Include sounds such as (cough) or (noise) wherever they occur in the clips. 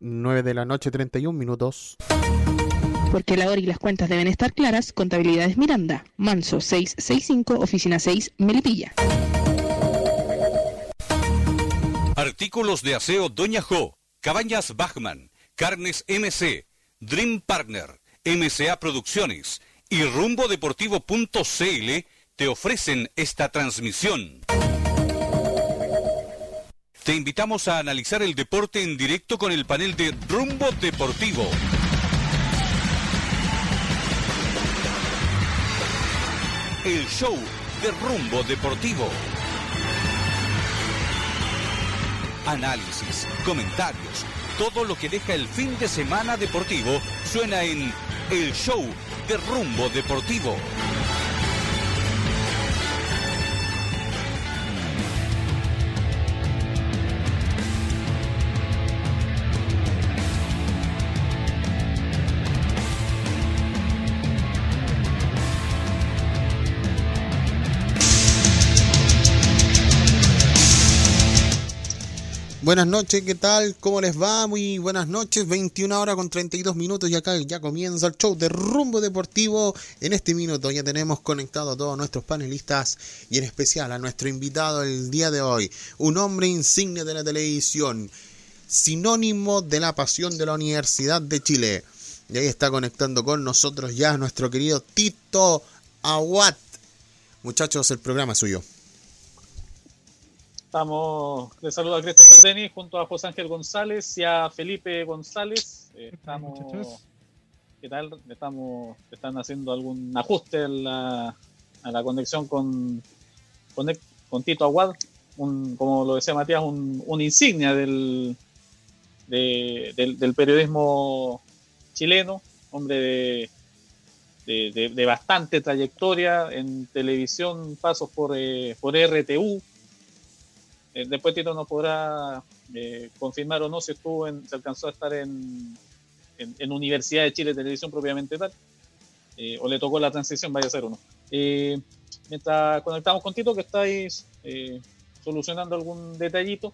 9 de la noche, 31 minutos. Porque la hora y las cuentas deben estar claras, Contabilidades Miranda, Manso 665, Oficina 6, Melipilla. Artículos de aseo Doña Jo, Cabañas Bachman, Carnes MC, Dream Partner, MCA Producciones y Rumbo Deportivo.cl te ofrecen esta transmisión. Te invitamos a analizar el deporte en directo con el panel de Rumbo Deportivo. El show de Rumbo Deportivo. Análisis, comentarios, todo lo que deja el fin de semana deportivo suena en El show de Rumbo Deportivo. Buenas noches, ¿qué tal? ¿Cómo les va? Muy buenas noches, 21 horas con 32 minutos y acá ya comienza el show de Rumbo Deportivo. En este minuto ya tenemos conectado a todos nuestros panelistas y en especial a nuestro invitado el día de hoy, un hombre insigne de la televisión, sinónimo de la pasión de la Universidad de Chile. Y ahí está conectando con nosotros ya nuestro querido Tito Aguat. Muchachos, el programa es suyo. Estamos, les saludo a Christopher Denis junto a José Ángel González y a Felipe González. Eh, estamos, ¿qué tal? Estamos, están haciendo algún ajuste a la, a la conexión con, con, con Tito Aguad, un, como lo decía Matías, un, un insignia del, de, del, del, periodismo chileno, hombre de, de, de, bastante trayectoria en televisión, pasos por, eh, por RTU, eh, después Tito nos podrá eh, confirmar o no si estuvo en, se alcanzó a estar en, en, en Universidad de Chile Televisión propiamente tal, eh, o le tocó la transición, vaya a ser uno. Eh, mientras conectamos con Tito, que estáis solucionando algún detallito,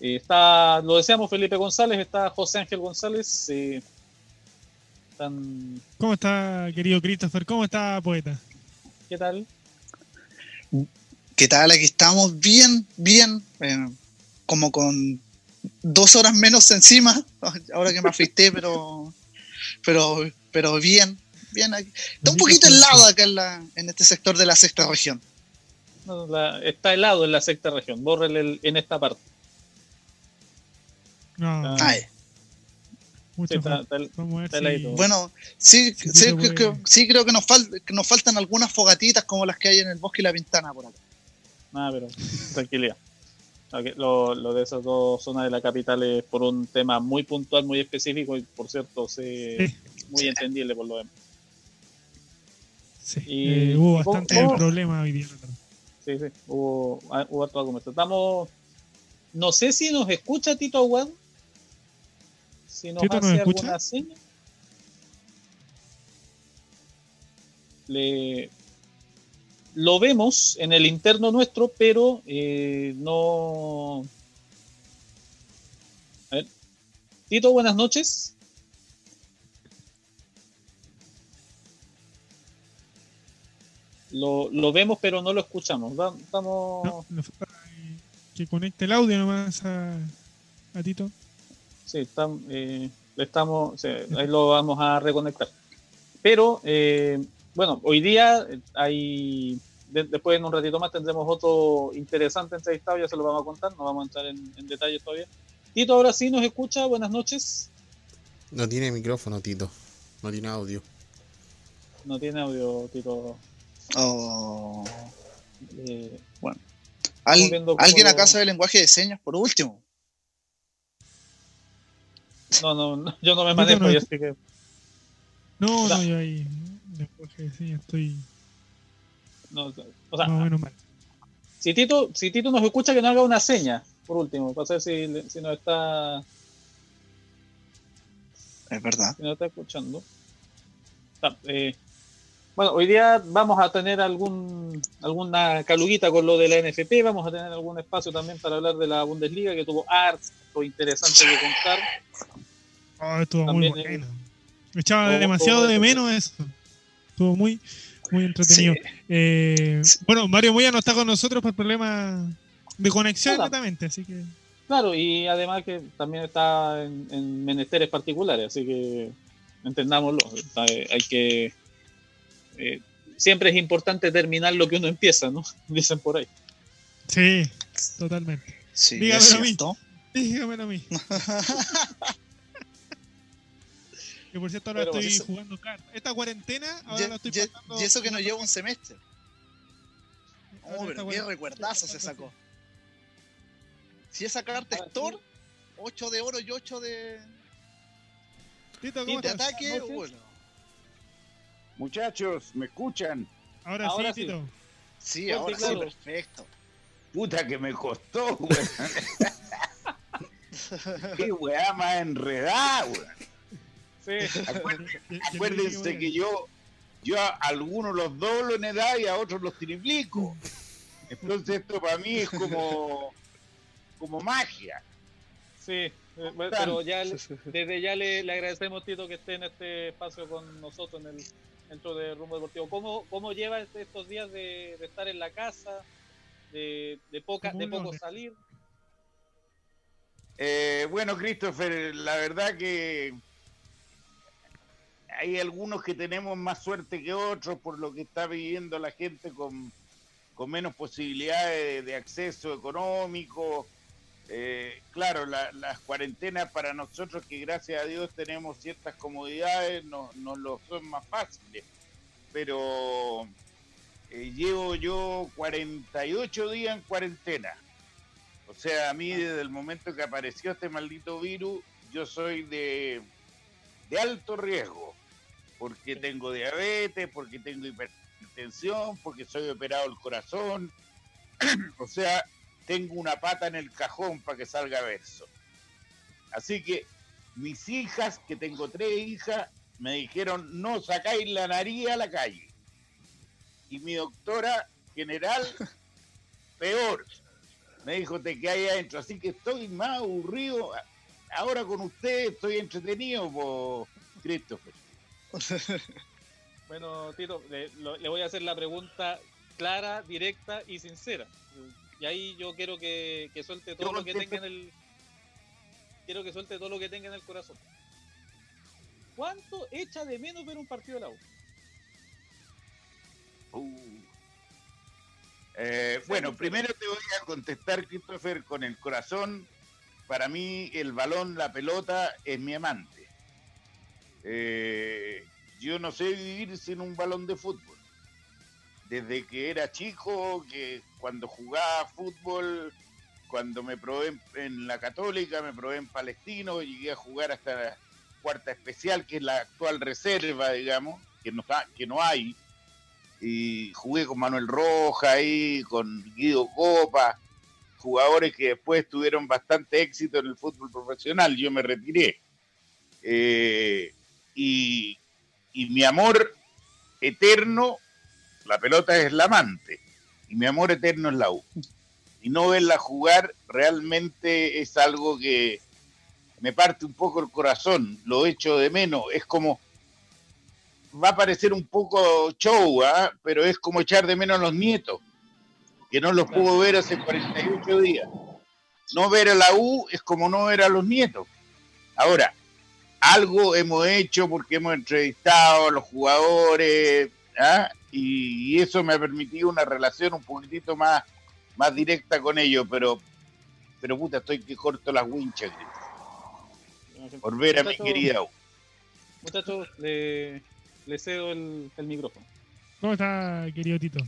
está, lo decíamos, Felipe González, está José Ángel González. Están... ¿Cómo está, querido Christopher? ¿Cómo está, poeta? ¿Qué tal? ¿Qué tal? Aquí estamos bien, bien, eh, como con dos horas menos encima, (laughs) ahora que me afeité, pero, pero, pero bien, bien. Aquí. Está un poquito helado acá en, la, en este sector de la sexta región. No, la, está helado en la sexta región, bórrele el, en esta parte. No. Ah. Sí, está, está, está si... Bueno, sí, sí, sí, creo, que, sí, creo que nos, fal que nos faltan algunas fogatitas como las que hay en el bosque y la ventana por acá. Nada, pero tranquilidad. Okay, lo, lo, de esas dos zonas de la capital es por un tema muy puntual, muy específico y por cierto sí, sí. muy entendible por lo demás. Sí, y, eh, hubo bastante ¿cómo? problema hoy día. Sí, sí, hubo, ah, hubo harto argumento. Estamos, no sé si nos escucha Tito Aguad. Si nos ¿Tito hace nos alguna seña. Le, lo vemos en el interno nuestro, pero eh, no. A ver. Tito, buenas noches. Lo, lo vemos, pero no lo escuchamos. Estamos. No, no, que conecte el audio nomás a, a Tito. Sí, estamos, eh, estamos sí, ahí lo vamos a reconectar. Pero, eh, bueno, hoy día hay de, después en un ratito más tendremos otro interesante entrevistado, ya se lo vamos a contar, no vamos a entrar en, en detalles todavía. Tito, ahora sí nos escucha, buenas noches. No tiene micrófono, Tito, no tiene audio. No tiene audio, Tito. Oh. Eh, bueno. Al, ¿Alguien lo... acá sabe lenguaje de señas por último? No, no, no yo no me manejo, no, yo así que... No, no, yo ahí lenguaje señas estoy... No, o sea, no, bueno, mal. Si Tito, si Tito nos escucha, que nos haga una seña, por último, para saber si, si nos está. Es verdad. Si nos está escuchando. Eh, bueno, hoy día vamos a tener algún alguna caluguita con lo de la NFP, vamos a tener algún espacio también para hablar de la Bundesliga, que tuvo harto interesante que contar. Oh, estuvo muy También, eh, bueno. Echaba oh, demasiado oh, de oh. menos eso. Estuvo muy, muy entretenido. Sí. Eh, Sí. Bueno, Mario Moya no está con nosotros por problemas de conexión Hola. netamente, así que. Claro, y además que también está en, en menesteres particulares, así que entendámoslo. Está- Hay que. eh, siempre es importante terminar lo que uno empieza, ¿no? (laughs) Dicen por ahí. Sí, totalmente. Sí, Dígamelo a mí. Dígamelo a mí. (laughs) que por cierto ahora Pero estoy eso- jugando cartas. Esta cuarentena, ahora Y, la estoy y- pasando. y eso que no lleva un semestre. Oh, pero qué recuerdazo se sacó. Si esa carta Ah, es Thor, 8 de oro y 8 de. Tito, ¿cómo de estás? ataque, bueno. Muchachos, ¿me escuchan? Ahora, Ahora sí, sí. Tito. Sí, y ahora sí, claro. perfecto. Puta que me costó, weón. (laughs) Qué weá más enredada, weón. Sí. Acuérdense, (laughs) que yo, yo a algunos los doblo en edad y a otros los triplico. Entonces esto para mí es como, como magia. Sí, eh, pero ya desde ya le, le agradecemos Tito que esté en este espacio con nosotros en el dentro de Rumbo Deportivo. ¿Cómo, cómo lleva este- estos días de, de estar en la casa, de, de poca, de poco salir? Eh, bueno, Christopher, la verdad que hay algunos que tenemos más suerte que otros por lo que está viviendo la gente con, con menos posibilidades de, de acceso económico. Eh, claro, la- las cuarentenas para nosotros que gracias a Dios tenemos ciertas comodidades no, nos lo son más fáciles. Pero eh, llevo yo 48 días en cuarentena. O sea, a mí desde el momento que apareció este maldito virus, yo soy de, de alto riesgo, porque tengo diabetes, porque tengo hipertensión, porque soy operado del corazón. (clears throat) o sea, tengo una pata en el cajón para que salga verso. Así que mis hijas, que tengo tres hijas, me dijeron, no sacáis la nariz a la calle. Y mi doctora general, (laughs) peor, me dijo te quedas adentro, así que estoy más aburrido. Ahora con usted estoy entretenido, por Christopher. (laughs) Bueno, Tito, le, lo- le voy a hacer la pregunta clara, directa y sincera. Y ahí yo quiero que, que suelte todo Yo lo que tenga en el. Quiero que suelte todo lo que tenga en el corazón. ¿Cuánto echa de menos ver un partido de la U? Uh. Eh, bueno, primero te voy a contestar, Christopher, con el corazón. Para mí, el balón, la pelota, es mi amante. Eh, yo no sé vivir sin un balón de fútbol. Desde que era chico, que cuando jugaba fútbol, cuando me probé en, la Católica, me probé en Palestino, llegué a jugar hasta la cuarta especial, que es la actual reserva, digamos, que no, que no hay y jugué con Manuel Roja ahí, con Guido Copa, jugadores que después tuvieron bastante éxito en el fútbol profesional. Yo me retiré. Eh, y, mi amor eterno, la pelota es la amante, y mi amor eterno es la U. Y no verla jugar realmente es algo que me parte un poco el corazón, lo echo de menos. Es como va a parecer un poco show, ¿ah? pero es como echar de menos a los nietos, que no los pudo ver hace 48 días. No ver a la U es como no ver a los nietos. Ahora, algo hemos hecho porque hemos entrevistado a los jugadores ¿ah? y, y eso me ha permitido una relación un poquitito más, más directa con ellos, pero, pero puta, estoy que corto las winchas por ver a mi querida U. Muchachos, le, le cedo el, el micrófono. ¿Cómo está, querido Tito?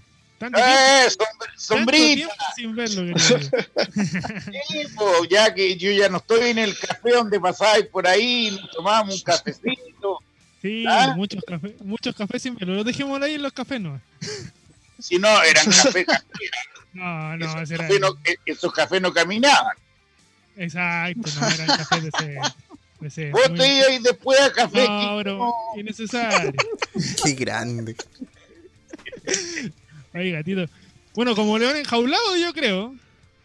Tanto ¡Eh, sombr- tanto sombrita! tiempo sin verlo. (laughs) Sí, po, ya que yo ya no estoy en el café donde pasáis por ahí, nos tomábamos un cafecito. Sí, ¿Ah? muchos cafés, muchos cafés sin verlo. Los dejemos ahí en los cafés, ¿no? Si no, eran (laughs) cafés, No, no, esos, ese era. cafés no, eh, esos cafés no caminaban. Exacto, no, eran cafés de ese. De ese Vos muy- te ibas después a café. No, bro, innecesario. Qué grande. (laughs) Oiga, Tito. Bueno, como león enjaulado, yo creo.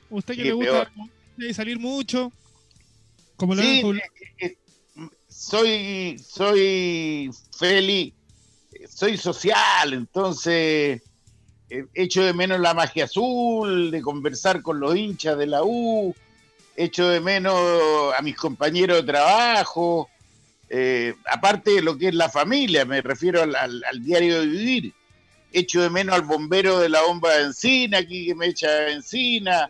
Usted que Sí, le gusta peor. salir mucho. Como león Sí, enjaulado. eh, eh, soy, soy Feli, soy social, entonces eh, echo de menos la magia azul, de conversar con los hinchas de la U, echo de menos a mis compañeros de trabajo, eh, aparte de lo que es la familia, me refiero al, al- al diario de vivir. Echo de menos al bombero de la bomba de encina, aquí que me echa encina.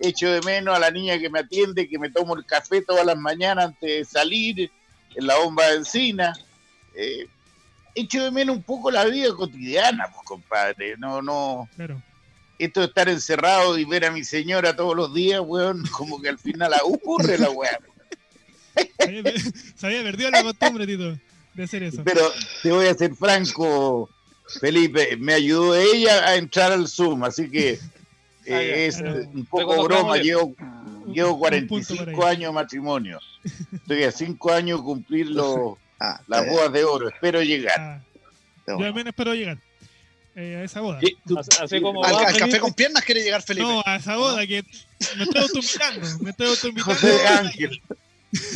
Echo de menos a la niña que me atiende, que me tomo el café todas las mañanas antes de salir en la bomba de encina. Eh, echo de menos un poco la vida cotidiana, pues, compadre. No, no. Claro. Esto de estar encerrado y ver a mi señora todos los días, weón, (laughs) como que al final aburre la weá. Se había perdido la costumbre, Tito, de hacer eso. Pero te voy a ser franco, Felipe, me ayudó ella a entrar al Zoom, así que (laughs) eh, es un poco broma, llevo, llevo punto 45 para años de matrimonio. (laughs) Estoy a 5 años de cumplir los- Ah, las bodas de oro, espero llegar. Ah, yo también espero llegar eh, a esa boda. Así, así como Al, va, al café con piernas quiere llegar Felipe. No, a esa boda que me estoy autoinvitando. Me estoy autoinvitando. José Ángel.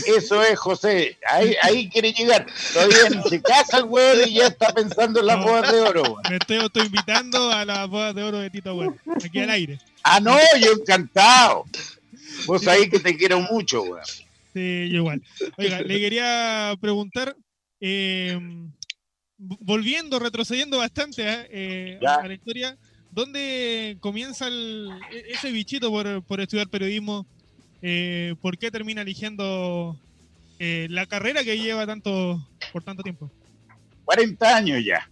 Eso es, José. Ahí, ahí quiere llegar. Todavía se casa el weón y ya está pensando en las No. bodas de oro. weón. Me estoy autoinvitando a las bodas de oro de Tito Bueno, aquí al aire. Ah, no, yo encantado. Vos sabés que te quiero mucho, weón. Sí, yo igual. Oiga, le quería preguntar, eh, volviendo, retrocediendo bastante ¿eh? Eh, a la historia, ¿dónde comienza el- e- ese bichito por, por estudiar periodismo? Eh, ¿Por qué termina eligiendo eh, la carrera que lleva tanto por tanto tiempo? 40 años ya.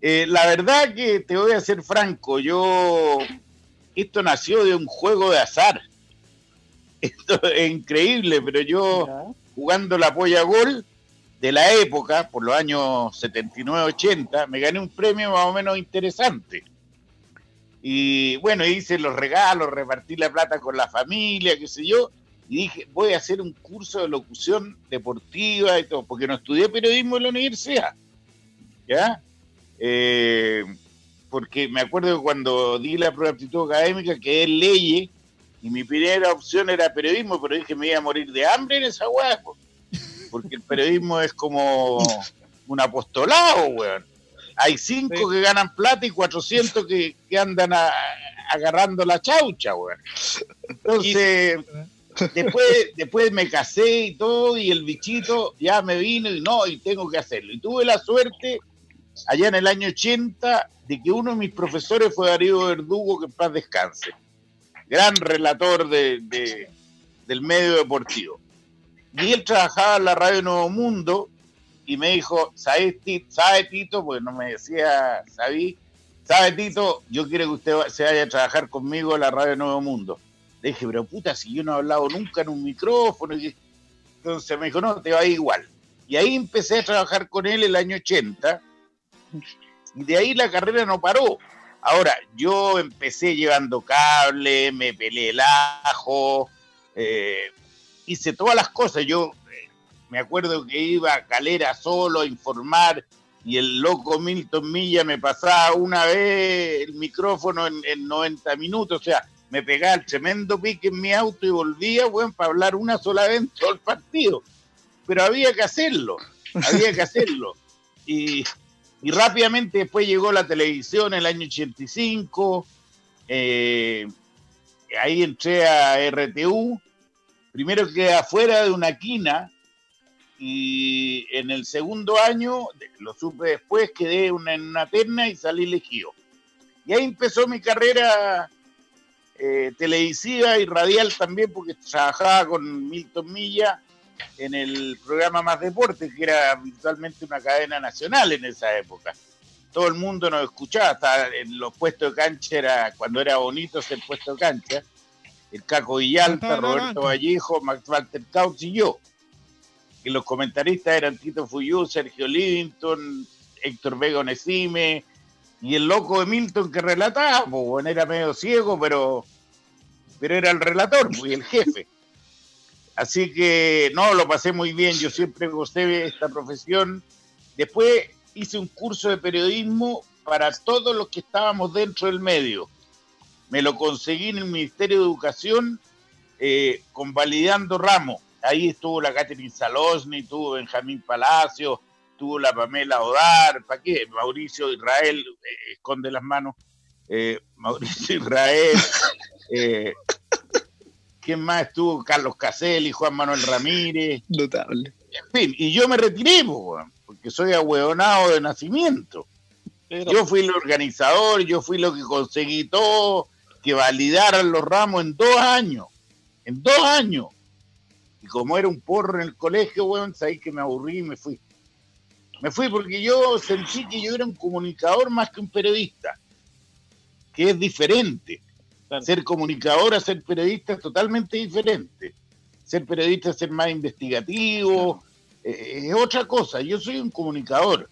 Eh, la verdad que te voy a ser franco, yo esto nació de un juego de azar. (laughs) Esto es increíble, pero yo jugando la polla gol de la época, por los años 79-80, me gané un premio más o menos interesante. Y bueno, hice los regalos, repartí la plata con la familia, qué sé yo, y dije, voy a hacer un curso de locución deportiva y todo, porque no estudié periodismo en la universidad. ¿Ya? Eh, porque me acuerdo que cuando di la prueba de aptitud académica quedé en leyes y mi primera opción era periodismo, pero dije me iba a morir de hambre en esa hueá, po. porque el periodismo es como un apostolado, weón. Hay cinco Sí. que ganan plata y 400 que, que andan a- agarrando la chaucha, weón. Entonces, después, después me casé y todo, y el bichito ya me vino y no, y tengo que hacerlo. Y tuve la suerte, allá en el año 80, de que uno de mis profesores fue Darío Verdugo, que en paz descanse. Gran relator de, de- del medio deportivo. Y él trabajaba en la radio Nuevo Mundo y me dijo, ¿sabes, Tito? ¿sabe Tito? Porque no me decía, ¿sabí? ¿Sabe Tito? Yo quiero que usted se vaya a trabajar conmigo en la radio Nuevo Mundo. Le dije, pero puta, si yo no he hablado nunca en un micrófono. Entonces me dijo, no, te va a ir igual. Y ahí empecé a trabajar con él el año 80 y de ahí la carrera no paró. Ahora, yo empecé llevando cable, me pelé el ajo, eh, hice todas las cosas. Yo me acuerdo que iba a Calera solo a informar y el loco Milton Milla me pasaba una vez el micrófono en, en 90 minutos. O sea, me pegaba el tremendo pique en mi auto y volvía, bueno, para hablar una sola vez en todo el partido. Pero había que hacerlo, había que hacerlo. (laughs) Y, y rápidamente después llegó la televisión en el año 85. eh, ahí entré a RTU. Primero quedé afuera de una quina. Y en el segundo año, lo supe después, quedé una, en una terna y salí elegido. Y ahí empezó mi carrera eh, televisiva y radial también, porque trabajaba con Milton Milla en el programa Más Deporte, que era virtualmente una cadena nacional en esa época. Todo el mundo nos escuchaba, hasta en los puestos de cancha, era, cuando era bonito ser puesto de cancha, el Caco Villalta, Roberto. Vallejo, Max Walter Couch y yo. Y los comentaristas eran Tito Fuyú, Sergio Livington, Héctor Vega Onesime, y el loco de Milton que relataba, pues, bueno, era medio ciego, pero, pero era el relator pues, y el jefe. Así que no, lo pasé muy bien, yo siempre gocé de esta profesión. Después hice un curso de periodismo para todos los que estábamos dentro del medio. Me lo conseguí en el Ministerio de Educación eh, convalidando ramo. Ahí estuvo la Catherine Salosny, estuvo Benjamín Palacio, estuvo la Pamela Odar, ¿para qué? Mauricio Israel, eh, esconde las manos, eh, (laughs) Mauricio Israel, eh, ¿quién más estuvo? Carlos Caselli, Juan Manuel Ramírez, Notable. en fin, y yo me retiré, porque soy ahueonado de nacimiento. Pero, Yo fui el organizador, yo fui lo que conseguí todo, que validaran los ramos en dos años. En dos años. Y como era un porro en el colegio, weón, sabéis que me aburrí y me fui. Me fui porque yo sentí que yo era un comunicador más que un periodista, que es diferente. claro, Ser comunicador a ser periodista es totalmente diferente. Ser periodista es ser más investigativo, eh, es otra cosa. Yo soy un comunicador.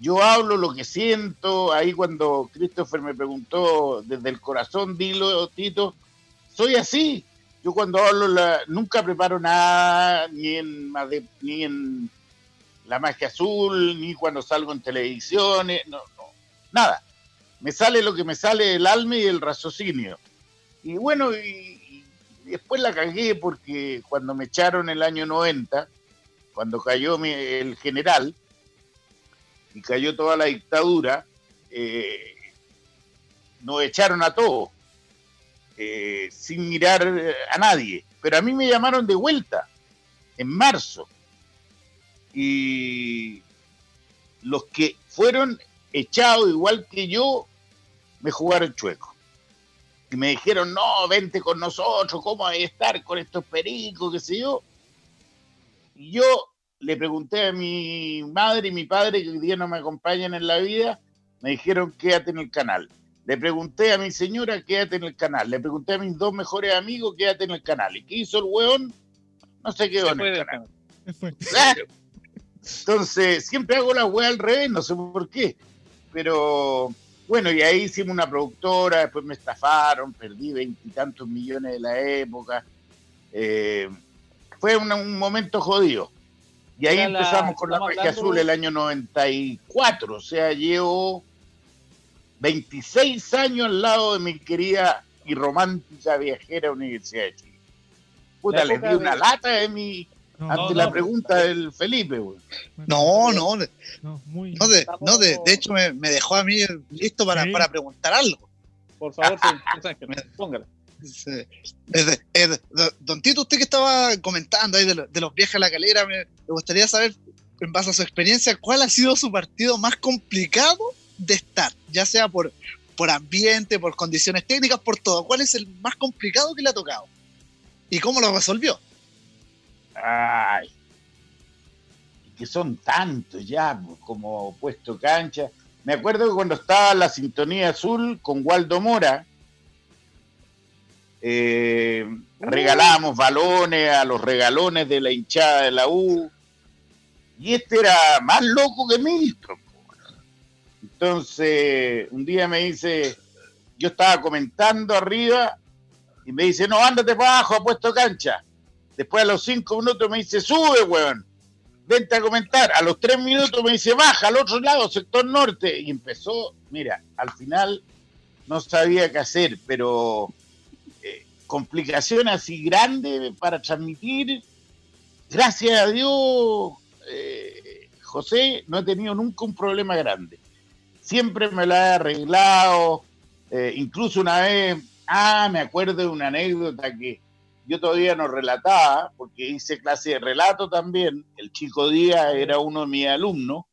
Yo hablo lo que siento. Ahí cuando Christopher me preguntó desde el corazón, dilo, Tito, soy así. Yo cuando hablo la- nunca preparo nada, ni en, La Magia Azul, ni cuando salgo en televisión, no, no, nada me sale lo que me sale del alma y del raciocinio. Y bueno, y, después la cagué porque cuando me echaron el año 90, cuando cayó el general y cayó toda la dictadura, eh, nos echaron a todos, eh, sin mirar eh, a nadie. Pero a mí me llamaron de vuelta, en marzo. Y los que fueron echados igual que yo, me jugaron chueco. Y me dijeron, no, vente con nosotros, ¿cómo hay que estar con estos pericos, qué sé yo? Y yo le pregunté a mi madre y mi padre, que hoy día no me acompañan en la vida, me dijeron, quédate en el canal. Le pregunté a mi señora, quédate en el canal. Le pregunté a mis dos mejores amigos, quédate en el canal. ¿Y qué hizo el weón? No se quedó se en el canal. Claro. (laughs) Entonces, siempre hago la wea al revés, no sé por qué. Pero bueno, y ahí hicimos una productora, después me estafaron, perdí veintitantos millones de la época. Eh, fue un momento jodido. Y ahí la- empezamos con la magia azul el año 94. O sea, llevo 26 años al lado de mi querida y romántica viajera Universidad de Chile. Puta, les di una lata de mi, No, ante no, la no. pregunta del Felipe, güey. No, no, no, muy. no, de, no de, de hecho me, me dejó a mí listo para, Sí. para preguntar algo. Por favor, póngala. Don Tito, usted que estaba comentando ahí de, lo- de los viajes a la calera, me, me gustaría saber, en base a su experiencia, cuál ha sido su partido más complicado de estar, ya sea por, por ambiente, por condiciones técnicas, por todo. ¿Cuál es el más complicado que le ha tocado? ¿Y cómo lo resolvió? Ay. Que son tantos ya, pues, como puesto cancha. Me acuerdo que cuando estaba la sintonía azul con Waldo Mora, eh, regalábamos balones a los regalones de la hinchada de la U. Y este era más loco que Milton. Entonces, un día me dice, yo estaba comentando arriba y me dice, no, ándate para abajo, a puesto cancha. Después a los cinco minutos me dice, sube, weón. Vente a comentar. A los tres minutos me dice, baja al otro lado, sector norte. Y empezó, mira, al final no sabía qué hacer, pero eh, complicaciones así grandes para transmitir. Gracias a Dios, eh, José, no he tenido nunca un problema grande. Siempre me lo he arreglado. eh, incluso una vez, ah, me acuerdo de una anécdota que yo todavía no relataba, porque hice clase de relato también. El chico Díaz era uno de mis alumnos,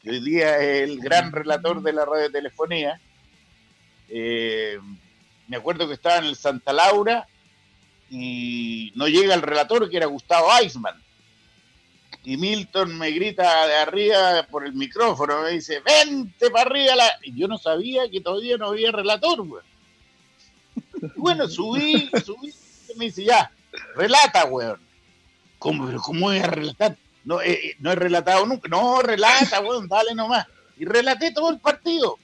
que hoy día es el gran relator de la radiotelefonía. Eh, me acuerdo que estaba en el Santa Laura y no llega el relator, que era Gustavo Eisman. Y Milton me grita de arriba por el micrófono, me dice, vente para arriba. La... Y yo no sabía que todavía no había relator, güey. Bueno, subí, subí, y me dice, ya, relata, weón. ¿Cómo, pero cómo voy a relatar? No, eh, eh, no he relatado nunca. No, relata, weón, dale nomás. Y relaté todo el partido.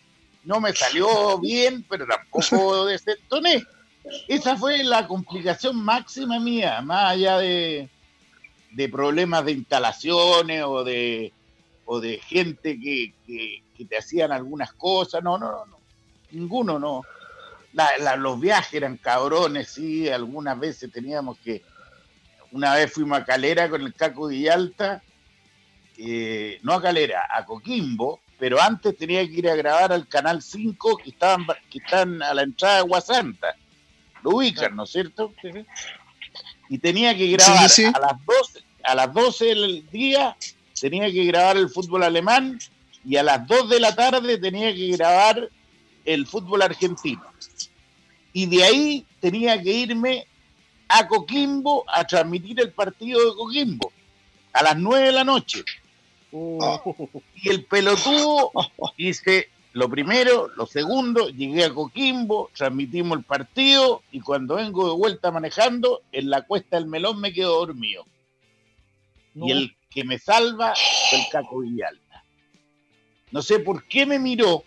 No me salió bien, pero tampoco desentoné. Esa fue la complicación máxima mía, más allá de, de problemas de instalaciones o de, o de gente que, que, que te hacían algunas cosas. No, no, no, no. Ninguno, no. La- la- los viajes eran cabrones, sí, algunas veces teníamos que, una vez fuimos a Calera con el Caco Villalta, eh, no a Calera, a Coquimbo, pero antes tenía que ir a grabar al Canal 5 que, estaban, que están a la entrada de Guasanta. Lo ubican, ¿no es cierto? Y tenía que grabar Sí, sí. a las 12, a las 12 del día, tenía que grabar el fútbol alemán y a las 2 de la tarde tenía que grabar el fútbol argentino. Y de ahí tenía que irme a Coquimbo a transmitir el partido de Coquimbo a las 9 de la noche. Uh, Y el pelotudo hice lo primero, lo segundo, llegué a Coquimbo, transmitimos el partido y cuando vengo de vuelta manejando, en la cuesta del melón me quedo dormido. No. Y el que me salva fue el Caco Villalta. No sé por qué me miró,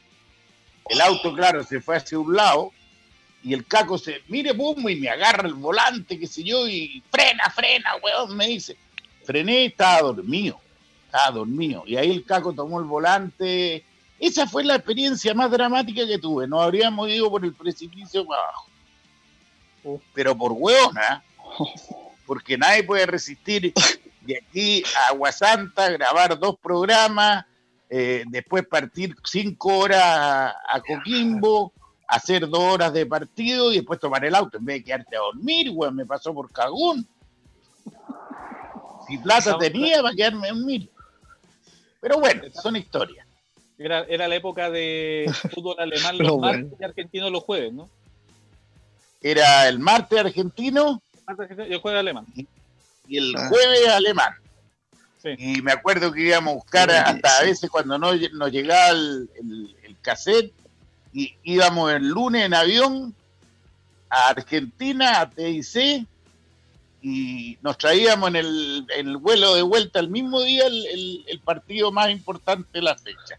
el auto, claro, se fue hacia un lado, y el Caco se, mire, pum, y me agarra el volante, qué sé yo, y frena, frena, weón, me dice. Frené estaba dormido, estaba dormido. Y ahí el Caco tomó el volante. Esa fue la experiencia más dramática que tuve. Nos habríamos ido por el precipicio para abajo. Uf. Pero por hueona, (laughs) porque nadie puede resistir de aquí a Aguasanta, grabar dos programas, eh, después partir cinco horas a, a Coquimbo, hacer dos horas de partido y después tomar el auto en vez de quedarte a dormir, weón, me pasó por cagún. Si plata Estamos- tenía para quedarme a dormir. Pero bueno, son historias. Era, era la época de fútbol alemán los (laughs) martes bueno. y argentino los jueves, ¿no? Era el martes argentino Martes argentino y el jueves alemán. y el Ah. jueves alemán. Sí. Y me acuerdo que íbamos a buscar hasta a veces cuando no nos llegaba el, el, el cassette, y íbamos el lunes en avión a Argentina, a TIC, y nos traíamos en el, en el vuelo de vuelta el mismo día el, el- el partido más importante de la fecha,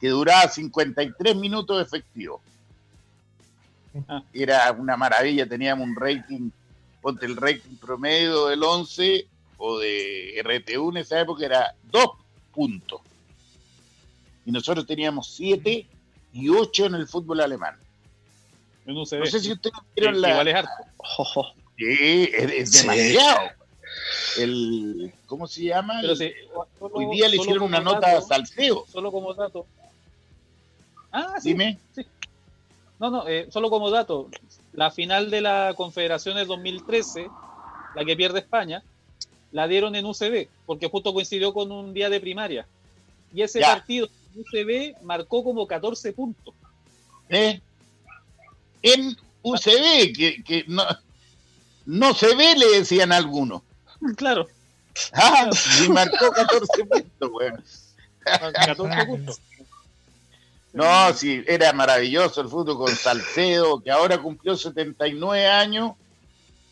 que duraba 53 minutos efectivos. Ah. Era una maravilla, teníamos un rating, ponte el rating promedio del 11 o de RTU en esa época era 2 puntos. Y nosotros teníamos 7 y 8 en el fútbol alemán. UCB. No sé si ustedes Sí, vieron la, Igual es harto. Ojo. Sí, es, es Sí. demasiado. El, ¿Cómo se llama? Pero sí, solo- hoy día le hicieron una nota a dato- Salceo. Solo como dato. Ah, sí. Dime. No, no, eh, solo como dato. La final de la Confederaciones 2013, la que pierde España, la dieron en UCB, porque justo coincidió con un día de primaria. Y ese Ya. partido en UCB marcó como 14 puntos. ¿eh? En UCB, que, que no, no se ve, le decían algunos. Claro, Ah, y marcó 14 puntos, weón. 14 puntos. No, sí, era maravilloso el fútbol con Salcedo, que ahora cumplió 79 años,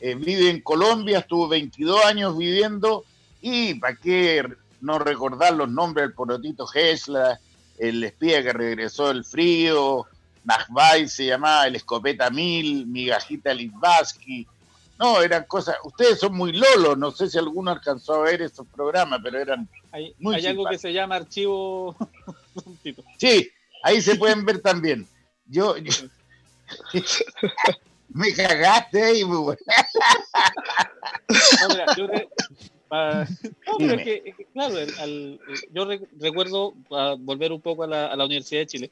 eh, vive en Colombia, estuvo 22 años viviendo, y para qué no recordar los nombres del Porotito Gesla, el espía que regresó del frío, Najbay se llamaba, el Escopeta Mil, Migajita Litvaski. No, eran cosas, ustedes son muy lolos, no sé si alguno alcanzó a ver esos programas, pero eran Hay, Muy hay algo que se llama archivo. (laughs) Sí, ahí se (laughs) pueden ver también. Yo, yo- (laughs) me cagaste ahí. No, mira, yo re- pa- no, pero es que, es que, claro, el- al- yo re- recuerdo, para volver un poco a la, a la Universidad de Chile,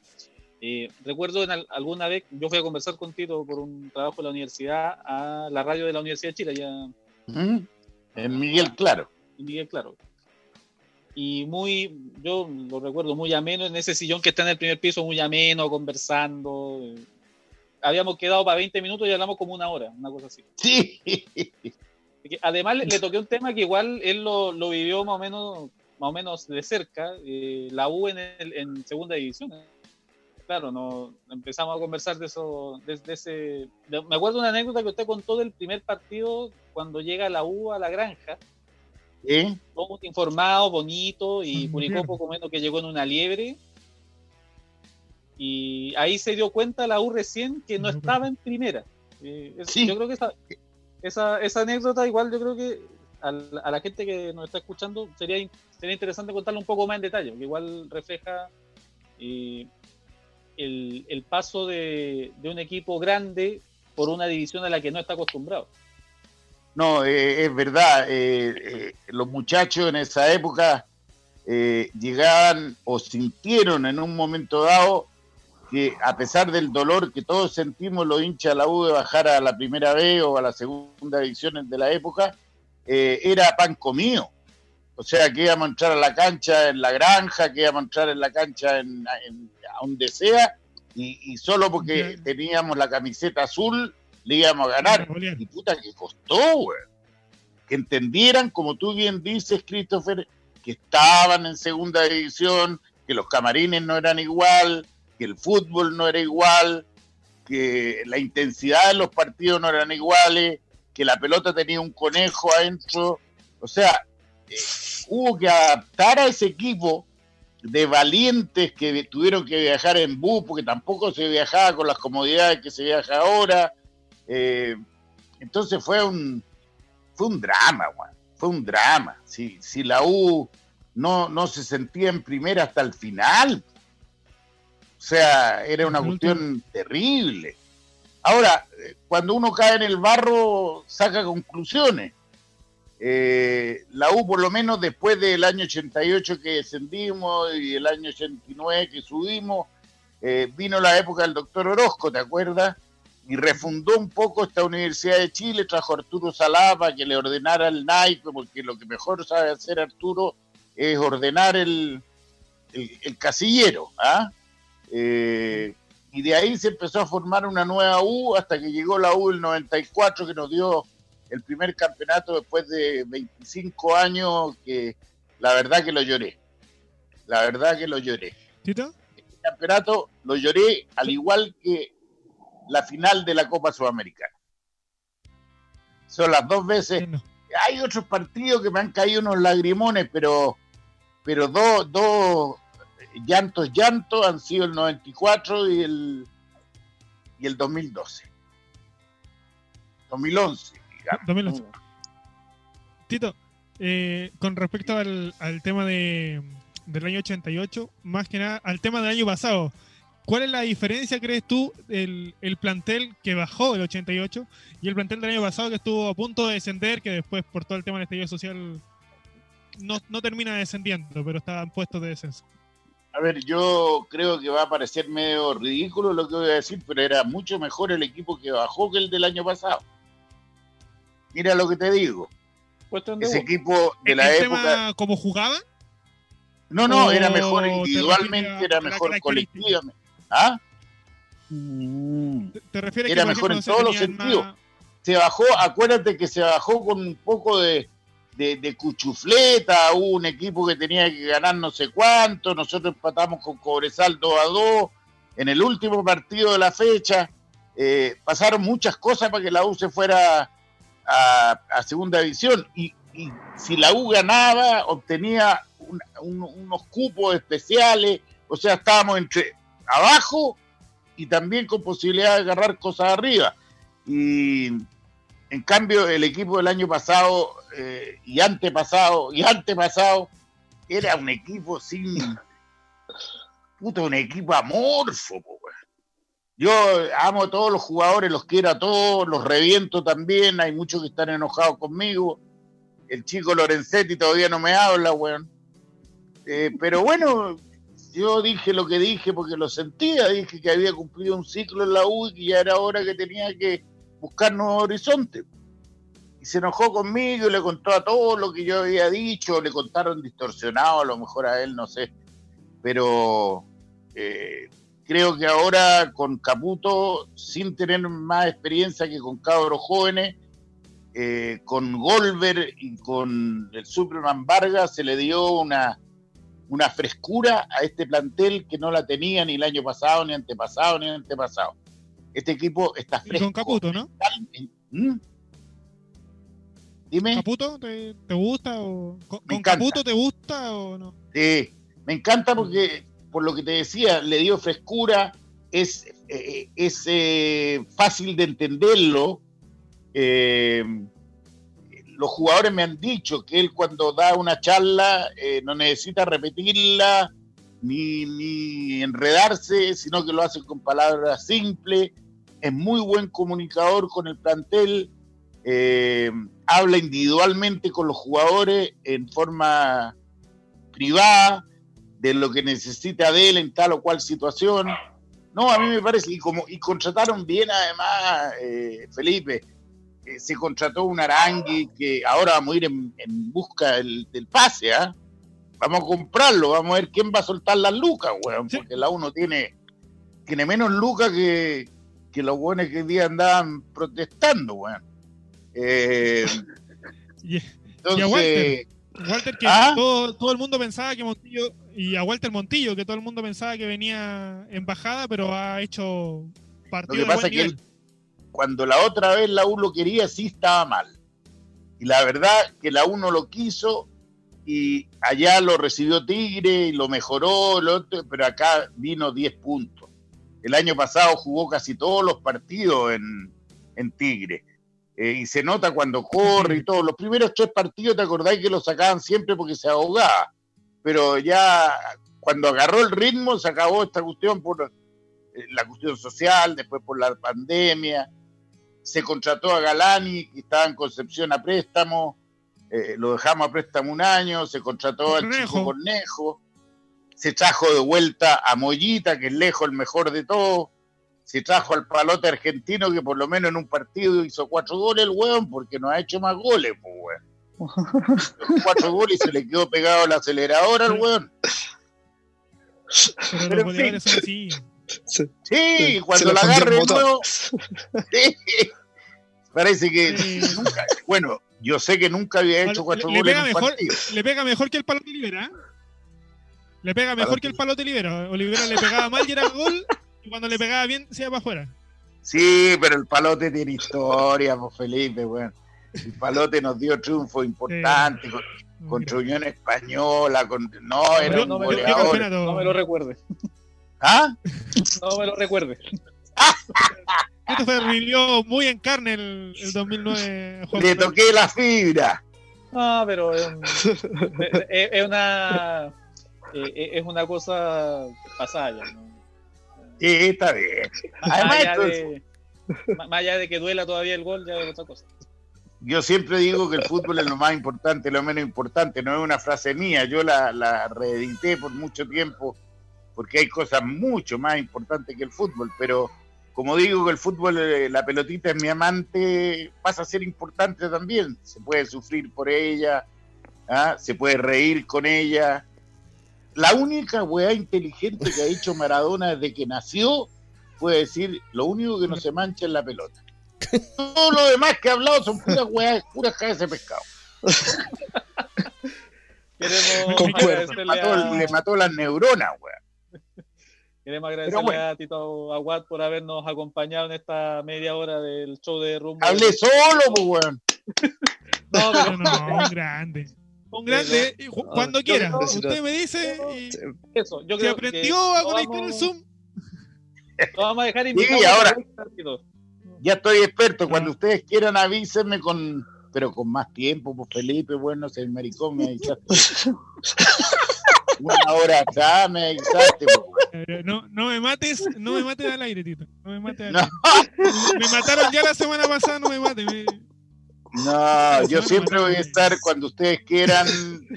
eh, recuerdo en al- alguna vez, yo fui a conversar con Tito por un trabajo en la universidad, a la radio de la Universidad de Chile, allá ¿Mm? En Miguel Claro. en Miguel Claro. Y muy, yo lo recuerdo muy ameno en ese sillón que está en el primer piso, muy ameno, conversando. Habíamos quedado para 20 minutos y hablamos como una hora, una cosa así. Sí. Además, le, le toqué un tema que igual él lo, lo vivió más o menos, más o menos de cerca, eh, la U en, el- en segunda división. ¿eh? Claro, no, empezamos a conversar de eso, desde ese... de- me acuerdo una anécdota que usted contó del primer partido cuando llega la U a la granja, ¿Eh? todo informado, bonito, y publicó bien. poco menos que llegó en una liebre. Y ahí se dio cuenta la U recién que no Ujú. estaba en primera. Eh, es- Sí. Yo creo que esa, esa, esa anécdota, igual yo creo que a la, a la gente que nos está escuchando sería, sería interesante contarle un poco más en detalle, porque igual refleja eh, el, el paso de, de un equipo grande por una división a la que no está acostumbrado. No, eh, es verdad. eh, eh, los muchachos en esa época llegaban o sintieron en un momento dado que a pesar del dolor que todos sentimos los hinchas de la U de bajar a la primera vez o a la segunda división de la época, era pan comido. O sea, que íbamos a entrar a la cancha en la granja, que íbamos a entrar en la cancha en, en- a donde sea, y, y solo porque teníamos la camiseta azul le íbamos a ganar. Y puta que costó, güey. Que entendieran, como tú bien dices, Christopher, que estaban en segunda división, que los camarines no eran igual, que el fútbol no era igual, que la intensidad de los partidos no eran iguales, que la pelota tenía un conejo adentro. O sea, eh, hubo que adaptar a ese equipo de valientes que tuvieron que viajar en bus, porque tampoco se viajaba con las comodidades que se viaja ahora. Eh, entonces fue un fue un drama, Juan. Fue un drama. Si, si la U no, no se sentía en primera hasta el final. O sea, era una cuestión terrible. Ahora, eh, cuando uno cae en el barro, saca conclusiones. Eh, la U, por lo menos después del año 88 que descendimos y el año 89 que subimos, eh, vino la época del doctor Orozco, ¿te acuerdas? Y refundó un poco esta Universidad de Chile, trajo a Arturo Salaba que le ordenara el naipe, porque lo que mejor sabe hacer Arturo es ordenar el, el, el casillero. ¿ah? Eh, y de ahí se empezó a formar una nueva U hasta que llegó la U del 94 que nos dio el primer campeonato después de 25 años que la verdad que lo lloré. La verdad que lo lloré. ¿Tito? El campeonato lo lloré al igual que la final de la Copa Sudamericana. Son las dos veces. No. Hay otros partidos que me han caído unos lagrimones, pero, pero dos, dos llantos, llantos han sido el 94 y el, y el 2012. 2011, digamos. 2011. Tito, eh, con respecto al, al tema de, del año 88, más que nada al tema del año pasado, ¿cuál es la diferencia, crees tú, el, el plantel que bajó el 88 y el plantel del año pasado que estuvo a punto de descender, que después por todo el tema del estallido social no, no termina descendiendo, pero está en puestos de descenso? A ver, yo creo que va a parecer medio ridículo lo que voy a decir, pero era mucho mejor el equipo que bajó que el del año pasado. Mira lo que te digo. Ese equipo de ¿El la época. tema como jugaba? No, no, era mejor te individualmente, era mejor colectivamente. ¿Ah? ¿Te, te refieres Era que, mejor en todos los sentidos. más- Se bajó, acuérdate que se bajó con un poco de, de, de cuchufleta, hubo un equipo que tenía que ganar no sé cuánto, nosotros empatamos con Cobresal 2 a 2, en el último partido de la fecha, eh, pasaron muchas cosas para que la U se fuera a, a segunda división, y, y si la U ganaba, obtenía un- un- unos cupos especiales, o sea, estábamos entre abajo y también con posibilidad de agarrar cosas arriba. Y en cambio, el equipo del año pasado eh, y antepasado y antepasado era un equipo sin. Puta, un equipo amorfo, po. Yo amo a todos los jugadores, los quiero a todos, los reviento también. Hay muchos que están enojados conmigo. El chico Lorenzetti todavía no me habla, weón. Eh, pero bueno, yo dije lo que dije porque lo sentía. Dije que había cumplido un ciclo en la U y que ya era hora que tenía que buscar nuevos horizontes. Y se enojó conmigo y le contó a todo lo que yo había dicho, le contaron distorsionado, a lo mejor a él, no sé. Pero eh, creo que ahora con Caputo, sin tener más experiencia que con cabros jóvenes, eh, con Golver y con el Superman Vargas se le dio una, una frescura a este plantel que no la tenía ni el año pasado, ni antepasado, ni antepasado. Este equipo está fresco. con Caputo, ¿no? ¿Mm? Dime. ¿Caputo te, te gusta? O, ¿Con, con. Caputo te gusta o no? Sí, me encanta porque, por lo que te decía, le dio frescura, es, eh, es eh, fácil de entenderlo. Eh, los jugadores me han dicho que él cuando da una charla eh, no necesita repetirla ni, enredarse, sino que lo hace con palabras simples. Es muy buen comunicador con el plantel. Eh, habla individualmente con los jugadores en forma privada de lo que necesita de él en tal o cual situación. No, a mí me parece, y como y contrataron bien además, eh, Felipe, eh, se contrató un Arangui que ahora vamos a ir en, en busca del, del pase, ¿ah? Vamos a comprarlo, vamos a ver quién va a soltar las lucas, weón, Sí. porque la uno tiene, tiene menos lucas que, que los buenos que hoy día andaban protestando, weón. Eh, (laughs) Y, entonces, Walter. Walter, que ¿Ah? todo, todo el mundo pensaba que Montillo, y a Walter Montillo, que todo el mundo pensaba que venía en bajada, pero ha hecho lo partido que de buen es que nivel. él, cuando la otra vez la U lo quería, sí estaba mal. Y la verdad que la U no lo quiso y allá lo recibió Tigre y lo mejoró, pero acá vino 10 puntos. El año pasado jugó casi todos los partidos en, en Tigre. Eh, y se nota cuando corre y todo. Los primeros tres partidos, ¿te acordáis que lo sacaban siempre porque se ahogaba? Pero ya cuando agarró el ritmo, se acabó esta cuestión por eh, la cuestión social, después por la pandemia. Se contrató a Galani, que estaba en Concepción a préstamo. eh, lo dejamos a préstamo un año. Se contrató al Cornejo. chico Cornejo. Se trajo de vuelta a Mollita, que es lejos el mejor de todos se trajo al palote argentino que por lo menos en un partido hizo cuatro goles el weón porque no ha hecho más goles, pues weón. (laughs) Cuatro goles y se le quedó pegado el acelerador al weón. Pero pero en. Se- Sí, cuando la el agarre motor. nuevo. (laughs) sí. Parece que Sí. nunca, bueno, yo sé que nunca había hecho Le- cuatro le goles pega en un mejor- partido. Le pega mejor que el palote Olivera. ¿eh? Le pega mejor que el palote Olivera. Olivera le pegaba mal y era gol. Y cuando le pegaba bien, se iba para afuera. Sí, pero el palote tiene historia, pues Felipe, weón. El palote nos dio triunfo importante con- contra Unión Española, con, no, era Dio- un no me-. No me lo recuerde. ¿Ah? No me lo recuerde. (laughs) Esto fue vivió muy en carne el, el 2009. Juan Le toqué la fibra. No, pero es, un- es- es una eh, es una cosa pasada ¿no? Sí, está bien. Más Además, allá, esto es- de, más allá de que duela todavía el gol, ya es otra cosa. yo siempre digo que el fútbol es lo más importante, lo menos importante. No es una frase mía, yo la, la reedité por mucho tiempo porque hay cosas mucho más importantes que el fútbol. Pero como digo que el fútbol, eh, la pelotita es mi amante, pasa a ser importante también. Se puede sufrir por ella, ¿ah? se puede reír con ella. La única weá inteligente que ha hecho Maradona desde que nació fue decir, lo único que no se mancha es la pelota. Todo lo demás que ha hablado son puras weas, puras cabezas de pescado. Queremos. Le mató, a, le mató las neuronas, wea. Queremos agradecerle bueno. a Tito Aguad por habernos acompañado en esta media hora del show de rumbo. Hablé solo, pues, weón. (laughs) No, pero No, no, un grande. Un grande, cuando quiera. Usted me dice y eso, yo se creo aprendió que a conectar el Zoom. Lo vamos a dejar invitado. ahora- a Tito. Ya estoy experto. Cuando ustedes quieran, avísenme con. Pero con más tiempo, pues Felipe, bueno, se maricón, me. (laughs) Una hora atrás me. (laughs) Eh, No, no me mates, no me mates al aire, Tito. No me mates al No. aire. Me mataron ya la semana pasada, no me mates. me- No, yo siempre voy a estar cuando ustedes quieran,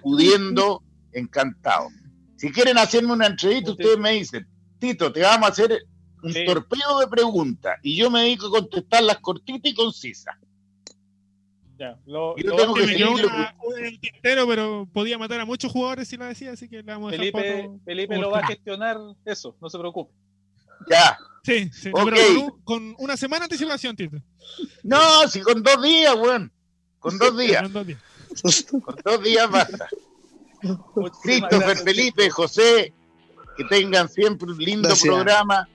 pudiendo, encantado. Si quieren hacerme una entrevista, ustedes me dicen, Tito, te vamos a hacer un Sí. torpeo de preguntas y yo me dedico a contestarlas cortitas y concisas. Ya, lo, Yo lo- tengo Que que me quedó una- una en el tintero, pero podía matar a muchos jugadores si lo decía, así que la vamos a dejar Felipe, otro- Felipe otro lo va a gestionar eso, no se preocupe. Ya. Sí, sí, Ok. pero con, un- con una semana de anticipación, Tito. No, si con dos días, weón. Con dos días. Con dos días. Con dos días basta. Christopher. Felipe, José, que tengan siempre un lindo Gracias. programa.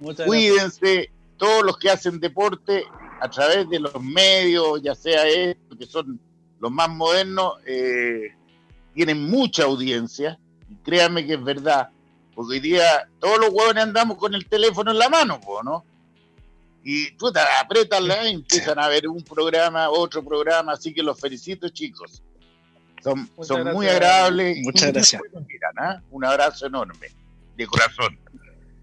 Muchas gracias. Cuídense, todos los que hacen deporte a través de los medios, ya sea estos, que son los más modernos, eh, tienen mucha audiencia. Y créanme que es verdad, porque hoy día todos los huevones andamos con el teléfono en la mano, ¿no? Y tú te apretas la y empiezan a ver un programa, otro programa, así que los felicito, chicos. Son, son muy agradables. Muchas gracias. miran, ¿ah? Un abrazo enorme, de corazón.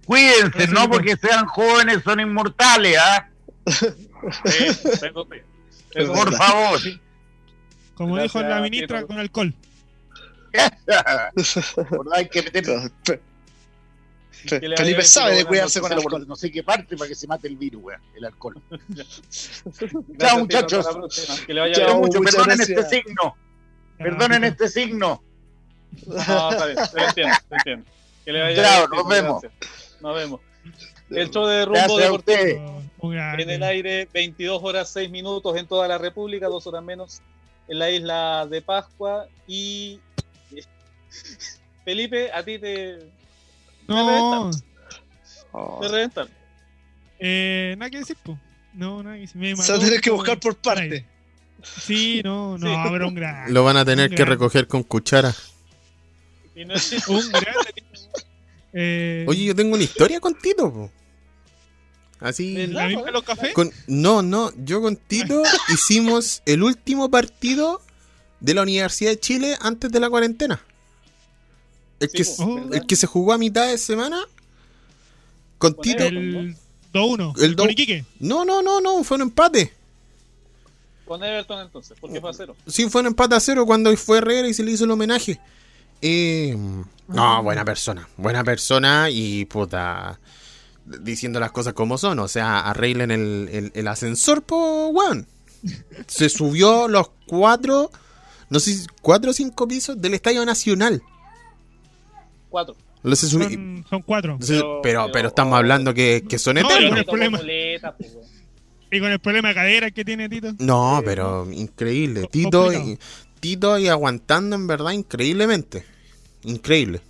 Cuídense, no porque sean jóvenes, son inmortales, ¿ah? (laughs) Sí, tengo fe. Por verdad. favor. Como dijo Gracias, la ministra, Tito. con alcohol. Hay que meter Fe- Felipe sabe de cuidarse con el alcohol. No sé qué parte para que se mate el virus, weón, el alcohol. (laughs) Chao, muchachos. Que le vaya Chao. Mucho, perdonen gracias. este signo. Perdonen este signo. No, está bien, te entiendo, te entiendo. Que le vaya Chao, bien, nos vemos. gracias. Nos vemos. El show de rumbo deportivo. En el aire, 22 horas 6 minutos en toda la República, dos horas menos en la isla de Pascua. Y (laughs) Felipe, a ti te, No, Oh. te reventan. eh, nada que decir, po. No, nada que decir. Me Se va a mató tener que buscar por parte. Sí, no, no, Sí. un gran. Lo van a tener que gran- recoger con cuchara. Y no es (laughs) Un grande. Eh, Oye, yo tengo una historia con Tito, po. Así. ¿La misma de los cafés? Con, no, no, yo con Tito (laughs) hicimos el último partido de la Universidad de Chile antes de la cuarentena. El, Sí, que, Oh. el que se jugó a mitad de semana. Con Tito. El 2-1. El con do- Iquique. No, no, no, no, fue un empate. Con Everton entonces, porque fue a cero. Sí, fue un empate a cero cuando fue Herrera y se le hizo el homenaje. Eh, no, buena persona. Buena persona y puta. Diciendo las cosas como son. O sea, arreglen el, el- el ascensor, po, weón. Se subió los cuatro. No sé si cuatro o cinco pisos del Estadio Nacional. Cuatro. Son, son cuatro. se- pero, pero- pero, estamos hablando que, que son No, eternos. con. Boleta, pues, weón. Y con el problema de cadera que tiene Tito. No, pero increíble. Tito, y- Tito y aguantando en verdad increíblemente. Increíble.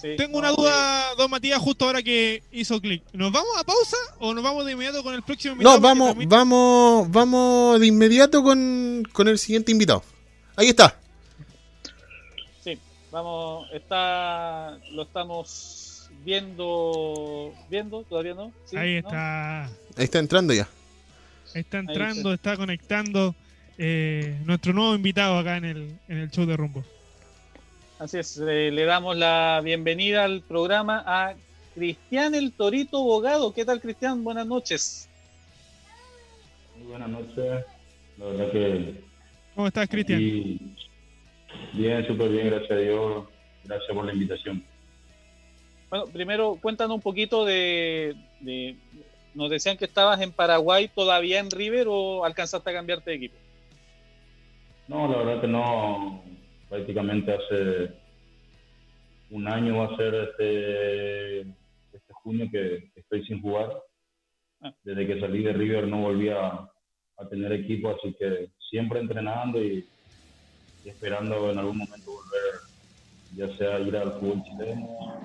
Sí, Tengo una duda, don Matías, justo ahora que hizo clic. ¿Nos vamos a pausa o nos vamos de inmediato con el próximo invitado? No, vamos, también- vamos, vamos de inmediato con, con el siguiente invitado. Ahí está. Sí, vamos, está, lo estamos viendo, viendo, todavía no. ¿Sí? Ahí ¿No? está. Ahí está entrando ya. Está entrando, está conectando eh, nuestro nuevo invitado acá en el, en el show de rumbo. Así es, eh, le damos la bienvenida al programa a Cristian el Torito Bogado. ¿Qué tal, Cristian? Buenas noches. Muy buenas noches. La verdad que ¿Cómo estás, Cristian? bien, súper bien, gracias a Dios. Gracias por la invitación. Bueno, primero cuéntanos un poquito de, de- Nos decían que estabas en Paraguay todavía en River o alcanzaste a cambiarte de equipo. No, la verdad que no. Prácticamente hace un año va a ser este, este junio que estoy sin jugar. Ah. Desde que salí de River no volví a, a tener equipo, así que siempre entrenando y, y esperando en algún momento volver, ya sea ir al fútbol chileno,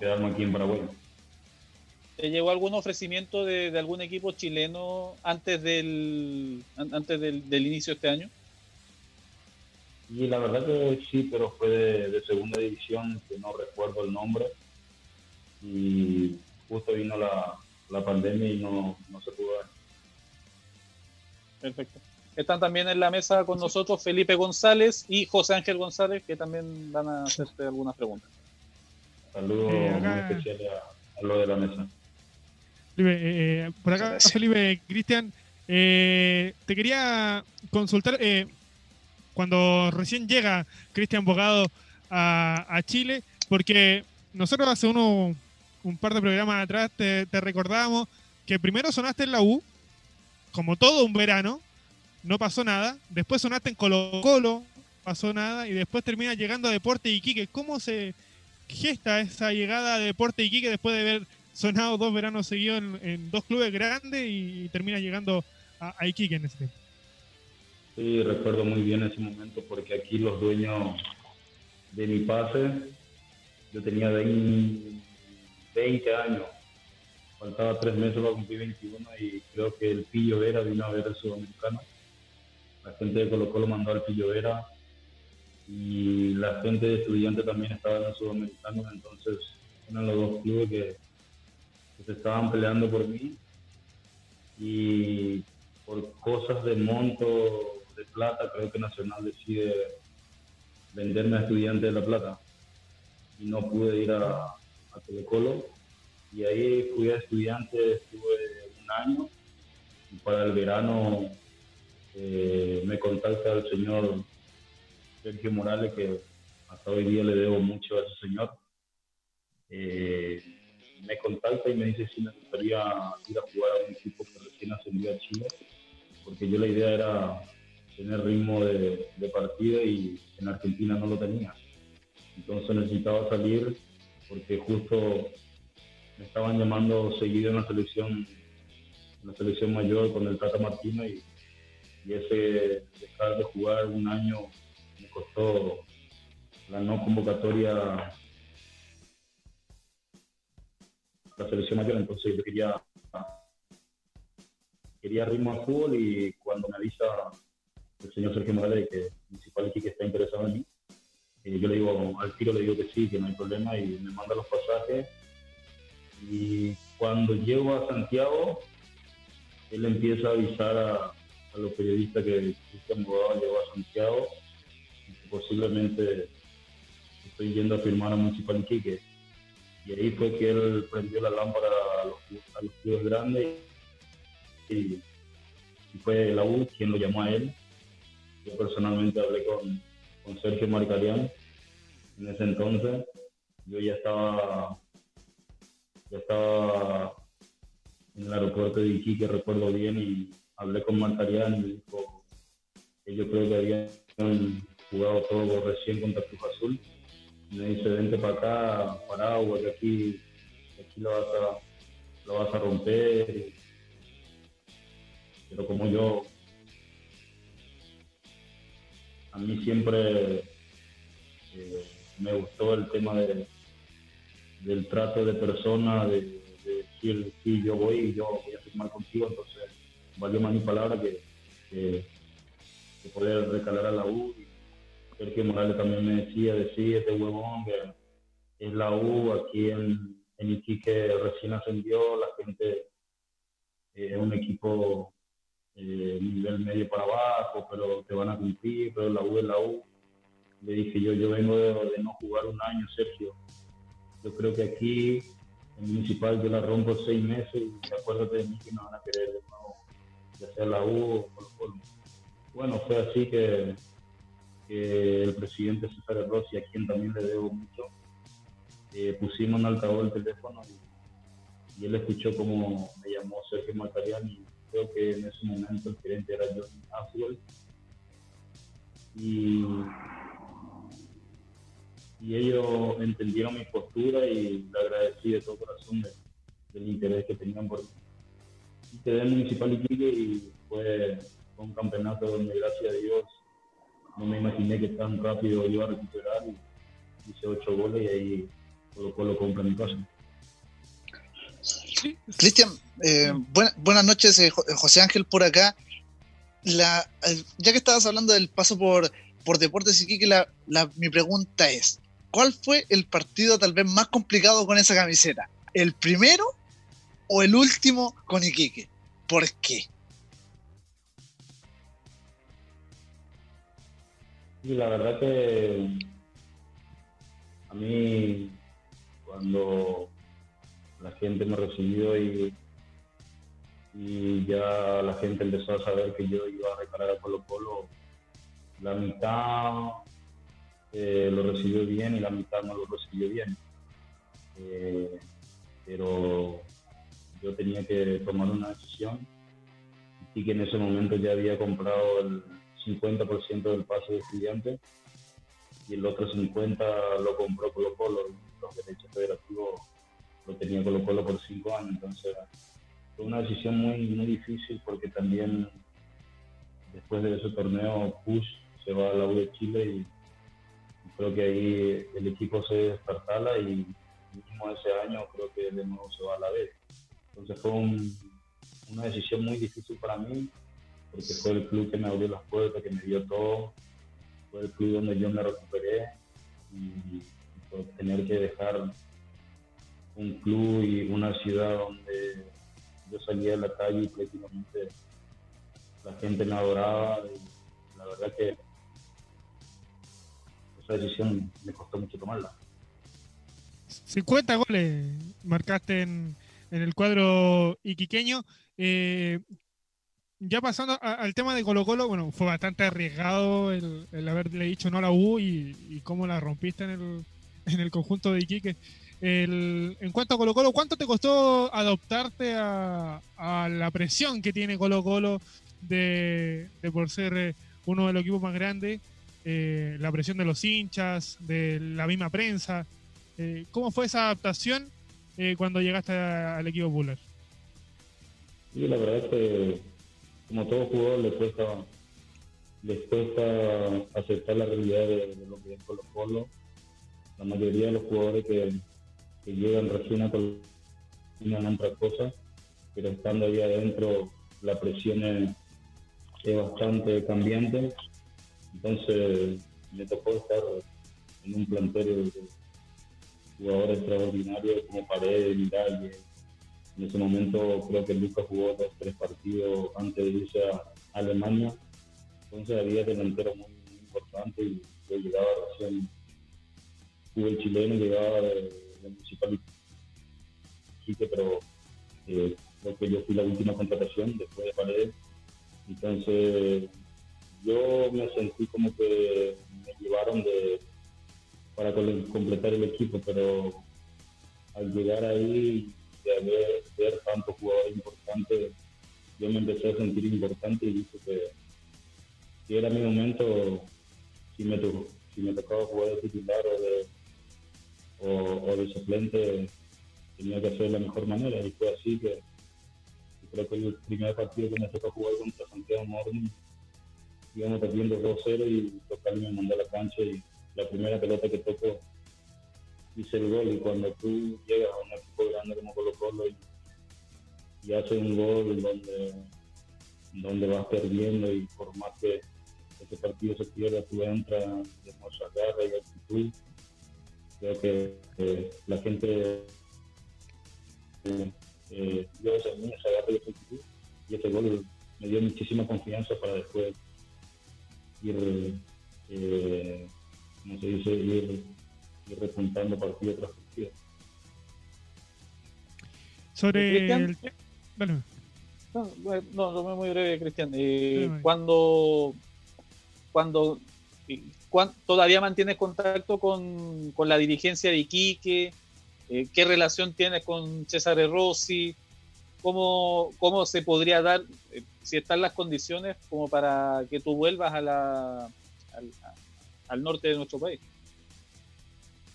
quedarme aquí en Paraguay. ¿Te llegó algún ofrecimiento de, de algún equipo chileno antes del an- antes del, del inicio de este año? Y la verdad que sí, pero fue de, de segunda división, que no recuerdo el nombre. Y justo vino la, la pandemia y no, no se pudo dar. Perfecto. Están también en la mesa con nosotros Felipe González y José Ángel González, que también van a hacerte algunas preguntas. Saludos Eh, muy especiales a, a lo de la mesa. Felipe, eh, por acá. Felipe, Cristian, eh, te quería consultar, eh, cuando recién llega Cristian Bogado a, Chile, porque nosotros hace uno, un par de programas atrás te, recordábamos que primero sonaste en la U, como todo un verano, no pasó nada, después sonaste en Colo Colo, pasó nada, y después terminas llegando a Deporte Iquique. ¿Cómo se gesta esa llegada de Deporte Iquique después de haber sonado dos veranos seguidos en, dos clubes grandes y, termina llegando a, a Iquique en ese tiempo. Sí, recuerdo muy bien ese momento porque aquí los dueños de mi pase, yo tenía 20, 20 años, faltaba tres meses para cumplir 21 y creo que el Pillo Vera vino a ver el sudamericano. La gente de Colo Colo mandó al Pillo Vera y la gente de estudiantes también estaba en el sudamericano, entonces eran los dos clubes que se estaban peleando por mí y por cosas de monto plata, creo que Nacional decide venderme a Estudiantes de La Plata. Y no pude ir a, a Colo Colo. Y ahí fui a Estudiantes, estuve un año. Y para el verano eh, me contacta el señor Sergio Morales, que hasta hoy día le debo mucho a ese señor. Eh, me contacta y me dice si me gustaría ir a jugar a un equipo que recién ascendió a Chile, porque yo la idea era tener ritmo de, de partida y en Argentina no lo tenía. Entonces necesitaba salir porque justo me estaban llamando seguido en la selección, en la selección mayor con el Tata Martino y, ese dejar de jugar un año me costó la no convocatoria a la selección mayor, entonces yo quería quería ritmo al fútbol y cuando me avisa el señor Sergio Morales que Municipal que está interesado en mí, eh, yo le digo, al tiro le digo que sí, que no hay problema y me manda los pasajes. Y cuando llego a Santiago, él empieza a avisar a, los periodistas que Cristian Bogado llegó a Santiago y que posiblemente estoy yendo a firmar a Municipal Iquique. Y ahí fue que él prendió la lámpara a los, a los clubes grandes y, y fue la U quien lo llamó a él. Yo personalmente hablé con, con Sergio Marcarián en ese entonces. Yo ya estaba, ya estaba en el aeropuerto de Iquique, recuerdo bien, y hablé con Marcarián y me dijo que yo creo que habían jugado todo recién contra Cruz Azul. Me dice, vente para acá, para agua, que aquí, aquí lo, vas a, lo vas a romper. Pero como yo a mí siempre eh, me gustó el tema de, del trato de persona, de, de, decir, sí, yo voy y yo voy a firmar contigo, entonces valió más mi palabra que, que, poder recalar a la U. Sergio Morales también me decía, decía, este huevón es la U, aquí en, en Iquique recién ascendió, la gente eh, es un equipo eh, nivel medio para abajo, pero te van a cumplir, pero la U es la U. Le dije yo, yo vengo de, de, no jugar un año, Sergio. Yo creo que aquí en Municipal yo la rompo seis meses y acuérdate de mí que me van a querer de nuevo, ya sea la U o Colo. Bueno, fue así que, que el presidente César Rossi, a quien también le debo mucho, eh, pusimos en altavoz el teléfono y, y, él escuchó como me llamó Sergio Macariani creo que en ese momento el gerente era John Aswell. Y, ellos entendieron mi postura y le agradecí de todo corazón de, del interés que tenían por mí. Quedé en Municipal Iquique y fue un campeonato donde gracias a Dios no me imaginé que tan rápido iba a recuperar y hice ocho goles y ahí Colo Colo compra mi casa. Cristian, eh, buena, buenas noches, eh, José Ángel por acá. La, ya que estabas hablando del paso por, por Deportes Iquique, la, la, mi pregunta es, ¿cuál fue el partido tal vez más complicado con esa camiseta? ¿El primero o el último con Iquique? ¿Por qué? Y la verdad que a mí cuando la gente me recibió y, y ya la gente empezó a saber que yo iba a recalar a Colo Colo. La mitad eh, lo recibió bien y la mitad no lo recibió bien. Eh, pero yo tenía que tomar una decisión y que en ese momento ya había comprado el 50% del pase de estudiante y el otro 50% lo compró Colo Colo, los derechos federativos lo tenía Colo Colo por cinco años, entonces fue una decisión muy, muy difícil porque también después de ese torneo Push se va a la U de Chile y creo que ahí el equipo se despertala y mismo ese año creo que de nuevo se va a la B. Entonces fue un, una decisión muy difícil para mí porque fue el club que me abrió las puertas, que me dio todo, fue el club donde yo me recuperé y, y tener que dejar un club y una ciudad donde yo salía de la calle y prácticamente la gente me adoraba y la verdad que esa decisión me costó mucho tomarla. 50 goles marcaste en, en el cuadro iquiqueño. Eh, ya pasando al tema de Colo Colo, bueno, fue bastante arriesgado el, haberle dicho no a la U y, cómo la rompiste en el, en el conjunto de Iquique. El, en cuanto a Colo Colo, ¿cuánto te costó adoptarte a, la presión que tiene Colo Colo de, por ser eh, uno de los equipos más grandes? Eh, la presión de los hinchas, de la misma prensa. Eh, ¿Cómo fue esa adaptación cuando llegaste al equipo Buller? Sí, la verdad es que como todo jugador le cuesta, les cuesta aceptar la realidad de, lo que es Colo Colo. La mayoría de los jugadores que, llegan recién a Colo otra cosa, pero estando ahí adentro la presión es, bastante cambiante. Entonces me tocó estar en un plantel de jugadores extraordinarios como Paredes, Miralles, en ese momento creo que Lucas jugó dos, tres partidos antes de irse a Alemania. Entonces había delantero muy, muy importante y yo llegaba recién, jugué el chileno, llegaba de, de Municipal pero eh, que yo fui la última contratación después de Paredes. Entonces yo me sentí como que me llevaron de para completar el equipo, pero al llegar ahí de ver, tantos jugadores importantes, yo me empecé a sentir importante y dije que si era mi momento, si me, si me tocaba jugar de titular o de, o, de suplente, tenía que hacer de la mejor manera. Y fue así que, creo que el primer partido que me tocó jugar contra Santiago Morning, íbamos perdiendo 2-0 y tocarme me mandó la cancha y la primera pelota que tocó hice el gol y cuando tú llegas a un equipo grande como Colo Colo y, y haces un gol donde, donde vas perdiendo y por más que ese partido se pierda, tú entras, demuestras garra y actitud. Creo que la gente eh, eh, dio esa, esa garra y esa actitud y ese gol me dio muchísima confianza para después ir, eh, como se dice, ir y repuntando partido tras partido. Sobre el... No, no, muy breve, Cristian. Eh, cuando, cuando, todavía mantienes contacto con, con, la dirigencia de Iquique, eh, qué relación tienes con César Rossi, cómo, cómo se podría dar, eh, si están las condiciones como para que tú vuelvas a la, al norte de nuestro país.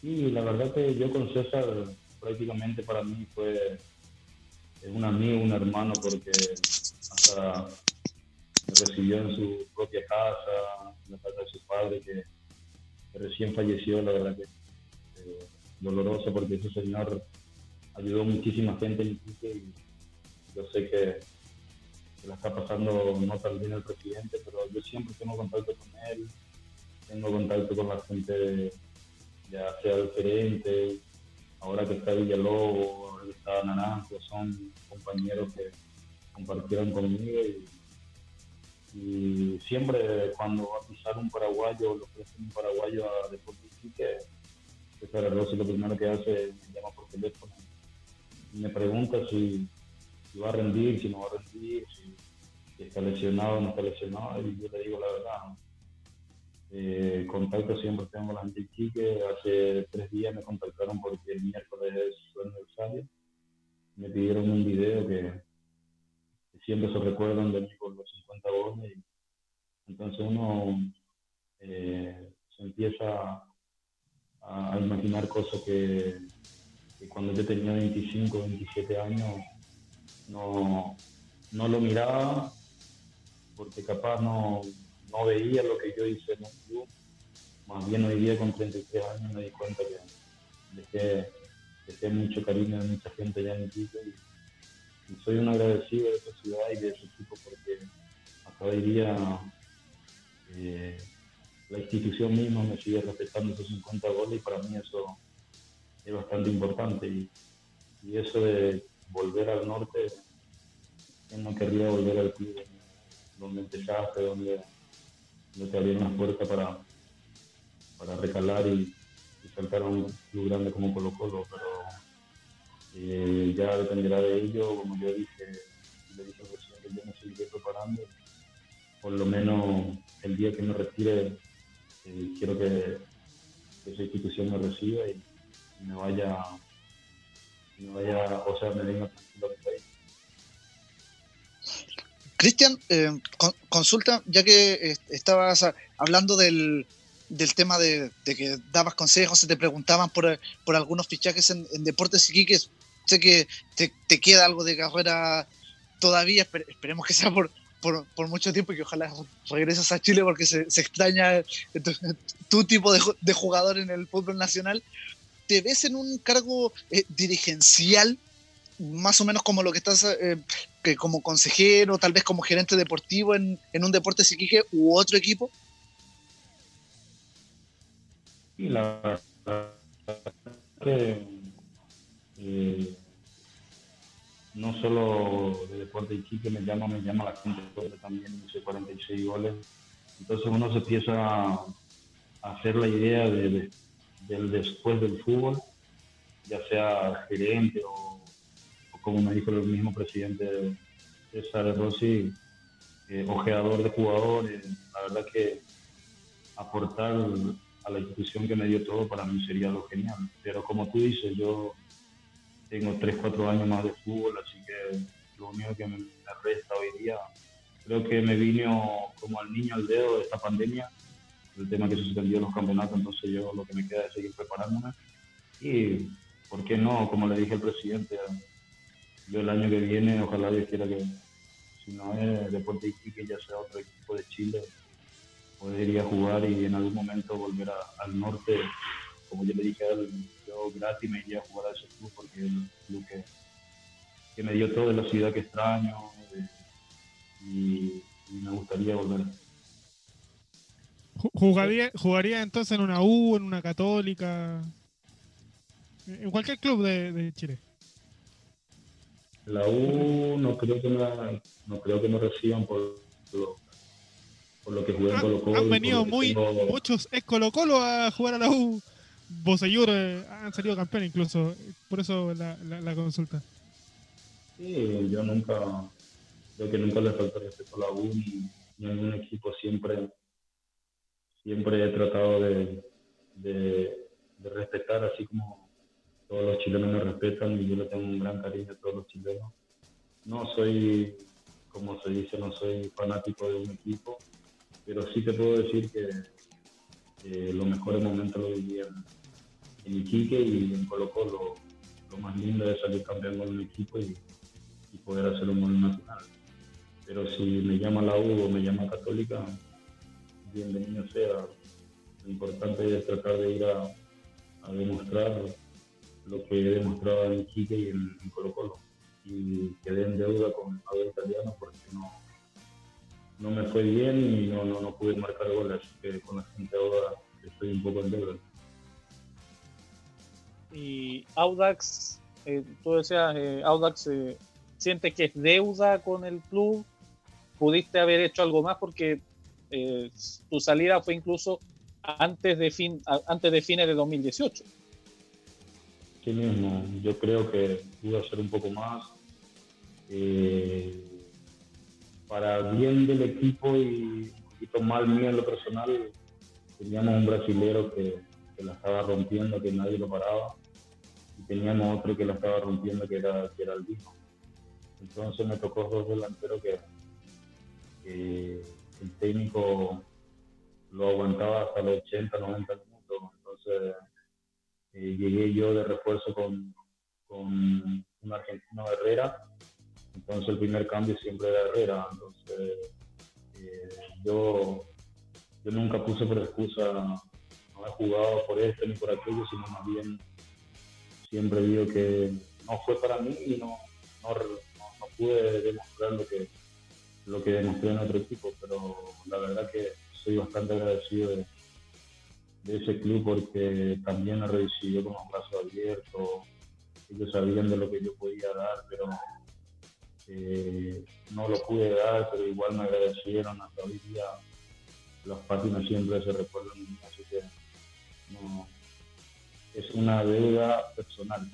Sí, la verdad que yo con César prácticamente para mí fue un amigo, un hermano, porque hasta recibió en su propia casa, en la casa de su padre, que, recién falleció, la verdad que eh, doloroso porque ese señor ayudó muchísima gente en Iquique y yo sé que, que, la está pasando no tan bien el presidente, pero yo siempre tengo contacto con él, tengo contacto con la gente ya sea el gerente, ahora que está Villalobos, ahora que está Naranjo, son compañeros que compartieron conmigo y, siempre cuando va a pisar un paraguayo, lo que es un paraguayo a Deportes que César Rossi lo primero que hace me llama por teléfono y me pregunta si, va a rendir, si no va a rendir, si, está lesionado o no está lesionado y yo le digo la verdad eh, contacto siempre tengo la gente Chique. Hace tres días me contactaron porque el miércoles es su aniversario. Me pidieron un video que, siempre se recuerdan de mí por los 50 goles. entonces uno eh, se empieza a, imaginar cosas que, cuando yo tenía 25, 27 años no, no lo miraba porque capaz no no veía lo que yo hice en el club, más bien hoy día con 33 años me di cuenta que dejé, mucho cariño de mucha gente ya en el y, soy un agradecido de esta ciudad y de ese equipo porque hasta hoy día eh, la institución misma me sigue respetando esos 50 goles y para mí eso es bastante importante. Y, eso de volver al norte, no querría volver al club donde empezaste, donde no te abrieron las puertas para, para recalar y, saltar a un club grande como Colo Colo, pero eh, ya dependerá de ello, como yo dije, le dije al presidente que yo me seguiré preparando. Por lo menos el día que me retire, eh, quiero que, que esa institución me reciba y, y me vaya, me vaya, o sea, me venga tranquilo país. Cristian, eh, con- consulta, ya que eh, estabas hablando del, del tema de, de que dabas consejos, se te preguntaban por, por algunos fichajes en, en Deportes Iquiques. Sé que te, te queda algo de carrera todavía, esper- esperemos que sea por, por, mucho tiempo y que ojalá regreses a Chile porque se, extraña tu, tipo de, de jugador en el fútbol nacional. ¿Te ves en un cargo eh, dirigencial, más o menos como lo que estás eh, que como consejero, tal vez como gerente deportivo en, en un deporte psiquique u otro equipo? Y la verdad que no solo de deporte y que me llama, me llama la gente, también hice 46 goles. Entonces uno se empieza a hacer la idea de, de- del después del fútbol, ya sea gerente o, o como me dijo el mismo presidente César Rossi, eh, ojeador de jugadores. La verdad que aportar a la institución que me dio todo para mí sería lo genial. Pero como tú dices, yo tengo 3, 4 años más de fútbol, así que lo único que me, resta hoy día, creo que me vino como al niño al dedo de esta pandemia, el tema que se suspendió los campeonatos, entonces yo lo que me queda es seguir preparándome. Y, ¿por qué no? Como le dije al presidente, yo el año que viene, ojalá Dios quiera que, si no es Deporte Iquique, ya sea otro equipo de Chile, poder ir a jugar y en algún momento volver a- al norte. Como yo le dije a él, yo gratis me iría a jugar a ese club porque es el club que, que me dio todo de la ciudad que extraño eh, y, y me gustaría volver. Ju- ¿Jugaría, ¿Jugaría entonces en una U, en una católica? En cualquier club de, de Chile. La U no creo que me, no creo que me reciban por lo, por lo que jugué en Colo Colo. han venido muy tengo, muchos ex Colo Colo a jugar a la U. Boseyur eh, han salido campeones incluso. Por eso la, la, consulta. Sí, yo nunca, creo que nunca le falta respeto la U ni, a ningún equipo. Siempre, siempre he tratado de, de, respetar, así como todos los chilenos me respetan y yo le tengo un gran cariño a todos los chilenos. No soy, como se dice, no soy fanático de un equipo, pero sí te puedo decir que eh, los mejores momentos los viví en Iquique y en Colo Colo. Lo más lindo es salir campeón con un equipo y, poder hacer un gol nacional. Pero si me llama la U o me llama Católica, bienvenido sea. Lo importante es tratar de ir a, demostrar lo que he demostrado en Iquique y en, Colo Colo. Y quedé en deuda con el jugador italiano porque no, no me fue bien y no, no, no pude marcar goles. Así que con la gente ahora estoy un poco en deuda. Y Audax, eh, tú decías, eh, Audax eh, sientes que es deuda con el club. Pudiste haber hecho algo más porque eh, tu salida fue incluso antes de fin antes de fines de 2018. Sí mismo, yo creo que pude hacer un poco más. eh, para bien del equipo y un poquito mal mío en lo personal, teníamos un brasilero que, la estaba rompiendo, que nadie lo paraba, teníamos otro que la estaba rompiendo, que era, que era el mismo. Entonces me tocó dos delanteros que, que el técnico lo aguantaba hasta los 80, 90 minutos. Entonces eh, llegué yo de refuerzo con, con un argentino Herrera, entonces el primer cambio siempre era Herrera, entonces eh, yo, yo nunca puse por excusa, no he jugado por esto ni por aquello, sino más bien siempre digo que no fue para mí y no, no, no, pude demostrar lo que, lo que demostré en otro equipo, pero la verdad que soy bastante agradecido de, ese club porque también me recibió con los brazos abiertos. Ellos sabían de lo que yo podía dar, pero eh, no lo pude dar, pero igual me agradecieron. Hasta hoy día las páginas siempre se recuerdan así que no, es una deuda personal.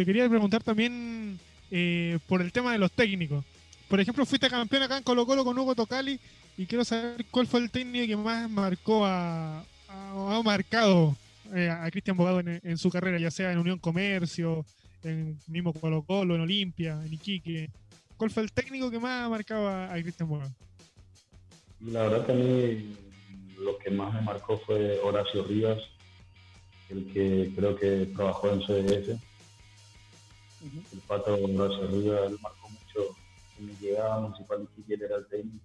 te quería preguntar también eh, por el tema de los técnicos. Por ejemplo, fuiste campeón acá en Colo Colo con Hugo Tocali y quiero saber cuál fue el técnico que más marcó a, ha marcado eh, a Cristian Bogado en, su carrera, ya sea en Unión Comercio, en mismo Colo Colo, en Olimpia, en Iquique. ¿Cuál fue el técnico que más marcaba a Cristian Bogado? La verdad que a mí lo que más me marcó fue Horacio Rivas, el que creo que trabajó en CDS. El pato Horacio Rivas, él marcó mucho en mi llegada municipal de él era el técnico.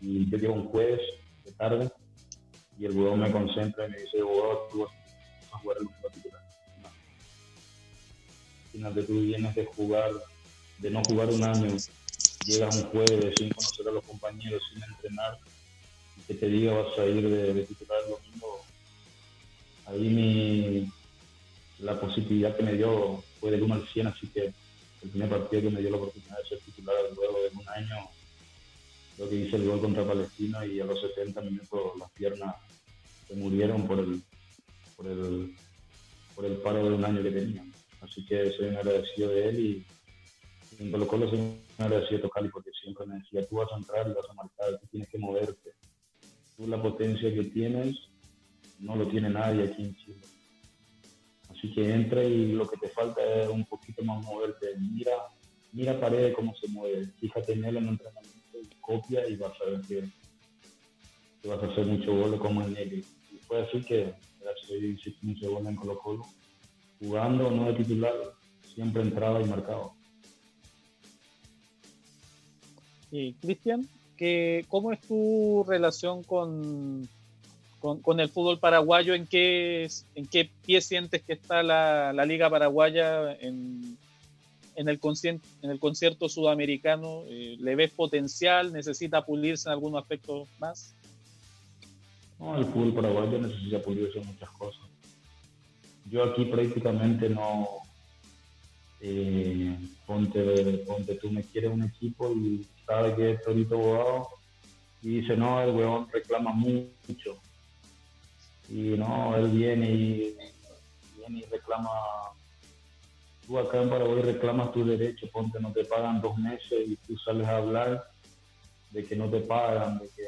Y yo llego un jueves de tarde y el huevón me concentra y me dice, huevón, tú vas a jugar el único titular. No. Imagínate, tú vienes de jugar, de no jugar un año, llegas un jueves sin conocer a los compañeros, sin entrenar, y que te diga vas a ir de, titular el domingo, ahí mi, la positividad que me dio fue del 1 al 100, así que el primer partido que me dio la oportunidad de ser titular luego de un año lo que hice el gol contra Palestina y a los 70 minutos las piernas se murieron por el, por el, por el paro de un año que tenía. Así que soy un agradecido de él y, en Colo Colo soy agradecido de Tocali porque siempre me decía, tú vas a entrar y vas a marcar, tú tienes que moverte. Tú la potencia que tienes no lo tiene nadie aquí en Chile. Así que entra y lo que te falta es un poquito más moverte. Mira, mira Paredes cómo se mueve. Fíjate en él en el entrenamiento copia y vas a ver que, vas a hacer mucho gol como en él. Y fue así que, gracias a Dios, hiciste mucho gol en Colo Colo. Jugando, no de titular, siempre entraba y marcaba. Cristian, ¿cómo es tu relación con, con, el fútbol paraguayo? ¿En qué, ¿En qué pie sientes que está la, la Liga Paraguaya en, en el, en el concierto sudamericano? Eh, ¿Le ves potencial? ¿Necesita pulirse en algunos aspectos más? No, el fútbol paraguayo necesita pulirse en muchas cosas. Yo aquí prácticamente no. Eh, ponte, ponte tú, me quieres un equipo y sabe que es Torito Bogado y dice, no, el weón reclama mucho. Y no, él viene y, viene y reclama tú acá en Paraguay reclamas tu derecho, ponte, no te pagan dos meses y tú sales a hablar de que no te pagan, de que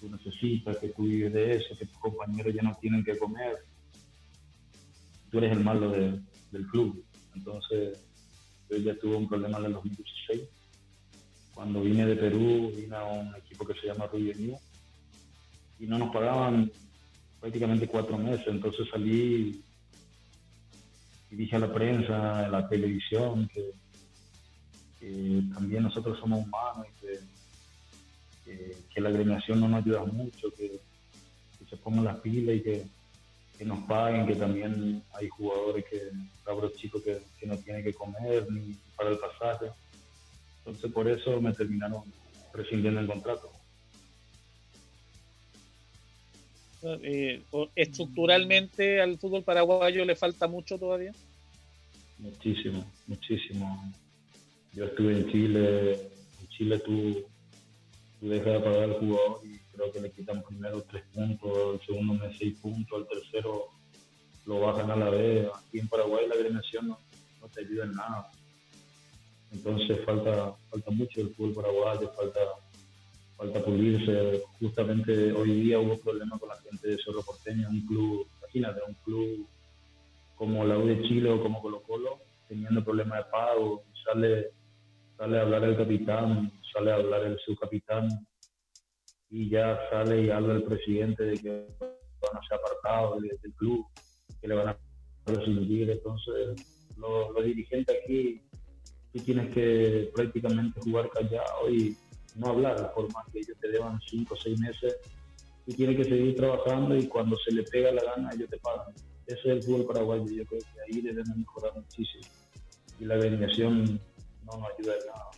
tú necesitas, que tú vives de eso, que tus compañeros ya no tienen que comer. Tú eres el malo del club. Entonces, yo ya tuve un problema en el 2016. Cuando vine de Perú, vine a un equipo que se llama Rubio New y no nos pagaban prácticamente cuatro meses. Entonces salí y dije a la prensa, a la televisión, que, también nosotros somos humanos y que, la agremiación no nos ayuda mucho, que, se pongan las pilas y que, nos paguen, que también hay jugadores que, cabros chicos que, no tienen que comer ni para el pasaje. Entonces por eso me terminaron rescindiendo el contrato. Eh, estructuralmente al fútbol paraguayo le falta mucho todavía? Muchísimo, muchísimo. Yo estuve en Chile, en Chile tú, tú dejas de pagar al jugador y creo que le quitan primero tres puntos, el segundo mes seis puntos, el tercero lo bajan a la vez. Aquí en Paraguay la agremiación no, te ayuda en nada. Entonces falta, falta mucho el fútbol paraguayo, falta falta pulirse. Justamente hoy día hubo problemas con la gente de Cerro Porteño, un club, imagínate, un club como la U de Chile o como Colo Colo, teniendo problemas de pago, sale, sale a hablar el capitán, sale a hablar el subcapitán y ya sale y habla el presidente de que van a ser apartados del, club, que le van a rescindir. Entonces, los, dirigentes aquí, tú tienes que prácticamente jugar callado y no hablar, por más que ellos te deban cinco o seis meses, y tienes que seguir trabajando y cuando se le pega la gana ellos te pagan. Ese es el fútbol paraguayo, yo creo que ahí debemos mejorar muchísimo y la organización no nos ayuda en nada.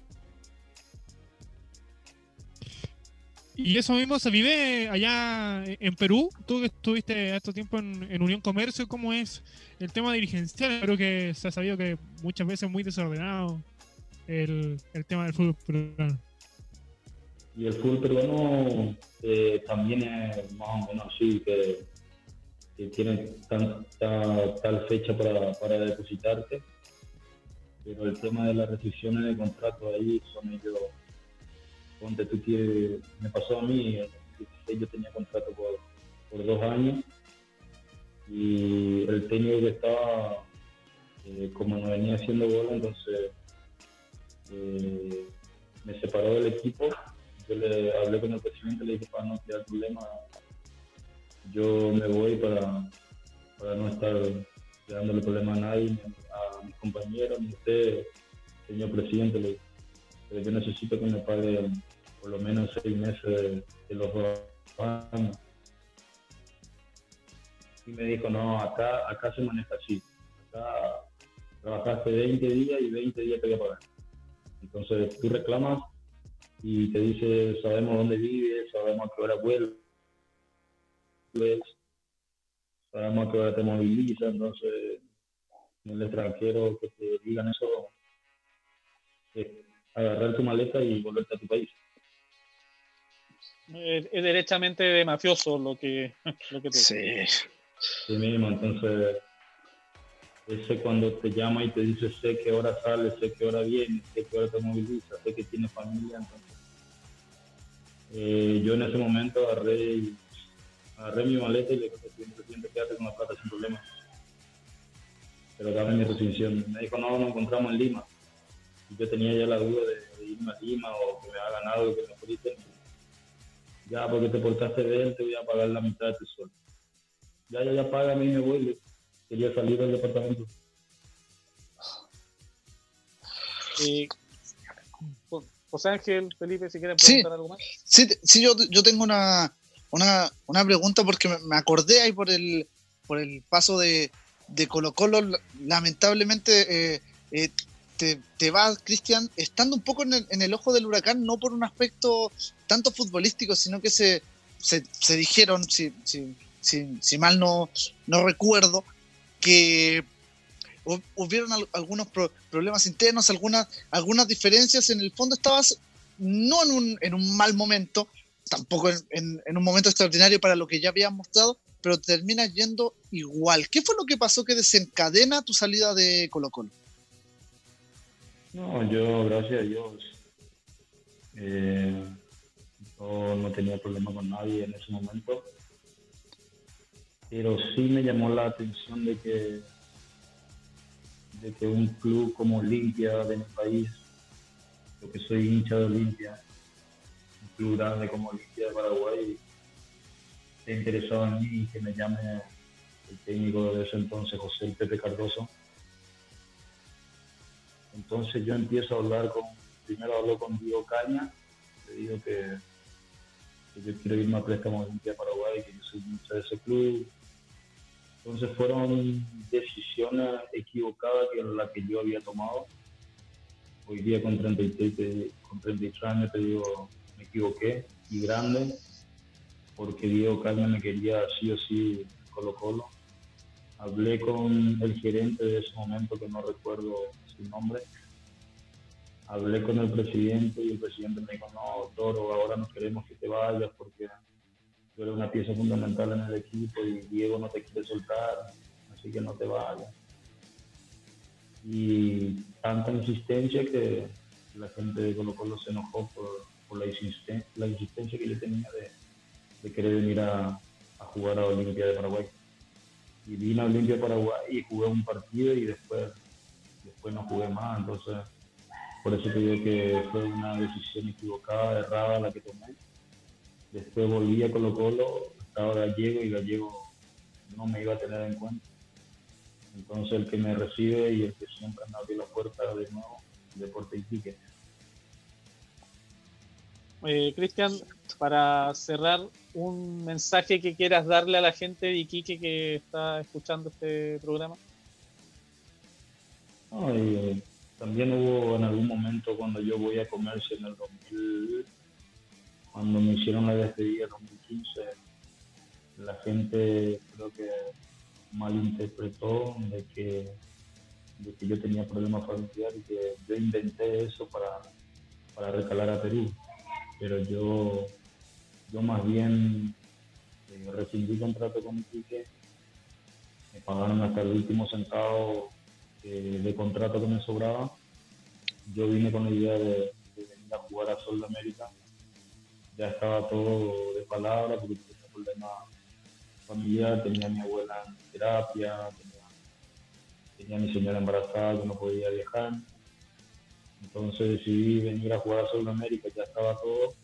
Y eso mismo se vive allá en Perú. Tú que estuviste estos tiempo en, Unión Comercio, ¿cómo es el tema dirigencial? Creo que se ha sabido que muchas veces es muy desordenado el, el tema del fútbol peruano. Y el fútbol peruano eh, también es más o menos así, que que tienen tanta, tal fecha para, para depositarte, pero el tema de las restricciones de contrato ahí son ellos, donde tú quieres, me pasó a mí, yo tenía contrato por, por dos años y el técnico que estaba, eh, como no venía haciendo gol, entonces eh, me separó del equipo. Yo le hablé con el presidente, le dije para no crear problemas, yo me voy para, para no estar dándole problemas a nadie, a mis compañeros, ni a usted, señor presidente, le, pero yo necesito que me pague por lo menos seis meses de, los dos años. Y me dijo, no, acá, acá se maneja así. Acá trabajaste 20 días y 20 días te voy a pagar. Entonces tú reclamas y te dice, sabemos dónde vives, sabemos a qué hora vuelves, sabemos a qué hora te movilizas, entonces en el extranjero que te digan eso, es agarrar tu maleta y volverte a tu país. Es, derechamente de mafioso lo que, (laughs) lo que te Sí. Sí mismo, entonces ese cuando te llama y te dice sé qué hora sale, sé qué hora viene, sé qué hora te moviliza, sé que tiene familia, entonces eh, yo en ese momento agarré, agarré mi maleta y le dije, presidente, presidente, quédate con la plata sin problema. Pero dame mi restricción. Me dijo, no, nos encontramos en Lima. Y yo tenía ya la duda de, irme a Lima o que me hagan algo, que me politen. Ya, porque te portaste bien, te voy a pagar la mitad de tu sueldo. Ya, ya, ya, paga, a mí me voy quería salir del departamento. Eh, José Ángel, Felipe, si quieren preguntar algo más. Sí, sí yo, yo tengo una, una, una pregunta porque me, acordé ahí por el, por el paso de, de Colo Colo. Lamentablemente eh, eh, te, vas, Cristian, estando un poco en el, en el, ojo del huracán, no por un aspecto tanto futbolístico, sino que se, se, dijeron, si, si, si, mal no, no recuerdo, que hubieron algunos problemas internos, algunas, algunas diferencias. En el fondo estabas no en un, en un mal momento, tampoco en, en, un momento extraordinario para lo que ya habías mostrado, pero terminas yendo igual. ¿Qué fue lo que pasó que desencadena tu salida de Colo Colo? No, yo, gracias a Dios, eh, no tenía problema con nadie en ese momento pero sí me llamó la atención de que, de que un club como Olimpia de mi país, porque soy hincha de Olimpia, un club grande como Olimpia de Paraguay, esté interesado en mí y que me llame el técnico de ese entonces, José Pepe Cardoso. Entonces yo empiezo a hablar con, primero hablo con Diego Caña, le digo que, yo quiero irme a préstamo a Olimpia Paraguay, que yo soy hincha de ese club, entonces fueron decisiones equivocadas que las que yo había tomado. Hoy día con 33, con 33 años te digo, me equivoqué y grande, porque Diego Carmen me quería sí o sí Colo Colo. Hablé con el gerente de ese momento, que no recuerdo su nombre. Hablé con el presidente y el presidente me dijo, no, Toro, ahora no queremos que te vayas porque tú eres una pieza fundamental en el equipo y Diego no te quiere soltar, así que no te vayas. Y tanta insistencia que la gente de Colo Colo se enojó por, la, insistencia, la insistencia que yo tenía de, querer venir a, jugar a Olimpia de Paraguay. Y vine a Olimpia de Paraguay y jugué un partido y después, después no jugué más. Entonces, por eso te digo que fue una decisión equivocada, errada la que tomé Después volví a Colo Colo, estaba gallego y gallego no me iba a tener en cuenta. Entonces el que me recibe y el que siempre me abre la puerta de nuevo, Deporte Iquique. Eh, Cristian, para cerrar, un mensaje que quieras darle a la gente de Iquique que está escuchando este programa. Eh, también hubo en algún momento cuando yo voy a comerse en el 2000, cuando me hicieron la despedida en 2015, la gente creo que malinterpretó de que, de que yo tenía problemas familiares y que yo inventé eso para, para recalar a Perú. Pero yo, yo más bien eh, rescindí contrato con Quique me pagaron hasta el último centavo de contrato que me sobraba. Yo vine con la idea de, de venir a jugar a Sol de América. Ya estaba todo de palabra porque tenía problemas familiar, tenía mi abuela en terapia, tenía, mi señora embarazada que no podía viajar. Entonces decidí venir a jugar a Sol de América, ya estaba todo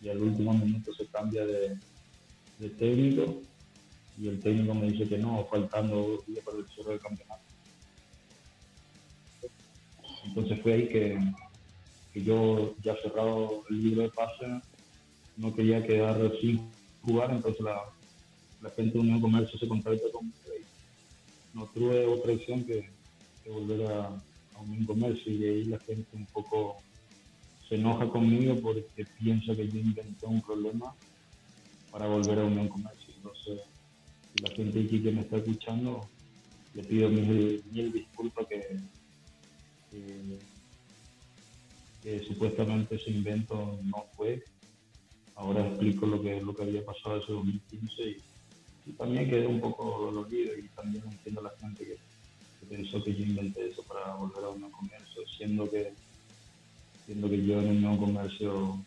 y al último minuto se cambia de, de técnico y el técnico me dice que no, faltando dos días para el cierre del campeonato. Entonces fue ahí que, yo ya cerrado el libro de pase, no quería quedar sin jugar, entonces la, gente de Unión Comercio se contacta conmigo y no tuve otra opción que, volver a, a Unión Comercio y ahí la gente un poco se enoja conmigo porque piensa que yo inventé un problema para volver a Unión Comercio. Entonces, la gente aquí que me está escuchando, le pido mil, mil disculpas que, que, que supuestamente ese invento no fue. Ahora explico lo que, lo que había pasado ese 2015 y, y también quedé un poco dolorido y también entiendo a la gente que, pensó que yo inventé eso para volver a Unión Comercio, siendo que siendo que yo en Unión Comercio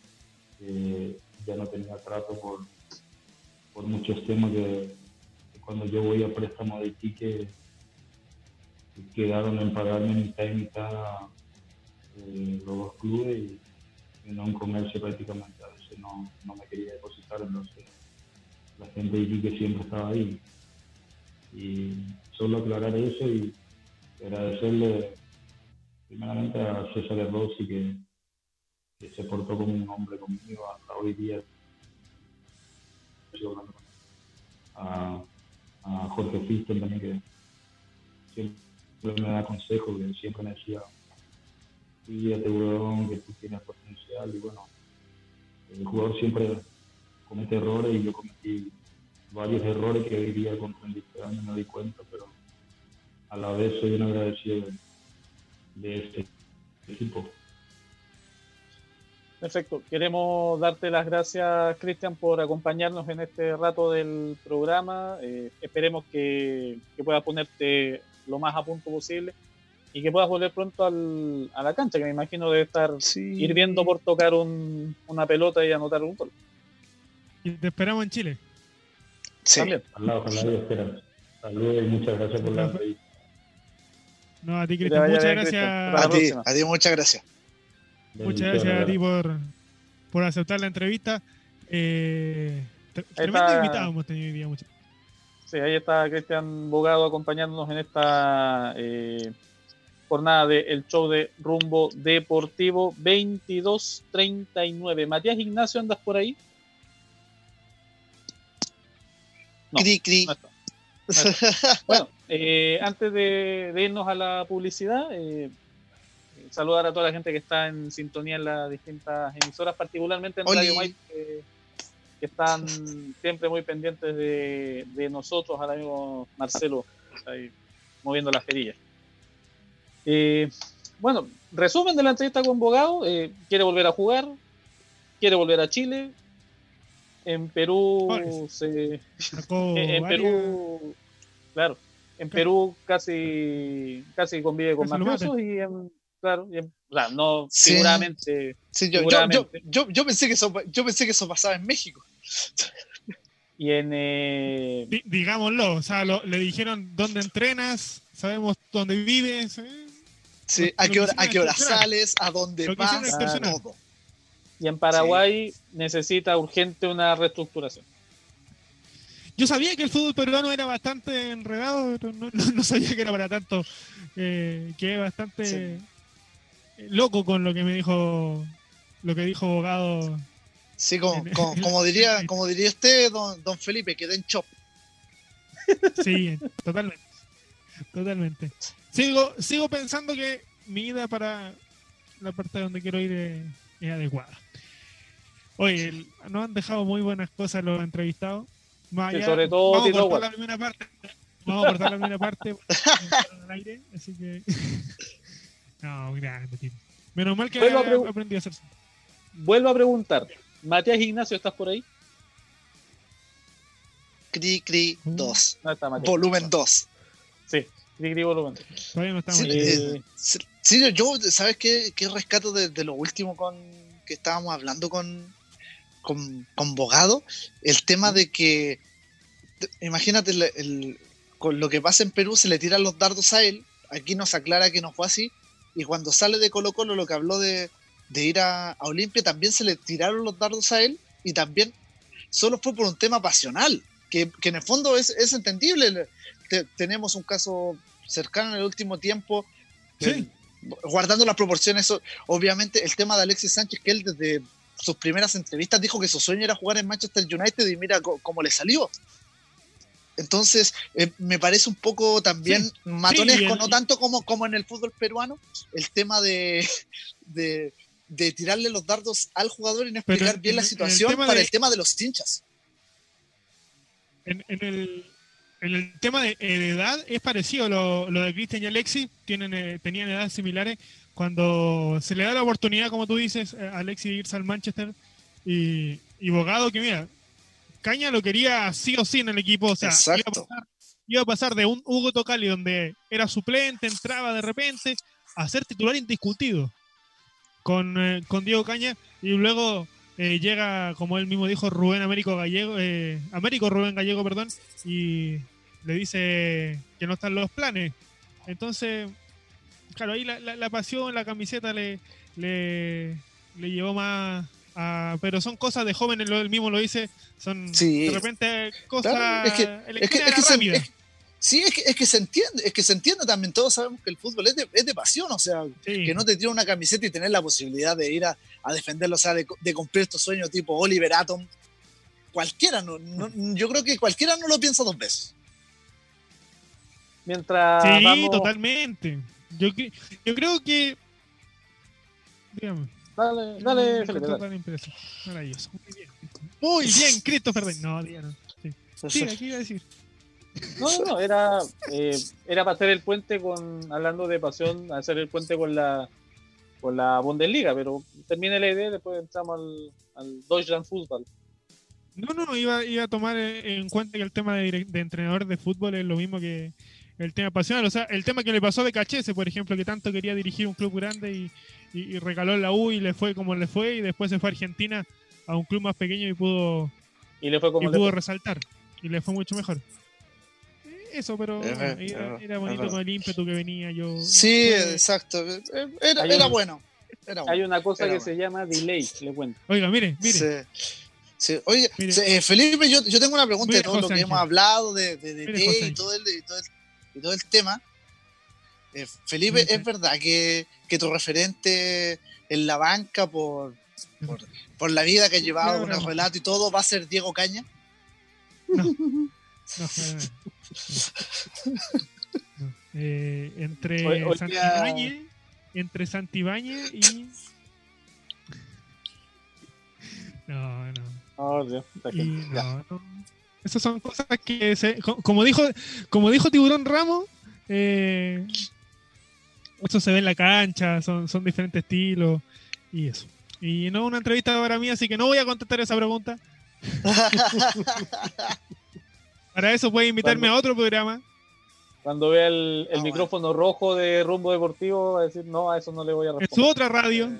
eh, ya no tenía trato por, por muchos temas que, que cuando yo voy a préstamo de ticket quedaron en pagarme mitad y mitad eh, los dos clubes y en un comercio prácticamente a veces no, no me quería depositar, entonces la gente de Iquique siempre estaba ahí. Y solo aclarar eso y agradecerle primeramente a César Rossi que, que se portó como un hombre conmigo hasta hoy día. A, a Jorge Fiston también que siempre me da consejos, que siempre me decía, cuídate, huevón, que tú tienes potencial. Y bueno, el jugador siempre comete errores y yo cometí varios errores que hoy día con 33 años me di cuenta, pero a la vez soy un agradecido de, de este equipo. Perfecto. Queremos darte las gracias, Cristian, por acompañarnos en este rato del programa. Eh, esperemos que, que, puedas ponerte lo más a punto posible y que puedas volver pronto al, a la cancha, que me imagino debe estar Sí. hirviendo por tocar un, una pelota y anotar un gol. Y te esperamos en Chile. Sí. También. Ojalá, ojalá Dios quiera. Saludos y muchas gracias por la entrevista. No, a ti, Cristian. Muchas bien, gracias. A ti, próxima. a ti muchas gracias. Muchas gracias a ti por, por aceptar la entrevista. Eh, tremendo invitado hemos tenido hoy día. Muchas Sí, ahí está Cristian Bogado acompañándonos en esta eh, jornada del show de rumbo deportivo 22-39. Matías Ignacio, ¿andas por ahí? No, Cri, cri. no está. Bueno, eh, antes de, de irnos a la publicidad, eh, saludar a toda la gente que está en sintonía en las distintas emisoras, particularmente en Oli. Radio Mike, que, que están siempre muy pendientes de, de nosotros, al amigo Marcelo, ahí moviendo las perillas. Eh, bueno, resumen de la entrevista con Bogado, eh, quiere volver a jugar, quiere volver a Chile, en Perú se, Sacó (laughs) en, varias- Perú, claro, en Perú casi casi convive con mafiosos y en, claro, y en- o sea, no Sí. seguramente Sí, yo, yo, yo, Seguramente. yo, yo pensé que eso, yo pensé que eso pasaba en México. Y en eh, Di- digámoslo, o sea, lo- le dijeron dónde entrenas, sabemos dónde vives. ¿eh? Sí, Lo- a qué hora, a qué hora sales, a dónde vas, todo. y en Paraguay necesita urgente una reestructuración. Yo sabía que el fútbol peruano era bastante enredado, pero no, no- no sabía que era para tanto. Eh, que es bastante Sí. loco con lo que me dijo, lo que dijo abogado. Sí, como, (laughs) como, como diría, como diría usted, don, don Felipe, que den chop. Sí, totalmente. Totalmente. Sigo, sigo pensando que mi ida para la parte donde quiero ir es, es adecuada. Oye, el- nos han dejado muy buenas cosas los entrevistados. Más Sí, allá- sobre todo vamos a cortar la primera parte. Vamos a cortar la primera parte. (laughs) al aire, así que. (laughs) No, grande. Menos mal que Vuelvo a aprendí a hacer. Vuelvo a preguntar, Matías Ignacio, ¿estás por ahí? Cri Cri Mm. 2, No está mal. volumen 2. Sí, Cri Cri volumen. Todavía no estamos. Sí, Eh, sí, yo, ¿sabes qué, qué rescato de, de lo último con que estábamos hablando con, con, con Bogado? El tema de que, te- imagínate, el, el- con lo que pasa en Perú, se le tiran los dardos a él, aquí nos aclara que no fue así, y cuando sale de Colo Colo, lo que habló de, de ir a, a Olimpia, también se le tiraron los dardos a él, y también solo fue por un tema pasional, que, que en el fondo es, es entendible. Te- tenemos un caso cercano en el último tiempo, Sí. guardando las proporciones, obviamente el tema de Alexis Sánchez, que él desde sus primeras entrevistas dijo que su sueño era jugar en Manchester United y mira cómo le salió. Entonces, eh, me parece un poco también matonesco, Sí, el- no tanto como, como en el fútbol peruano, el tema de, de, de tirarle los dardos al jugador y no explicar en- bien la el situación para de- el tema de los hinchas. En, en el, en el tema de, eh, de edad es parecido lo, lo de Cristian y Alexis, tienen, eh, tenían edades similares. Cuando se le da la oportunidad, como tú dices, a Alexis de irse al Manchester y, y Bogado, que mira, Caña lo quería sí o sí en el equipo, o sea, iba a, pasar, iba a pasar de un Hugo Tocali donde era suplente, entraba de repente, a ser titular indiscutido con, eh, con Diego Caña y luego eh, llega, como él mismo dijo, Rubén Américo Gallego, eh, Américo Rubén Gallego, perdón, y le dice que no están los planes. Entonces, claro, ahí la, la- la pasión, la camiseta le, le, le llevó más a... Pero son cosas de jóvenes, lo, él mismo lo dice, son Sí. de repente cosas... Claro, es que- el Es que, esquina es que era se, rápida. es- sí, es que, es que se entiende, es que se entiende también, todos sabemos que el fútbol es de, es de pasión, o sea, Sí. que no te tire una camiseta y tener la posibilidad de ir a, a defenderlo, o sea, de, de cumplir tu sueño tipo Oliver Atom. Cualquiera, no, no- (laughs) yo creo que cualquiera no lo piensa dos veces. Mientras Sí, vamos, totalmente. Yo, yo creo que... Dígame. Dale, dale, me Felipe, dale. Maravilloso. Muy bien. Muy bien, Christopher. No, díganos. Sí. Sí, aquí iba a decir. No, no, no, era, eh, era para hacer el puente con, hablando de pasión, hacer el puente con la con la Bundesliga, pero termine la idea y después entramos al, al Deutschland Fußball. No, no, iba, iba a tomar eh, en cuenta que el tema de, de entrenador de fútbol es lo mismo que el tema pasional. O sea, el tema que le pasó a Becachese, por ejemplo, que tanto quería dirigir un club grande y, y, y recaló en la U y le fue como le fue, y después se fue a Argentina a un club más pequeño y pudo, Y le fue y como le pudo fue. resaltar. Y le fue mucho mejor. Eso, pero era, era bonito con el ímpetu que venía. Yo, Sí, fue- exacto. Era, era un- bueno. Era bueno. Hay una cosa que bueno. se llama delay, le cuento. Oiga, mire, mire. Sí. Sí. Oye, Mire. eh, Felipe, yo, yo tengo una pregunta Mire, de todo lo José que hemos Ángel. hablado, de, de, de Mire, y todo, el, y, todo el, y todo el tema. Eh, Felipe, Mire. ¿es verdad que, que tu referente en la banca por, por, por la vida que ha llevado, No, con no. el relato y todo, va a ser Diego Caña? No, nada. (laughs) No. No. (laughs) Eh, entre Hoy- hoy día- Santibáñez, entre y. No, no. Oh, Dios, Y no, no. Esas son cosas que se, co- como dijo, como dijo Tiburón Ramos, eh, eso se ve en la cancha, son, son diferentes estilos y eso. Y no una entrevista para mí, así que no voy a contestar esa pregunta. (laughs) Para eso puede invitarme a otro programa. Cuando vea el, el Ah, micrófono rojo de rumbo deportivo, va a decir, no, a eso no le voy a En su responder. otra radio,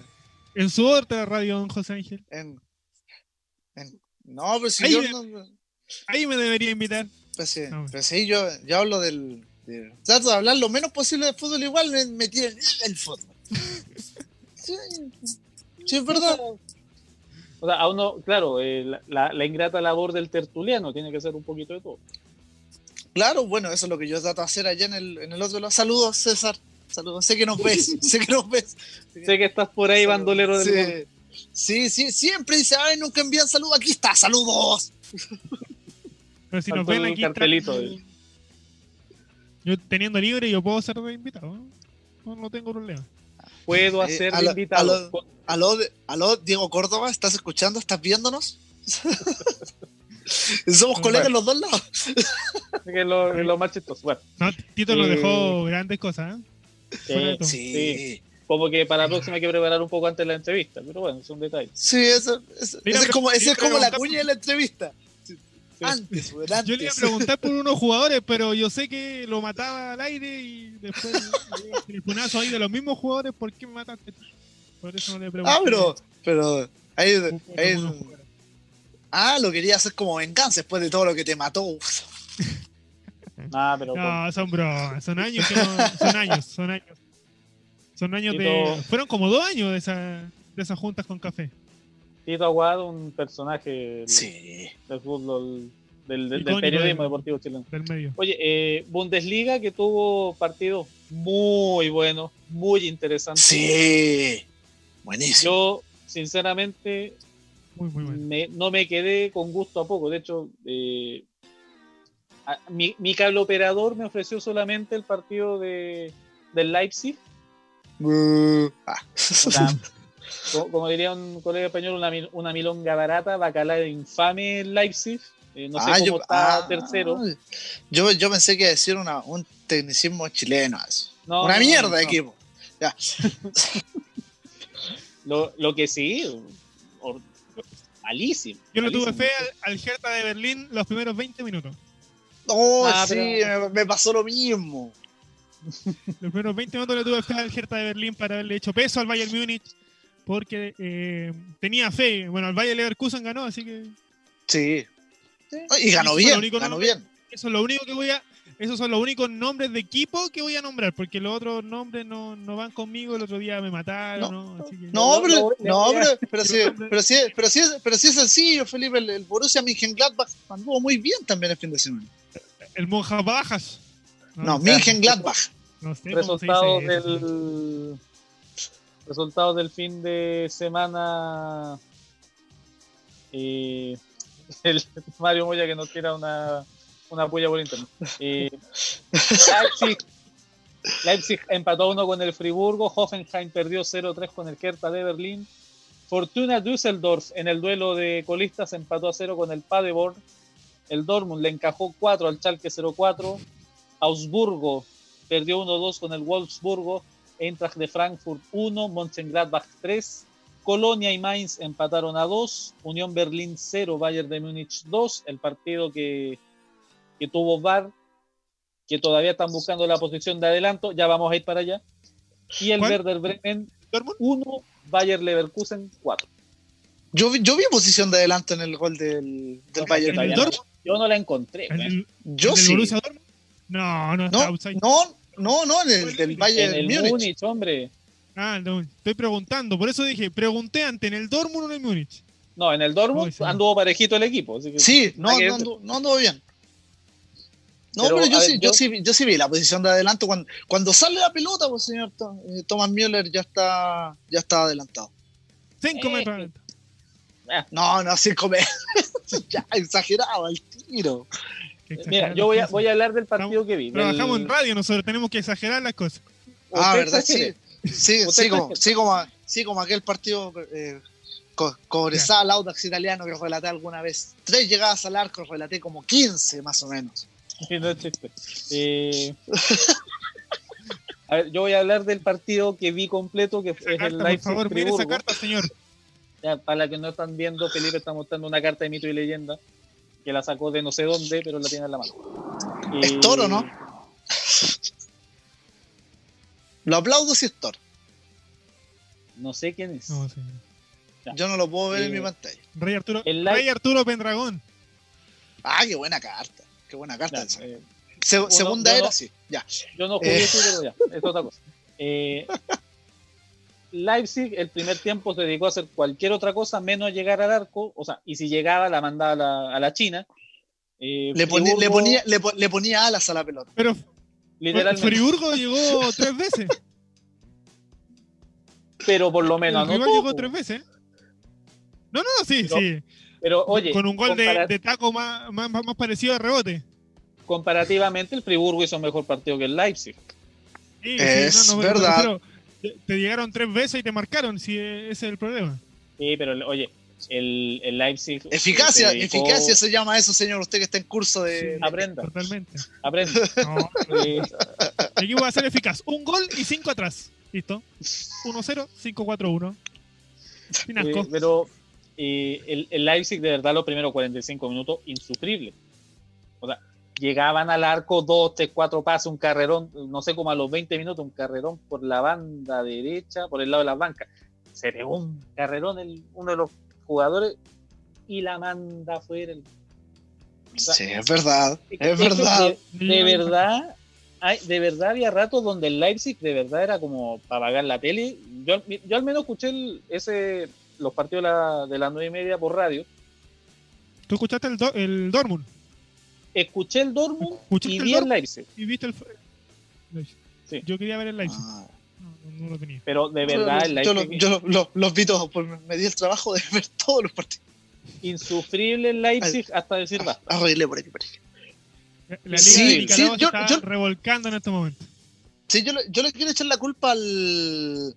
en su otra radio, don José Ángel. En- en- no, pero si Ahí yo me- no, Ahí me debería invitar. pues sí, No. pues sí, yo, yo hablo del. de- trato de hablar lo menos posible de fútbol, igual me en el fútbol. (laughs) Sí, sí, es verdad. O sea, a uno, claro, eh, la, la- la ingrata labor del tertuliano tiene que ser un poquito de todo. Claro, bueno, eso es lo que yo trato de hacer allá en el, en el otro lado. Saludos, César. Saludos. Sé que nos ves, (laughs) sé que nos ves. Sé que estás por ahí, bandolero del sí, sí, sí, siempre dice, ay, nunca envían saludos. Aquí está, saludos. Pero si nos ven el aquí. cartelito está- de- Yo teniendo libre, yo puedo ser de invitado. ¿no? No, tengo problema. Puedo Eh, hacer a lo- invitado. a lo- Aló, aló, Diego Córdoba, ¿estás escuchando? ¿Estás viéndonos? (laughs) Somos colegas en los dos lados. (laughs) Que lo, lo más chistoso. Bueno, No, Tito nos Eh, dejó grandes cosas. ¿eh? Eh. Sí, sí. como que para la próxima hay que preparar un poco antes la entrevista, pero bueno, es un detalle. sí, eso, eso- Mira, ese es como, es como la cuña de la entrevista. Antes, Yo le iba a preguntar por unos jugadores, pero yo sé que lo mataba al aire y después el telefonazo ahí de los mismos jugadores, ¿por qué me mataste? Por eso no le pregunté. Ah, pero, pero ahí, ahí- ah, lo quería hacer como venganza después de todo lo que te mató. Nah, (laughs) pero No, son bromas, son años que no, son años, son años. Son años de. Fueron como dos años de, esa, de esas juntas con café. Tito Aguado, un personaje del, Sí. del fútbol, del, del- del Icónico periodismo deportivo chileno. del medio. Oye, eh, Bundesliga que tuvo partidos muy buenos, muy interesantes. Sí. Buenísimo. Yo, sinceramente, Muy, muy bueno. me- no me quedé con gusto a poco. De hecho, eh, a- mi, mi cable operador me ofreció solamente el partido de, del Leipzig. Uh, ah. Una- (laughs) como diría un colega español, una, mil- una milonga barata, bacalao infame el Leipzig. Eh, no sé Ah, cómo yo- está ah, tercero. Yo, yo pensé que iba a decir una, un tecnicismo chileno. eso. No, una no, mierda de no. equipo. Ya. (laughs) Lo, lo que sí, or- malísimo. Yo le tuve malísimo. fe al, al Hertha de Berlín los primeros 20 minutos. Oh, Ah, sí, pero- me, pasó lo mismo. (laughs) Los primeros 20 minutos le tuve fe al Hertha de Berlín para haberle hecho peso al Bayern Múnich porque eh, tenía fe. Bueno, el Bayern Leverkusen ganó, así que Sí. Y ganó Eso fue lo bien, ganó bien. eso es lo único que voy a. Esos son los únicos nombres de equipo que voy a nombrar, porque los otros nombres no, no van conmigo. El otro día me mataron, ¿no? Así que- No, No, pero, no, no, le- pero, pero, sí, Pero- sí, pero, sí, pero sí es sencillo, Felipe. El, el Borussia Mönchengladbach anduvo muy bien también el fin de semana. El Monja Bajas. No, Mönchengladbach. No sé resultados eso. del resultados del fin de semana eh, (laughs) el Mario Moya que nos tira una, una puya por internet. (laughs) Eh, Leipzig, Leipzig empató uno con el Friburgo Hoffenheim perdió 0-3 con el Hertha de Berlín Fortuna Düsseldorf en el duelo de colistas empató a 0 con el Paderborn el Dortmund le encajó 4 al Schalke 0-4 Augsburgo perdió 1-2 con el Wolfsburgo, Eintracht de Frankfurt 1, Mönchengladbach 3, Colonia y Mainz empataron a 2, Unión Berlín 0, Bayern de Múnich 2, el partido que, que tuvo VAR, que todavía están buscando la posición de adelanto, ya vamos a ir para allá, y el ¿Cuál? Werder Bremen Dortmund. 1, Bayern Leverkusen 4. Yo, vi- yo vi posición de adelante en el gol del, del No, Bayern. ¿En Dortmund? Yo no la encontré. ¿El, güey. del- Yo el del sí. No, no No, no, no, no, en el del En Bayern el Múnich. Múnich, hombre. Ah, no, estoy preguntando. Por eso dije, pregunté antes, ¿en el Dortmund o en el Múnich? No, en el Dortmund anduvo parejito el equipo. así que- Sí, no, no, anduvo- no anduvo bien. No, Pero, pero, yo, ver, sí, yo, yo- sí, vi- yo sí vi la posición de adelanto. Cuando, cuando sale la pelota, pues señor eh, Thomas Müller ya está, ya está adelantado. Cinco Eh, metros. adelante. No, no, sin comer. (laughs) ya, exagerado al tiro. Mira, yo voy a, voy a hablar del partido que vi. del- Trabajamos en radio, nosotros tenemos que exagerar las cosas. Ah, ¿verdad? Sí, exagere. sí, como, sí, como, sí, como aquel partido eh, co- Cobresal Audax italiano que relaté alguna vez. Tres llegadas al arco, relaté como 15 más o menos. (laughs) Sí, no es chiste. Eh, a ver, yo voy a hablar del partido que vi completo, que es el carta, por Leipzig favor, mire esa carta, señor. Ya, para la que no están viendo, Felipe está mostrando una carta de mito y leyenda que la sacó de no sé dónde, pero la tiene en la mano. Es Eh, toro, ¿no? Lo aplaudo si es toro. No sé quién es. No, sí. Ya. Yo no lo puedo ver en Eh, mi pantalla. Rey Arturo, El Rey Arturo Pendragón. Ah, qué buena carta. Qué buena Ya, carta. esa. eh, Se- segunda era, no- sí. Ya. Yo no jugué Eh. eso, pero ya, es otra cosa. Eh, (laughs) Leipzig el primer tiempo se dedicó a hacer cualquier otra cosa menos llegar al arco, o sea, y si llegaba la mandaba a la, a la China. Eh, Le, ponía- le, Friburgo, ponía, le, po- le ponía alas a la pelota. Pero literalmente, Friburgo llegó tres veces. pero por lo El menos rival anotó, llegó tres veces. No, no, sí, Pero, sí. Pero oye, Con un gol de, taco más, más, más parecido a rebote. comparativamente el Friburgo hizo mejor partido que el Leipzig. Sí, Es sí, no, no, verdad. te, te llegaron tres veces y te marcaron, si ese es el problema. Sí, pero oye, el, el Leipzig. Eficacia, se dedicó- eficacia se llama eso, señor. Usted que está en curso de. Aprenda, Totalmente. aprenda. No, Eh, el equipo va a ser eficaz. Un gol y cinco atrás. Listo. 1-0, 5-4-1. Sin pero eh, el, el Leipzig de verdad los primeros 45 minutos insufrible. O sea, llegaban al arco dos, tres, cuatro pases, un carrerón, no sé, como a los 20 minutos, un carrerón por la banda derecha, por el lado de las bancas. Se pegó un carrerón el, uno de los jugadores y la manda el- sea, Sí, es verdad, es verdad. De, de verdad, hay, de verdad había ratos donde el Leipzig de verdad era como para pagar la tele. Yo, yo al menos escuché el- ese, los partidos de, la, de las nueve y media por radio. ¿Tú escuchaste el, Do- el Dortmund Escuché el Dortmund ¿Escuchaste y el vi el Dortmund? Leipzig. y viste el. Leipzig? Sí. Yo quería ver el Leipzig. Ah. No, lo tenía. Pero de verdad, el yo, Leipzig, lo- yo lo- lo- los vi todos, pues me di el trabajo de ver todos los partidos. insufrible el Leipzig hasta decir basta. Arreglé por aquí, por aquí. La Liga Sí, de sí, Nicaragua yo- se está yo- revolcando en este momento. Sí, yo, yo le quiero echar la culpa al.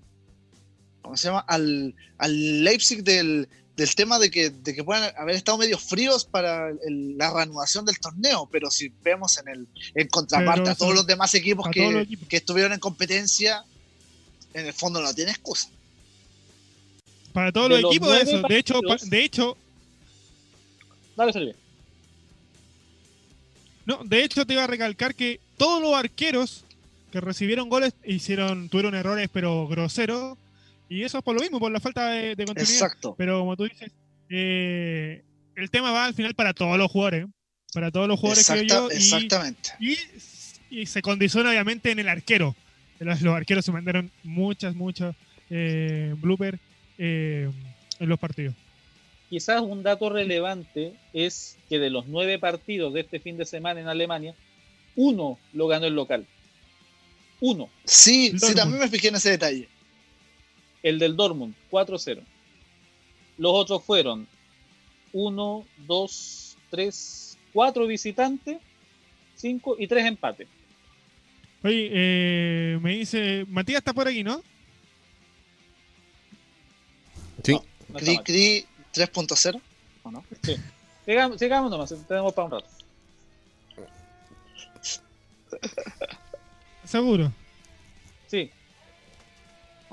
¿Cómo se llama? Al, al Leipzig del, del tema de que, de que puedan haber estado medio fríos para el- la reanudación del torneo, pero si vemos en el en contraparte Pero a todos los demás equipos que, todos los equipos. que estuvieron en competencia, en el fondo no tiene excusa. Para todos De los los equipos, nueve eso. De hecho, de hecho, Dale, Silvia. no, de hecho te iba a recalcar que todos los arqueros que recibieron goles hicieron, tuvieron errores pero groseros. Y eso es por lo mismo, por la falta de, de continuidad. Exacto. Pero como tú dices, eh, el tema va al final para todos los jugadores. ¿eh? Para todos los jugadores Exacta- yo. y- exactamente. Y, y se condiciona obviamente en el arquero. Los, los arqueros se mandaron muchas, muchas eh, bloopers eh, en los partidos. Quizás un dato relevante es que de los nueve partidos de este fin de semana en Alemania, uno lo ganó el local. Uno. Sí, sí, también me fijé en ese detalle. El del Dortmund, 4-0. Los otros fueron 1, 2, 3, 4 visitantes, 5 y 3 empates. Oye, eh, me dice, Matías está por aquí, ¿no? Sí. No está Cri. Cri 3.0. ¿o no? Sí. Sigamos, sigamos nomás, tenemos para un rato. Seguro. Sí,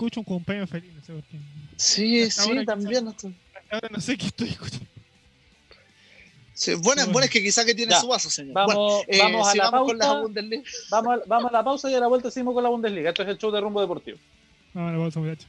Escucho un cumpleaños feliz, no sé por qué. Sí, Hasta ahora sí, también. Hasta ahora no sé qué estoy escuchando. Sí, bueno, bueno, es que quizá que tiene Ya. su vaso, señor. Vamos- bueno, eh, vamos a la con pausa. la Bundesliga. vamos a, vamos a la pausa y a la vuelta seguimos con la Bundesliga. Esto es el show de rumbo deportivo. Vamos a la pausa, muchachos.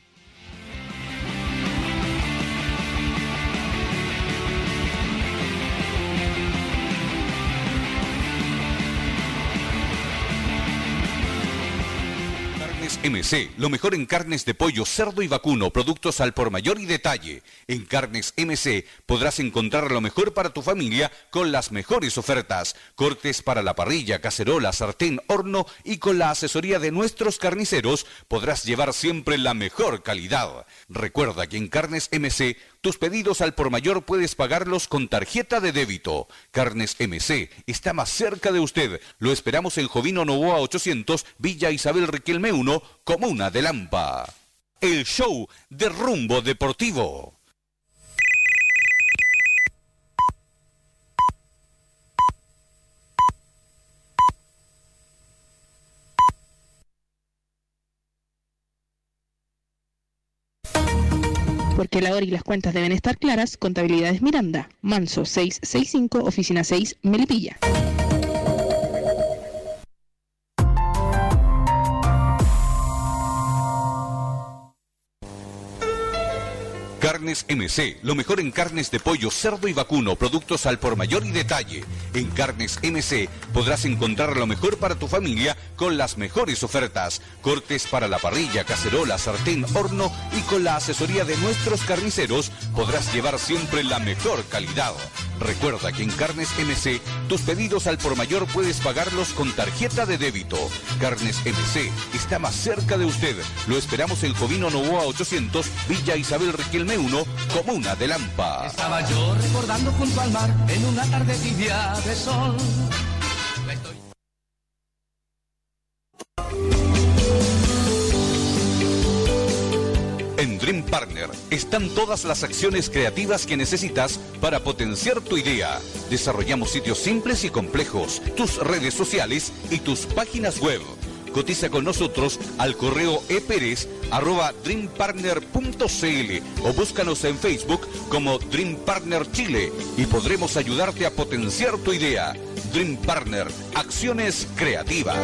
MC, lo mejor en carnes de pollo, cerdo y vacuno, productos al por mayor y detalle. En Carnes MC podrás encontrar lo mejor para tu familia con las mejores ofertas. Cortes para la parrilla, cacerola, sartén, horno y con la asesoría de nuestros carniceros podrás llevar siempre la mejor calidad. Recuerda que en Carnes MC tus pedidos al por mayor puedes pagarlos con tarjeta de débito. Carnes MC está más cerca de usted. Lo esperamos en Jovino Novoa 800, Villa Isabel Riquelme 1, Comuna de Lampa. El show de rumbo deportivo. Porque la hora y las cuentas deben estar claras, Contabilidades Miranda, Manso 665, Oficina 6, Melipilla. Carnes MC, lo mejor en carnes de pollo, cerdo y vacuno, productos al por mayor y detalle. En Carnes MC podrás encontrar lo mejor para tu familia con las mejores ofertas. Cortes para la parrilla, cacerola, sartén, horno y con la asesoría de nuestros carniceros podrás llevar siempre la mejor calidad. Recuerda que en Carnes MC tus pedidos al por mayor puedes pagarlos con tarjeta de débito. Carnes MC está más cerca de usted. Lo esperamos en Jovino Novoa 800, Villa Isabel Riquelme 1, Comuna de Lampa. Estaba yo recordando junto al mar en una tarde tibia de sol. En Dream Partner están todas las acciones creativas que necesitas para potenciar tu idea. Desarrollamos sitios simples y complejos, tus redes sociales y tus páginas web. Cotiza con nosotros al correo eperes arroba dreampartner.cl o búscanos en Facebook como Dream Partner Chile y podremos ayudarte a potenciar tu idea. Dream Partner, acciones creativas.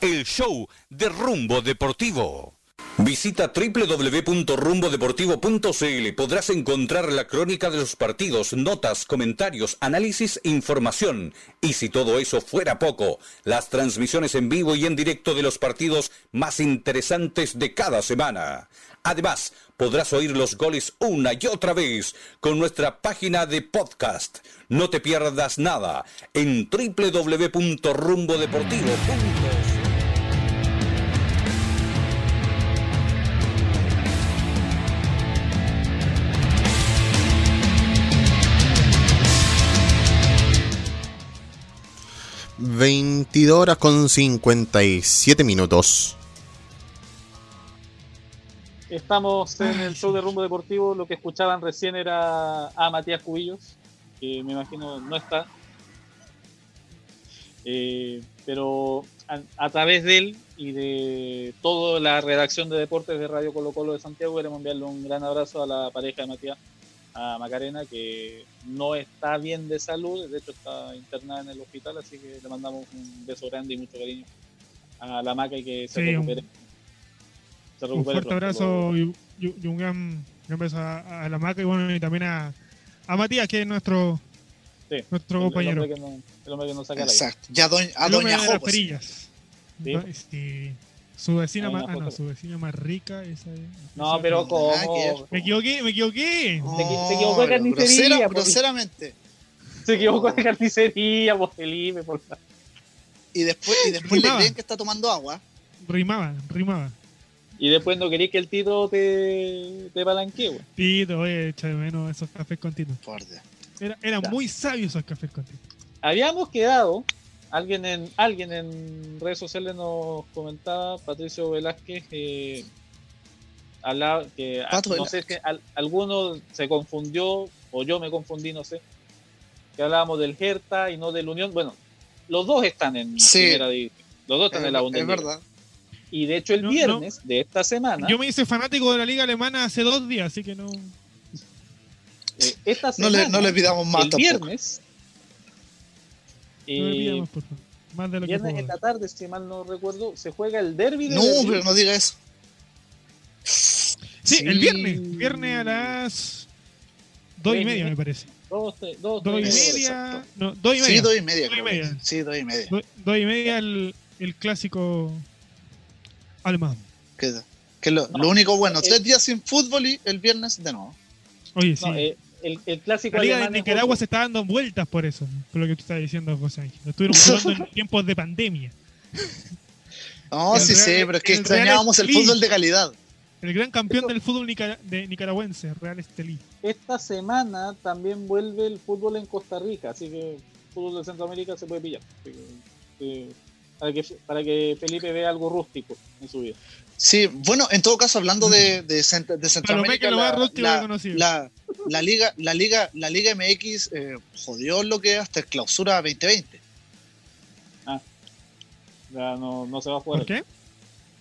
El show de Rumbo Deportivo. Visita www.rumbodeportivo.cl. Podrás encontrar la crónica de los partidos, notas, comentarios, análisis información. Y si todo eso fuera poco, las transmisiones en vivo y en directo de los partidos más interesantes de cada semana. Además, podrás oír los goles una y otra vez con nuestra página de podcast. No te pierdas nada en www.rumbodeportivo.cl. Veintidós horas con 57 minutos. Estamos en el show de Rumbo Deportivo. Lo que escuchaban recién era a Matías Cubillos, que me imagino no está. Eh, pero a, a través de él y de toda la redacción de deportes de Radio Colo Colo de Santiago, queremos enviarle un gran abrazo a la pareja de Matías, a Macarena, que no está bien de salud, de hecho está internada en el hospital, así que le mandamos un beso grande y mucho cariño a la Maca y que se Sí, un- recupere. Se Un recupere fuerte pronto. abrazo y, y- y un gran, gran beso a, a la maca y bueno, y también a, a Matías, que es nuestro, Sí, nuestro el- compañero. El hombre que no, el hombre que no saca la Exacto. Ya doña, a El Doña perillas. Sí. Su vecina más, ah, no, su vecina más rica, esa es- No, esa- pero Ah, como Me equivoqué, me equivoqué. Se equi- se equivocó de carnicería, grosera- por- groseramente. se equivocó de carnicería, por Felipe, por favor. Y después, y después le creen que está tomando agua. Rimaba, rimaba. Y después no quería que el Tito te, te palanquee, güey. Tito, oye, echa de menos esos cafés con Tito. Por Dios. Era, eran muy sabios esos cafés con Tito. Habíamos quedado, alguien en alguien en redes sociales nos comentaba, Patricio Velázquez, eh, hablaba que Pato no Velázquez. sé que al- alguno se confundió o yo me confundí, no sé, que hablábamos del Hertha y no del Unión. Bueno, los dos están en Sí. primera división, los dos están Es, en la es Bundesliga. verdad. Y de hecho el No, no. viernes de esta semana, Yo me hice fanático de la liga alemana hace dos días, así que no. eh, esta No le, no le pidamos más el tampoco. viernes, eh, pidamos, por favor. Más de lo que viernes en la tarde, si mal no recuerdo, se juega el derby de No, pero no diga eso. Sí, el viernes. Viernes a las dos y media, me parece. Dos, tres- dos, Dos y media. No, dos y Sí, media. dos y media, Dos y media. Sí, dos y media. Do- dos y media el, el clásico alemán. Que, que lo, lo único bueno, eh, tres días sin fútbol y el viernes de nuevo. Oye, sí. No, eh, el, el clásico la liga de Nicaragua se está dando vueltas por eso, por lo que tú estás diciendo, José Ángel. Lo estuvieron jugando en (laughs) tiempos de pandemia. No, El sí, Real- sí, pero es que el extrañábamos el fútbol de calidad. El gran campeón del fútbol de nicaragüense, Real Estelí. Esta semana también vuelve el fútbol en Costa Rica, así que el fútbol de Centroamérica se puede pillar. Así que, eh, para, que, para que Felipe vea algo rústico en su vida. Sí, bueno, en todo caso, hablando de, de, Cent- de Palomé, Centroamérica, que lo más la, la, la- la liga, la liga, la liga MX eh, jodió lo que es hasta el clausura 2020. Ya no, no se va a jugar. ¿Por qué?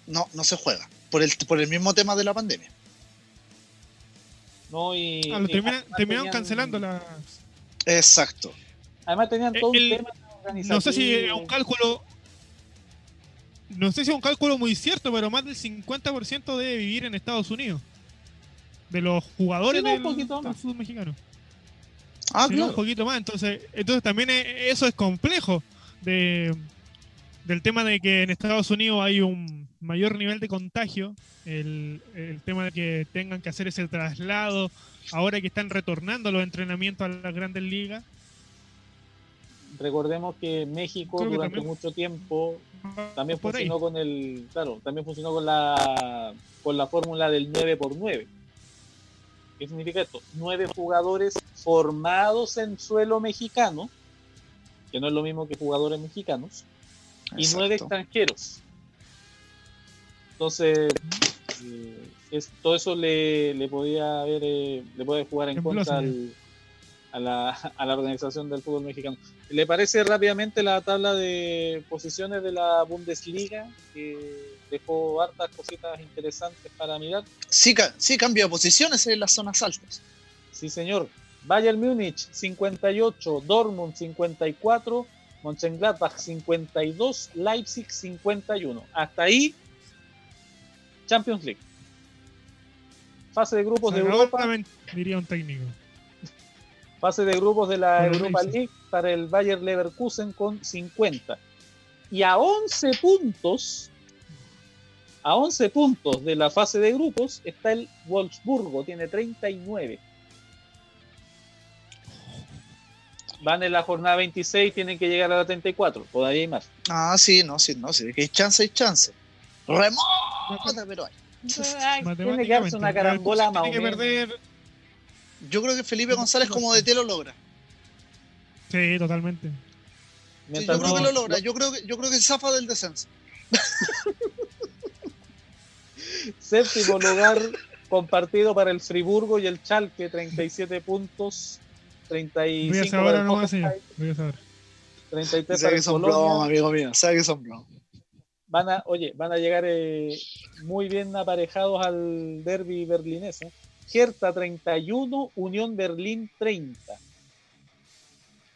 No, no se juega por el por el mismo tema de la pandemia. No, y, Ah, lo y terminan, además terminaron tenían- cancelando las. Exacto. Además tenían todo El- un tema organizativo. No sé si es un cálculo. No sé si es un cálculo muy cierto, pero más del 50% debe vivir en Estados Unidos. De los jugadores Sí, no, un del, poquito del más. fútbol mexicano. Ah, Si no, un claro. poquito más. Entonces, entonces también e- eso es complejo. De, del tema de que en Estados Unidos hay un mayor nivel de contagio. El, el tema de que tengan que hacer ese traslado. Ahora que están retornando los entrenamientos a las grandes ligas. Recordemos que México Creo durante mucho tiempo también por ahí. funcionó con el claro también funcionó con la con la fórmula del 9 por 9 ¿qué significa esto? nueve jugadores formados en suelo mexicano que no es lo mismo que jugadores mexicanos y nueve extranjeros entonces eh, es, todo eso le, le podía haber eh, le puede jugar en contra al, a la, a la organización del fútbol mexicano. ¿Le parece rápidamente la tabla de posiciones de la Bundesliga? Que dejó hartas cositas interesantes para mirar. Sí, sí, cambio de posiciones en las zonas altas. Sí, señor. Bayern Múnich 58, Dortmund 54, Mönchengladbach 52, Leipzig 51. Hasta ahí, Champions League. Fase de grupos de Europa. diría un técnico. Fase de grupos de la Europa. League para el Bayer Leverkusen con 50. Y a 11 puntos, a 11 puntos de la fase de grupos está el Wolfsburgo, tiene 39. Van en la jornada 26, tienen que llegar a la 34, todavía hay más. Ah, sí, no, sí, no, sí, que hay chance, hay chance. Remota, pero hay. Ay, tiene que darse una carambola más o Tiene que perder. Yo creo que Felipe González como DT lo logra. Sí, totalmente. Sí, yo creo que lo logra. Yo creo que, yo creo que zafa del descenso. (laughs) Séptimo lugar compartido para el Friburgo y el Chalke, 37 puntos. Voy a 35 saber para el nomás, señor. Voy a saber. 33 Sabe para que el son bromas, amigo mío. Sabe que son bromas. Van a, oye, van a llegar eh, muy bien aparejados al derby berlinés. ¿eh? Hertha 31, Unión Berlín 30.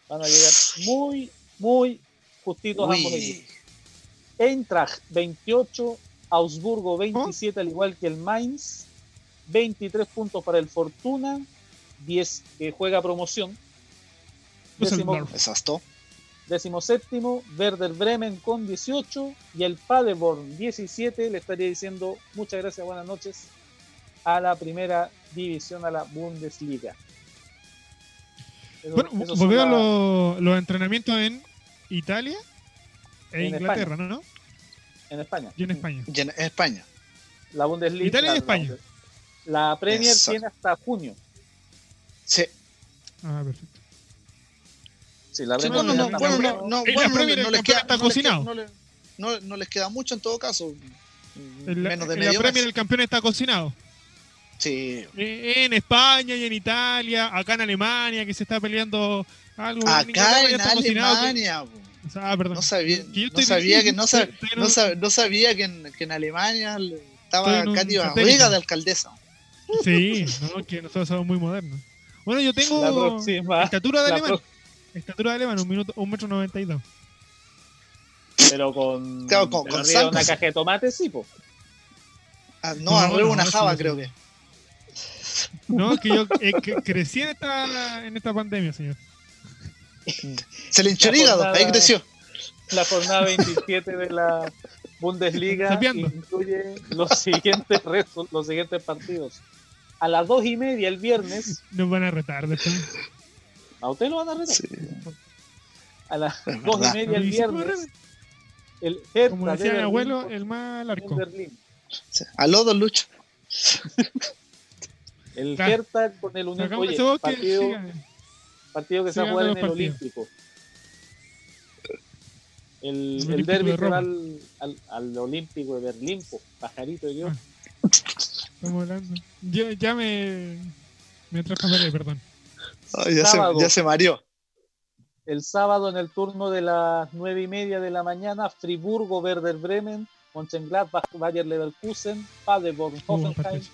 Van a llegar muy, muy justitos ambos Uy, equipos. Eintracht 28, Augsburgo 27, al igual que el Mainz. 23 puntos para el Fortuna, 10 que juega promoción. Décimo, Düsseldorf. exacto. décimo séptimo, Werder Bremen con 18 y el Paderborn 17. Le estaría diciendo muchas gracias, buenas noches a la primera división, a la Bundesliga. Eso- Bueno, la- los, los entrenamientos en Italia e En Inglaterra, ¿no? en España. Y en España. Y en España. La Bundesliga. Italia y la- la España. La Premier Exacto. tiene hasta junio. Sí. Ah, perfecto. Sí, la Sí, Premier bueno, no, bueno, no, no, la Premier, les queda, está no les queda- cocinado. no le- no- no les queda mucho en todo caso. En la, Menos de en la medio Premier mes. el campeón está cocinado. Sí. Eh, En España y en Italia, acá en Alemania, que se está peleando algo. Acá en que- Alemania. Ah, perdón. No sabía, Que no estoy sabía que no, sab- en no, un- sab- no sabía que en, que en Alemania estaba Katy. Barriga de alcaldesa. Sí, no, que nosotros somos muy modernos. Bueno, yo La tengo próxima. estatura de la alemán. Estatura de alemán, un minuto, un metro noventa y dos. Pero con, Claro, con- pero con arriba de una caja de tomate, sí, po. Ah, no, No, arriba no, una java, creo que. No, que yo eh, que crecí en esta, en esta pandemia, señor. Se le hinchó el hígado, ahí creció. La jornada 27 de la Bundesliga incluye los siguientes retos, los siguientes partidos. A las dos y media el viernes, Nos van a retar después. a usted lo van a retar. Sí. A las Es dos y media el viernes, el Hertha Como de decía mi Berlín abuelo, el más Unión largo. Berlín. Lucho. El Claro. Hertha con el Unión Oye, que partido, partido que se va a jugar en el partidos. Olímpico. El, El el derby de se va al, al, al Olímpico de Berlín, po, pajarito de Dios. Estamos hablando. Yo, ya me. Me traspasaré, perdón. Ay, ya, se, Sábado. ya se mareó. El sábado en el turno de las nueve y media de la mañana, Friburgo, Werder Bremen, Mönchengladbach, Bayer Leverkusen, Paderborn, Hoffenheim partido.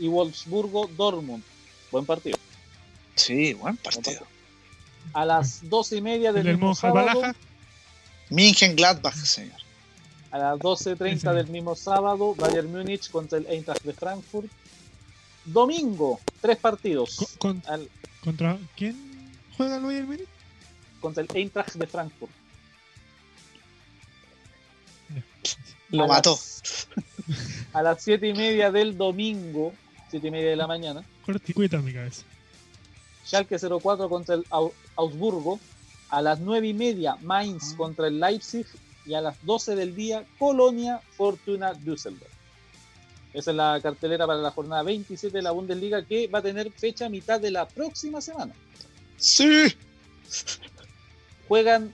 Y Wolfsburgo, Dortmund. Buen partido. Sí, buen partido. A las doce y media El del mismo sábado. München Gladbach, señor. a las 12.30 Sí, sí. del mismo sábado, Bayern Múnich contra el Eintracht de Frankfurt. Domingo, tres partidos. Co- con- Al- ¿Contra quién juega el Bayern Múnich? contra el Eintracht de Frankfurt. Lo A mató. las- a las siete y media del domingo, siete y media de la mañana, Corticuita en mi cabeza. Schalke 04 contra el Au- Augsburgo. A las 9 y media, Mainz contra el Leipzig. Y a las 12 del día, Colonia Fortuna Düsseldorf. Esa es la cartelera para la jornada 27 de la Bundesliga que va a tener fecha a mitad de la próxima semana. Sí. Juegan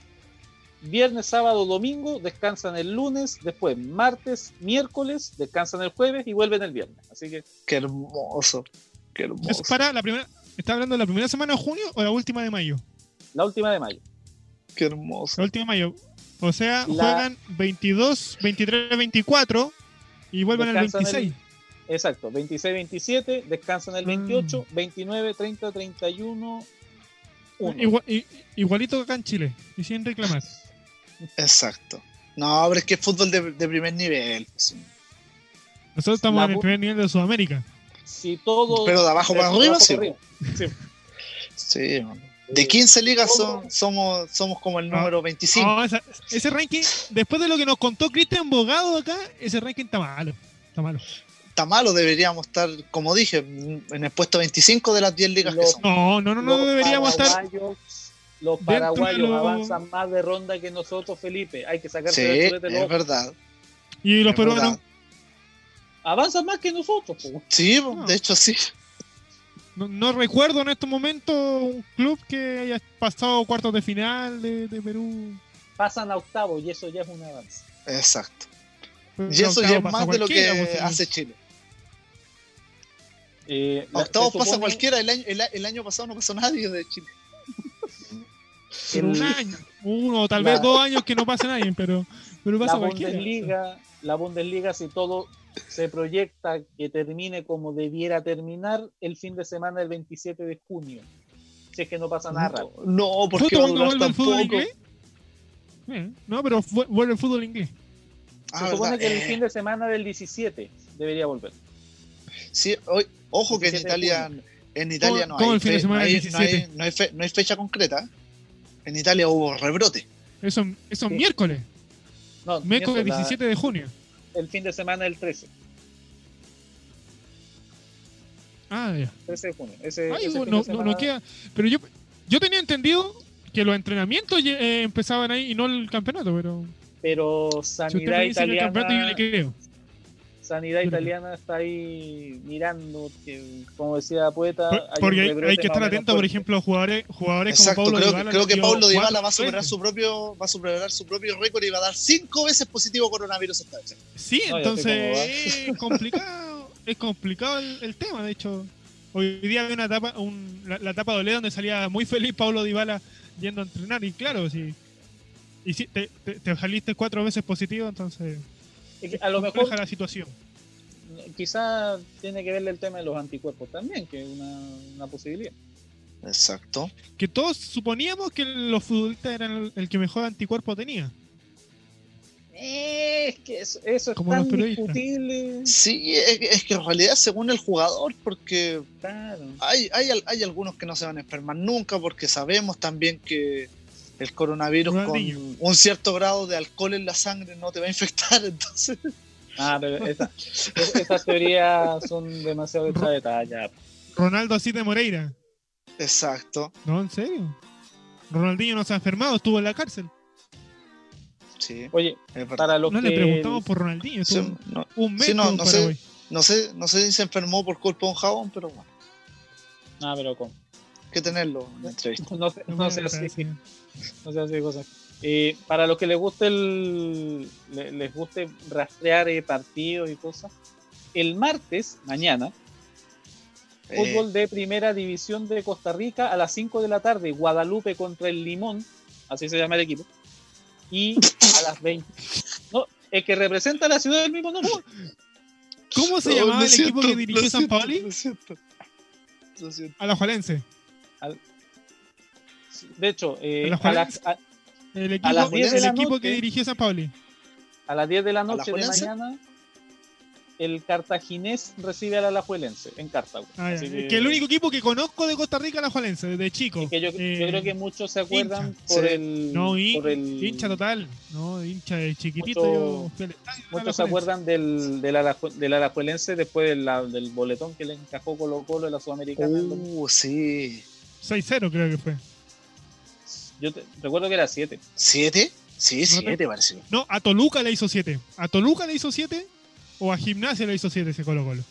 viernes, sábado, domingo, descansan el lunes, después martes, miércoles, descansan el jueves y vuelven el viernes. Así que Qué hermoso. Qué hermoso. Es para la primera. ¿Está hablando de la primera semana de junio o la última de mayo? La última de mayo. Qué hermoso. La última de mayo. O sea, La- juegan 22, 23, 24 y vuelven el Descansan 26. Exacto, 26-27, descansan el 28, Mm. 29, 30, 31, 1. Igual- igualito que acá en Chile. Y sin reclamar. (laughs) Exacto. No, pero es que es fútbol de, de primer nivel. pues. Nosotros estamos La en el primer nivel de Sudamérica. Si todo. Pero de abajo para arriba, sí. arriba. Sí. Sí. De 15 ligas son- somos, somos como el número 25. No, esa- ese ranking, después de lo que nos contó Cristian Bogado acá, ese ranking está malo. Está malo. Está malo, deberíamos estar, como dije, en el puesto 25 de las 10 ligas que son. No, no, no, no deberíamos estar. Los de paraguayos lo- avanzan más de ronda que nosotros, Felipe. Hay que sacarse Sí, del chulete es loco. verdad. Y los es peruanos. verdad. Avanzan más que nosotros. po. Sí, No. de hecho sí. No, no recuerdo en estos momentos un club que haya pasado cuartos de final de, de Perú. Pasan a octavo y eso ya es un avance. Exacto. Pero Y eso ya es más de lo que pues, hace Chile. Eh, octavos pasa supone cualquiera. El año, el año pasado no pasó nadie de Chile. Pero un año, uno o tal La- vez dos años que no pasa nadie, pero, pero pasa la cualquiera. Bundesliga, la Bundesliga, si todo se proyecta que termine como debiera terminar el fin de semana del 27 de junio. Si es que no pasa nada. No, porque ¿Justo va a durar vuelve tan el fútbol poco. Bien, No, pero vu- vuelve el fútbol inglés. Ah, Se supone verdad. que el Eh, fin de semana del 17 debería volver. Sí, hoy- ojo que en 17 de Italia, en Italia ¿Cómo- no hay, el fin de fe- semana no, hay, del no hay- 17? no hay fe- no hay fecha concreta. En Italia hubo rebrote. Eso, eso es Sí. miércoles. No, Miércoles miento, la- 17 de junio. el fin de semana del 13. Ah, ya. 13 de junio. Ese, Ay, ese no, no- no queda. Pero yo, yo tenía entendido que los entrenamientos eh, empezaban ahí y no el campeonato, pero Pero si Sanidad le Italiana, creo. Sanidad. Italiana está ahí mirando, que, como decía Poeta, Por- hay Porque un hay, que estar atento, por ejemplo, a jugadores, jugadores Exacto, como Paulo creo, Dybala. creo que dio Paulo Dybala va a superar veces. su propio, va a superar su propio récord y va a dar cinco veces positivo coronavirus esta vez. Sí, No, entonces es complicado, (laughs) es complicado el, el tema, de hecho. Hoy día había una etapa, un, la, la etapa de Olé donde salía muy feliz Paulo Dybala yendo a entrenar y claro, si, y si te, te, te saliste cuatro veces positivo, entonces Es que a lo mejor la situación. quizá tiene que ver el tema de los anticuerpos también, que es una, una posibilidad. Exacto. Que todos suponíamos que los futbolistas eran el, el que mejor anticuerpo tenía. Es que eso, eso es Como tan discutible. Sí, es, es que en realidad según el jugador, porque Claro. hay, hay, hay algunos que no se van a enfermar nunca, porque sabemos también que el coronavirus Ronaldinho. con un cierto grado de alcohol en la sangre no te va a infectar, (laughs) entonces... Ah, pero esa- es- esas teorías son demasiado de talla. Ronaldo así de Moreira. Exacto, No, en serio. Ronaldinho no se ha enfermado, estuvo en la cárcel. sí, Oye, para los No que le preguntamos por Ronaldinho. Sí, no, un mes sí, no, no sé. No sé, no sé si se enfermó por culpa de un jabón, pero bueno, Ah, pero ¿cómo? Que tenerlo en la entrevista. No, sé- No no me sé así, parece. no sé así cosas. Eh, para los que les guste el, le- les guste rastrear eh, partidos y cosas, el martes, mañana, Eh, fútbol de primera división de Costa Rica a las 5 de la tarde, Guadalupe contra el Limón, así se llama el equipo, y a las 20. No, el que representa a la ciudad del mismo nombre. ¿Cómo se no, llamaba el equipo que dirigió San Paoli? Lo siento. Lo siento. A la Jualense. De hecho, eh, ¿A la a, las, a, El A equipo, las 10 de el la equipo noche. que dirigió San Paoli. a las 10 de la noche de Alajuelense? mañana, el cartaginés recibe a la Alajuelense en Cartago. Ah. Así que el único equipo que conozco de Costa Rica es la Jualense, desde chico. Y que yo, Eh, yo creo que muchos se acuerdan hincha. por, Sí. el, No, hin- por el. hincha total. No, hincha de chiquitito. Mucho- yo al Muchos se Alajuelense. acuerdan del, del, Alaju- del Alajuelense después del, la- del boletón que le encajó Colo Colo en la Sudamericana. Uh, sí. 6-0 creo que fue. Yo te- recuerdo que era 7. ¿Siete? Sí, No siete te- pareció. No, a Toluca le hizo 7. A Toluca le hizo 7 o a Gimnasia le hizo 7 ese Colo Colo.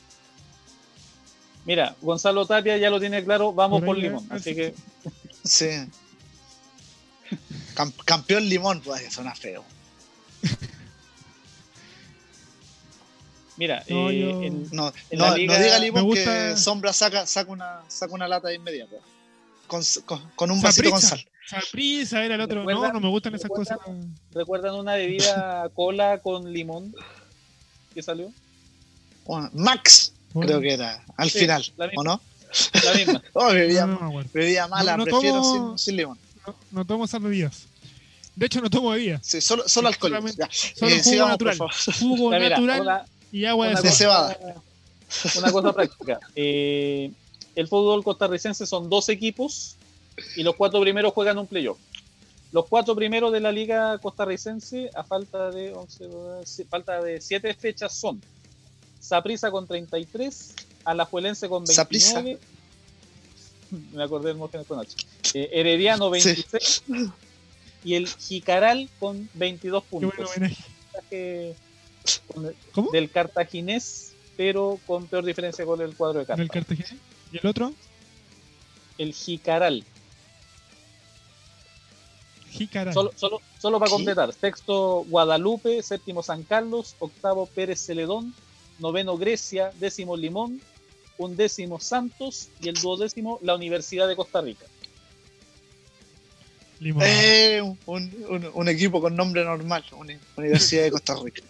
Mira, Gonzalo Tapia ya lo tiene claro, vamos Por por, Limón. eh, Así sí. que Sí. Cam- campeón limón, pues que suena feo. (laughs) Mira, No, eh, yo- en- No, En no, la liga- no diga Limón Me gusta- que Sombra saca, saca, una, saca una lata de inmediato. Con, con, con un vasito con sal. Era el otro. No, ¿Recuerdan- no me gustan esas cosas. ¿Recuerdan una bebida cola con limón que salió? Max, Bueno, creo que era, al Sí, final, la misma. ¿o no? La misma. (laughs) Oh, bebida, No, no bebida mala, No, no prefiero tomo- sin, sin limón. No, no tomo esas bebidas. De hecho, no tomo bebidas. Sí, solo, solo alcohol. Solo Eh, jugo sigamos, natural. (laughs) Jugo mira, natural una- y agua de cebada. Una cosa práctica. Eh, el fútbol costarricense son dos equipos y los cuatro primeros juegan un playoff. Los cuatro primeros de la liga costarricense, a falta de 11, sí, falta de siete fechas, son Saprissa con 33, Alajuelense con Saprissa. 29, (laughs) me acordé del Mógenes con H, eh, Herediano 26 y el Jicaral con 22 Qué puntos. ¿Cómo? del cartaginés, pero con peor diferencia con el cuadro de Del Cartago. ¿Y el otro? El Jicaral. Jicaral. Solo, solo, solo para ¿Qué? completar. Sexto Guadalupe, séptimo San Carlos, octavo Pérez Celedón, noveno Grecia, décimo Limón, undécimo Santos y el duodécimo la Universidad de Costa Rica. Limón. Eh, un, un- un equipo con nombre normal, Uni- Universidad de Costa Rica.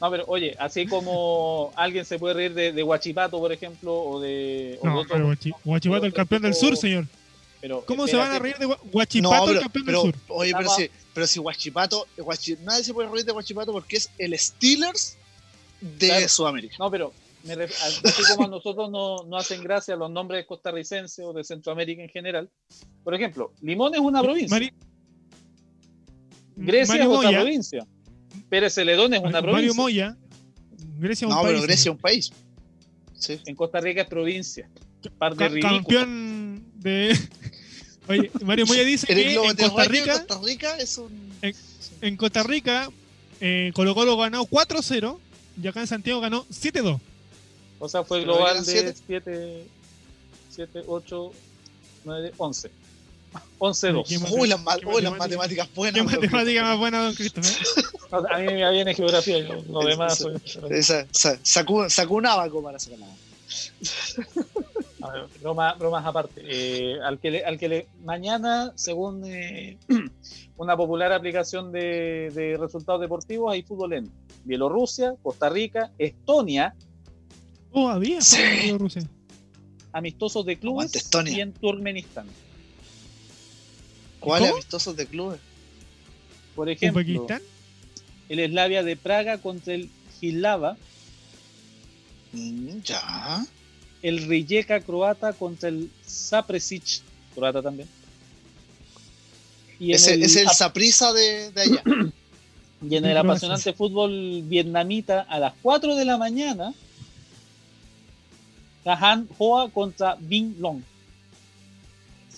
No, pero oye, así como alguien se puede reír de, de Huachipato, por ejemplo, o de. o de no, otro- pero Guachi- Guachipato, el campeón del sur, señor. pero ¿Cómo se van a reír de No, Guachipato, el campeón pero- del sur? oye, pero si, pero si Guachipato, Guachi- nadie se puede reír de Guachipato porque es el Steelers de Claro. Sudamérica. No, pero me ref- así como a nosotros no, no hacen gracia los nombres costarricenses o de Centroamérica en general. Por ejemplo, Limón es una provincia. Mari- Grecia es otra provincia. Pérez Celedón es una Mario provincia. Moya, Grecia es un No, país. pero Grecia es un país. Sí. En Costa Rica es provincia. Par de Ca- campeón de. (laughs) Oye, Mario Moya dice que en Costa Rica, Costa Rica es un. en Costa Rica, eh, Colo Colo ganó 4-0 y acá en Santiago ganó 7-2. O sea, fue global de siete. 7, 7, 8, 9, 11. 11-2. Qué Uy, las, ma- Qué uy, las matemática. matemáticas Qué buenas. loco. matemática más buena, don Cristóbal. O sea, A mí me viene geografía, yo, lo demás. soy- Esa- sa- sacó, sacó un abaco para sacar nada. (laughs) A ver, broma- bromas aparte. Eh, al que le, al que le, mañana, según eh, (clears throat) una popular aplicación de, de resultados deportivos, hay fútbol en Bielorrusia, Costa Rica, Estonia, Oh, había. Sí. fútbol Rusia. amistosos de clubes y en Turkmenistán. ¿Cuáles amistosos de clubes? Por ejemplo, Uzbekistán. el Slavia de Praga contra el Gilava, Mm, ya. el Rijeka croata contra el Sapresic, croata también. Y el, es el ap- Saprisa de, de allá. (coughs) y en el apasionante fútbol vietnamita a las 4 de la mañana, Cajan Hoa contra Vinh Long.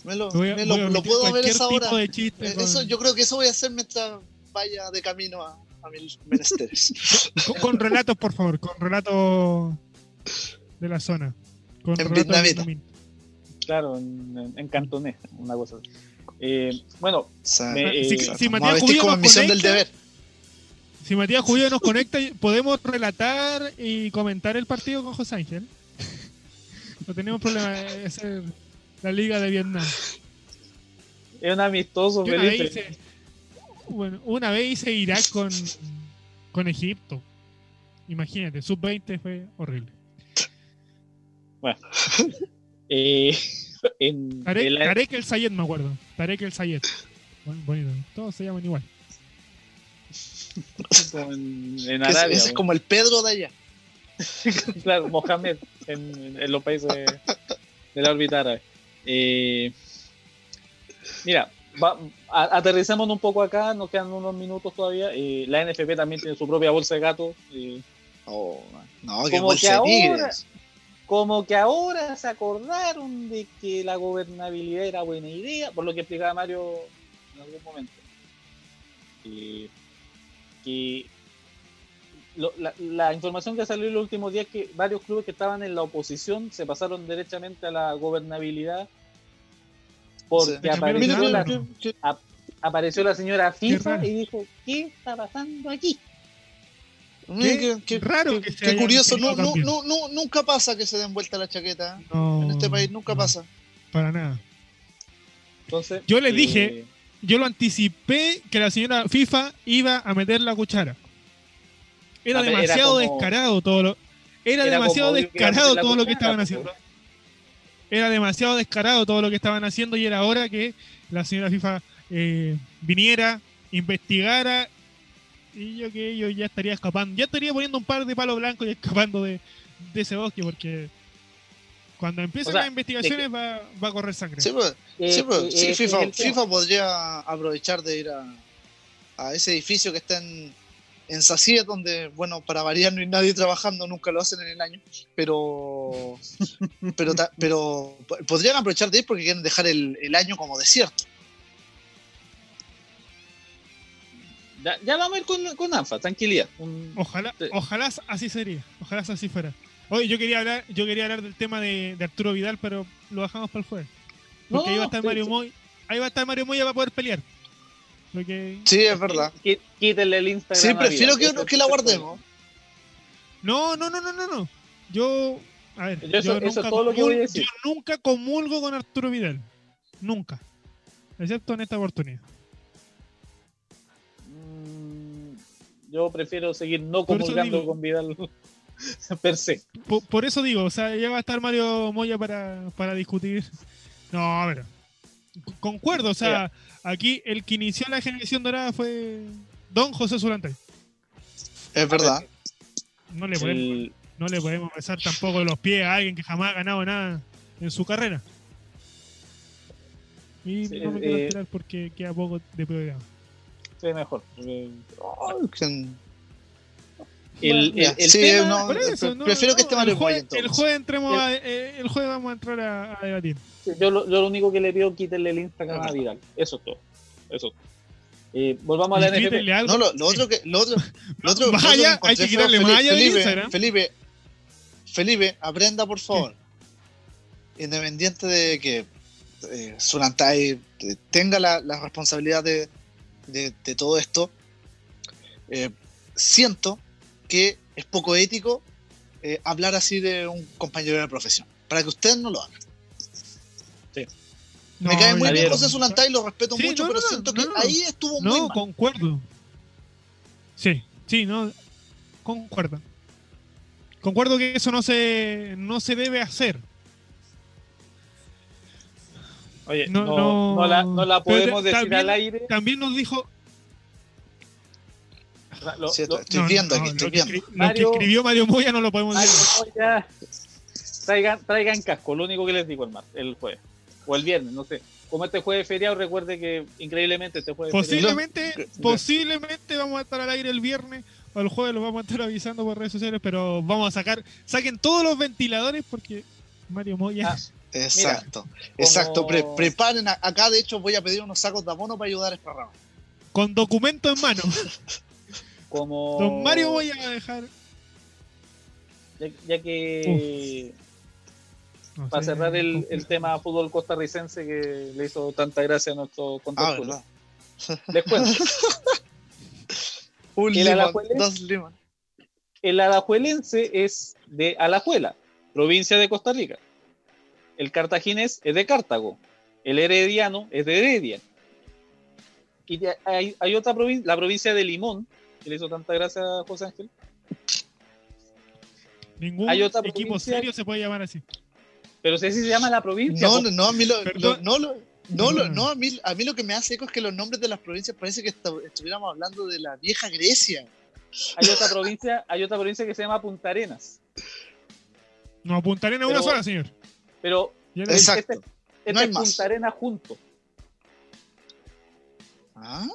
Me lo, Voy a- me lo- lo puedo ver esa hora. de chiste Eh, con- Eso, yo creo que eso voy a hacer mientras vaya de camino a, a mis menesteres. (laughs) con, con relatos, por favor, con relatos de la zona. Con En vietnamita. Claro, en, en, en cantonés, una cosa así. Eh, bueno, O sea, Me- Si, eh, si Matías como nos misión del conecta, deber. si Matías Judío nos conecta, podemos relatar y comentar el partido con José Ángel. (laughs) No tenemos problema de hacer la Liga de Vietnam. es un amistoso, una vez Felipe. hice, bueno, una vez hice Irak con, con Egipto. Imagínate, sub-20 fue horrible. (laughs) Eh, (laughs) en, Tarek, el- Tarek el Sayed, me acuerdo. Tarek el Sayed. Bueno, bonito. Todos se llaman igual. (laughs) en, en ese- es como el Pedro de allá. claro, Mohamed, en, en los países de la órbita árabe. Eh, mira, va- a- aterricémonos un poco acá, nos quedan unos minutos todavía. Eh, la NFP también tiene su propia bolsa de gatos. eh, Oh, no, Como bolsa que ahora- como que ahora se acordaron de que la gobernabilidad era buena idea, por lo que explicaba Mario en algún momento. Eh, que lo- la, la información que salió en los últimos días es que varios clubes que estaban en la oposición se pasaron derechamente a la gobernabilidad porque Sí. apareció, Mira, la, mira, apareció la señora FIFA y dijo, ¿qué está pasando aquí? Qué, qué- raro qué- curioso, no, no, no, no- nunca pasa que se den vuelta la chaqueta. ¿eh? No, En este país nunca no, pasa. Para nada. Entonces, Yo les eh, dije- Yo lo anticipé que la señora FIFA iba a meter la cuchara. Era demasiado como- descarado todo lo. Era, era demasiado descarado todo lo que estaban haciendo. Era demasiado descarado todo lo que estaban haciendo y era hora que la señora FIFA eh, viniera, investigara y yo que yo ya estaría escapando. Ya estaría poniendo un par de palos blancos y escapando de, de ese bosque porque cuando empiecen O sea, las investigaciones va, va a correr sangre. Sí, pues, eh, sí, pues, eh, sí, FIFA. FIFA podría aprovechar de ir a, a ese edificio que está en, en Sacía, donde, bueno, para variar no hay nadie trabajando, nunca lo hacen en el año, pero pero, pero po- podrían aprovechar de ir porque quieren dejar el, el año como desierto. Ya, ya vamos a ir con, con ANFA, tranquilidad. Un- Ojalá, ojalá así sería, ojalá así fuera. Oye, yo quería hablar, yo quería hablar del tema de, de Arturo Vidal, pero lo dejamos para el jueves. Porque No, ahí va a estar sí, Mario sí. Moy, ahí va a estar Mario Moya para poder pelear. Sí, es verdad. Quítenle el Instagram. Sí, a prefiero que, que la guardemos. no, no, no, no, no, no. Yo, a ver, Yo eso- eso es todo lo que voy a decir. yo nunca comulgo con Arturo Vidal, nunca, excepto en esta oportunidad. Mm, Yo prefiero seguir no comulgando digo- con Vidal (laughs) per se. Por, por eso digo, o sea, ya va a estar Mario Moya para, para discutir. No, pero concuerdo, o sea, aquí el que inició la generación dorada fue Don José Zulantay. Es verdad. No le podemos, El- no le podemos besar tampoco los pies a alguien que jamás ha ganado nada en su carrera. Y Sí, no me quiero eh, esperar porque queda poco de programa. sí, mejor. Eh, Ay, que- El, el- el sí, tema- no, Por pre- eso, no, prefiero que esté el jueves, el entremos a- eh, el jueves vamos a entrar a, a debatir. Yo lo, yo lo único que le pido quítenle el Instagram a Vidal. Eso es todo. Eso es todo. Eh, volvamos a la NFP. Escríbenle algo. No, lo, lo otro que. Lo otro, (laughs) lo otro, Más lo otro allá, encontré hay que quitarle más allá del Felipe, Instagram. Felipe, Felipe, aprenda por favor. Independiente de que eh, Zulantay eh, tenga la, la responsabilidad de, de- de todo esto, eh, siento que es poco ético eh, hablar así de un compañero de la profesión. Para que usted no lo haga. Me No, cae muy bien. José Zulantay, lo respeto Sí, mucho, no, pero no, siento no, que no. ahí estuvo muy No, mal. concuerdo. Sí, sí, no. Concuerdo. Concuerdo que eso no se, no se debe hacer. Oye, No, no, no- no la, no la pero podemos decir también- al aire. También nos dijo. Lo- Sí, lo- estoy no, viendo no, aquí, lo estoy que viendo. Lo que Mario- escribió Mario Moya no lo podemos decir. Traigan, traigan casco, lo único que les digo el mar, el jueves. O el viernes, no sé. Como este jueves feriado, recuerde que increíblemente este jueves. Posiblemente, posiblemente vamos a estar al aire el viernes o el jueves lo vamos a estar avisando por redes sociales, pero vamos a sacar, saquen todos los ventiladores porque Mario Moya. Ah, Exacto, exacto. Pre- preparen, acá de hecho voy a pedir unos sacos de abono para ayudar a esta rama. con documento en mano. (laughs) como Don Mario va a dejar. ya, ya que no para sé, cerrar el, el tema fútbol costarricense que le hizo tanta gracia a nuestro Ah, contertulio. verdad. Les cuento. (laughs) Un ¿El Alajuelense? dos limón. El alajuelense es de Alajuela, provincia de Costa Rica. El cartaginés es de Cartago. El herediano es de Heredia. Y hay, hay otra provincia, la provincia de Limón, que le hizo tanta gracia a José Ángel. Ningún hay otra equipo provincia- serio se puede llamar así. Pero si así se llama la provincia. No, no, no, a mí lo, no, lo- no, lo- Perdón. no, a mí, a mí lo que me hace eco es que los nombres de las provincias parece que estuviéramos hablando de la vieja Grecia. hay otra provincia, hay otra provincia que se llama Punta Arenas. No apuntaré en una Pero- sola, señor. Pero Exacto. este, este No hay es más. Punta Arenas junto. ¿Ah?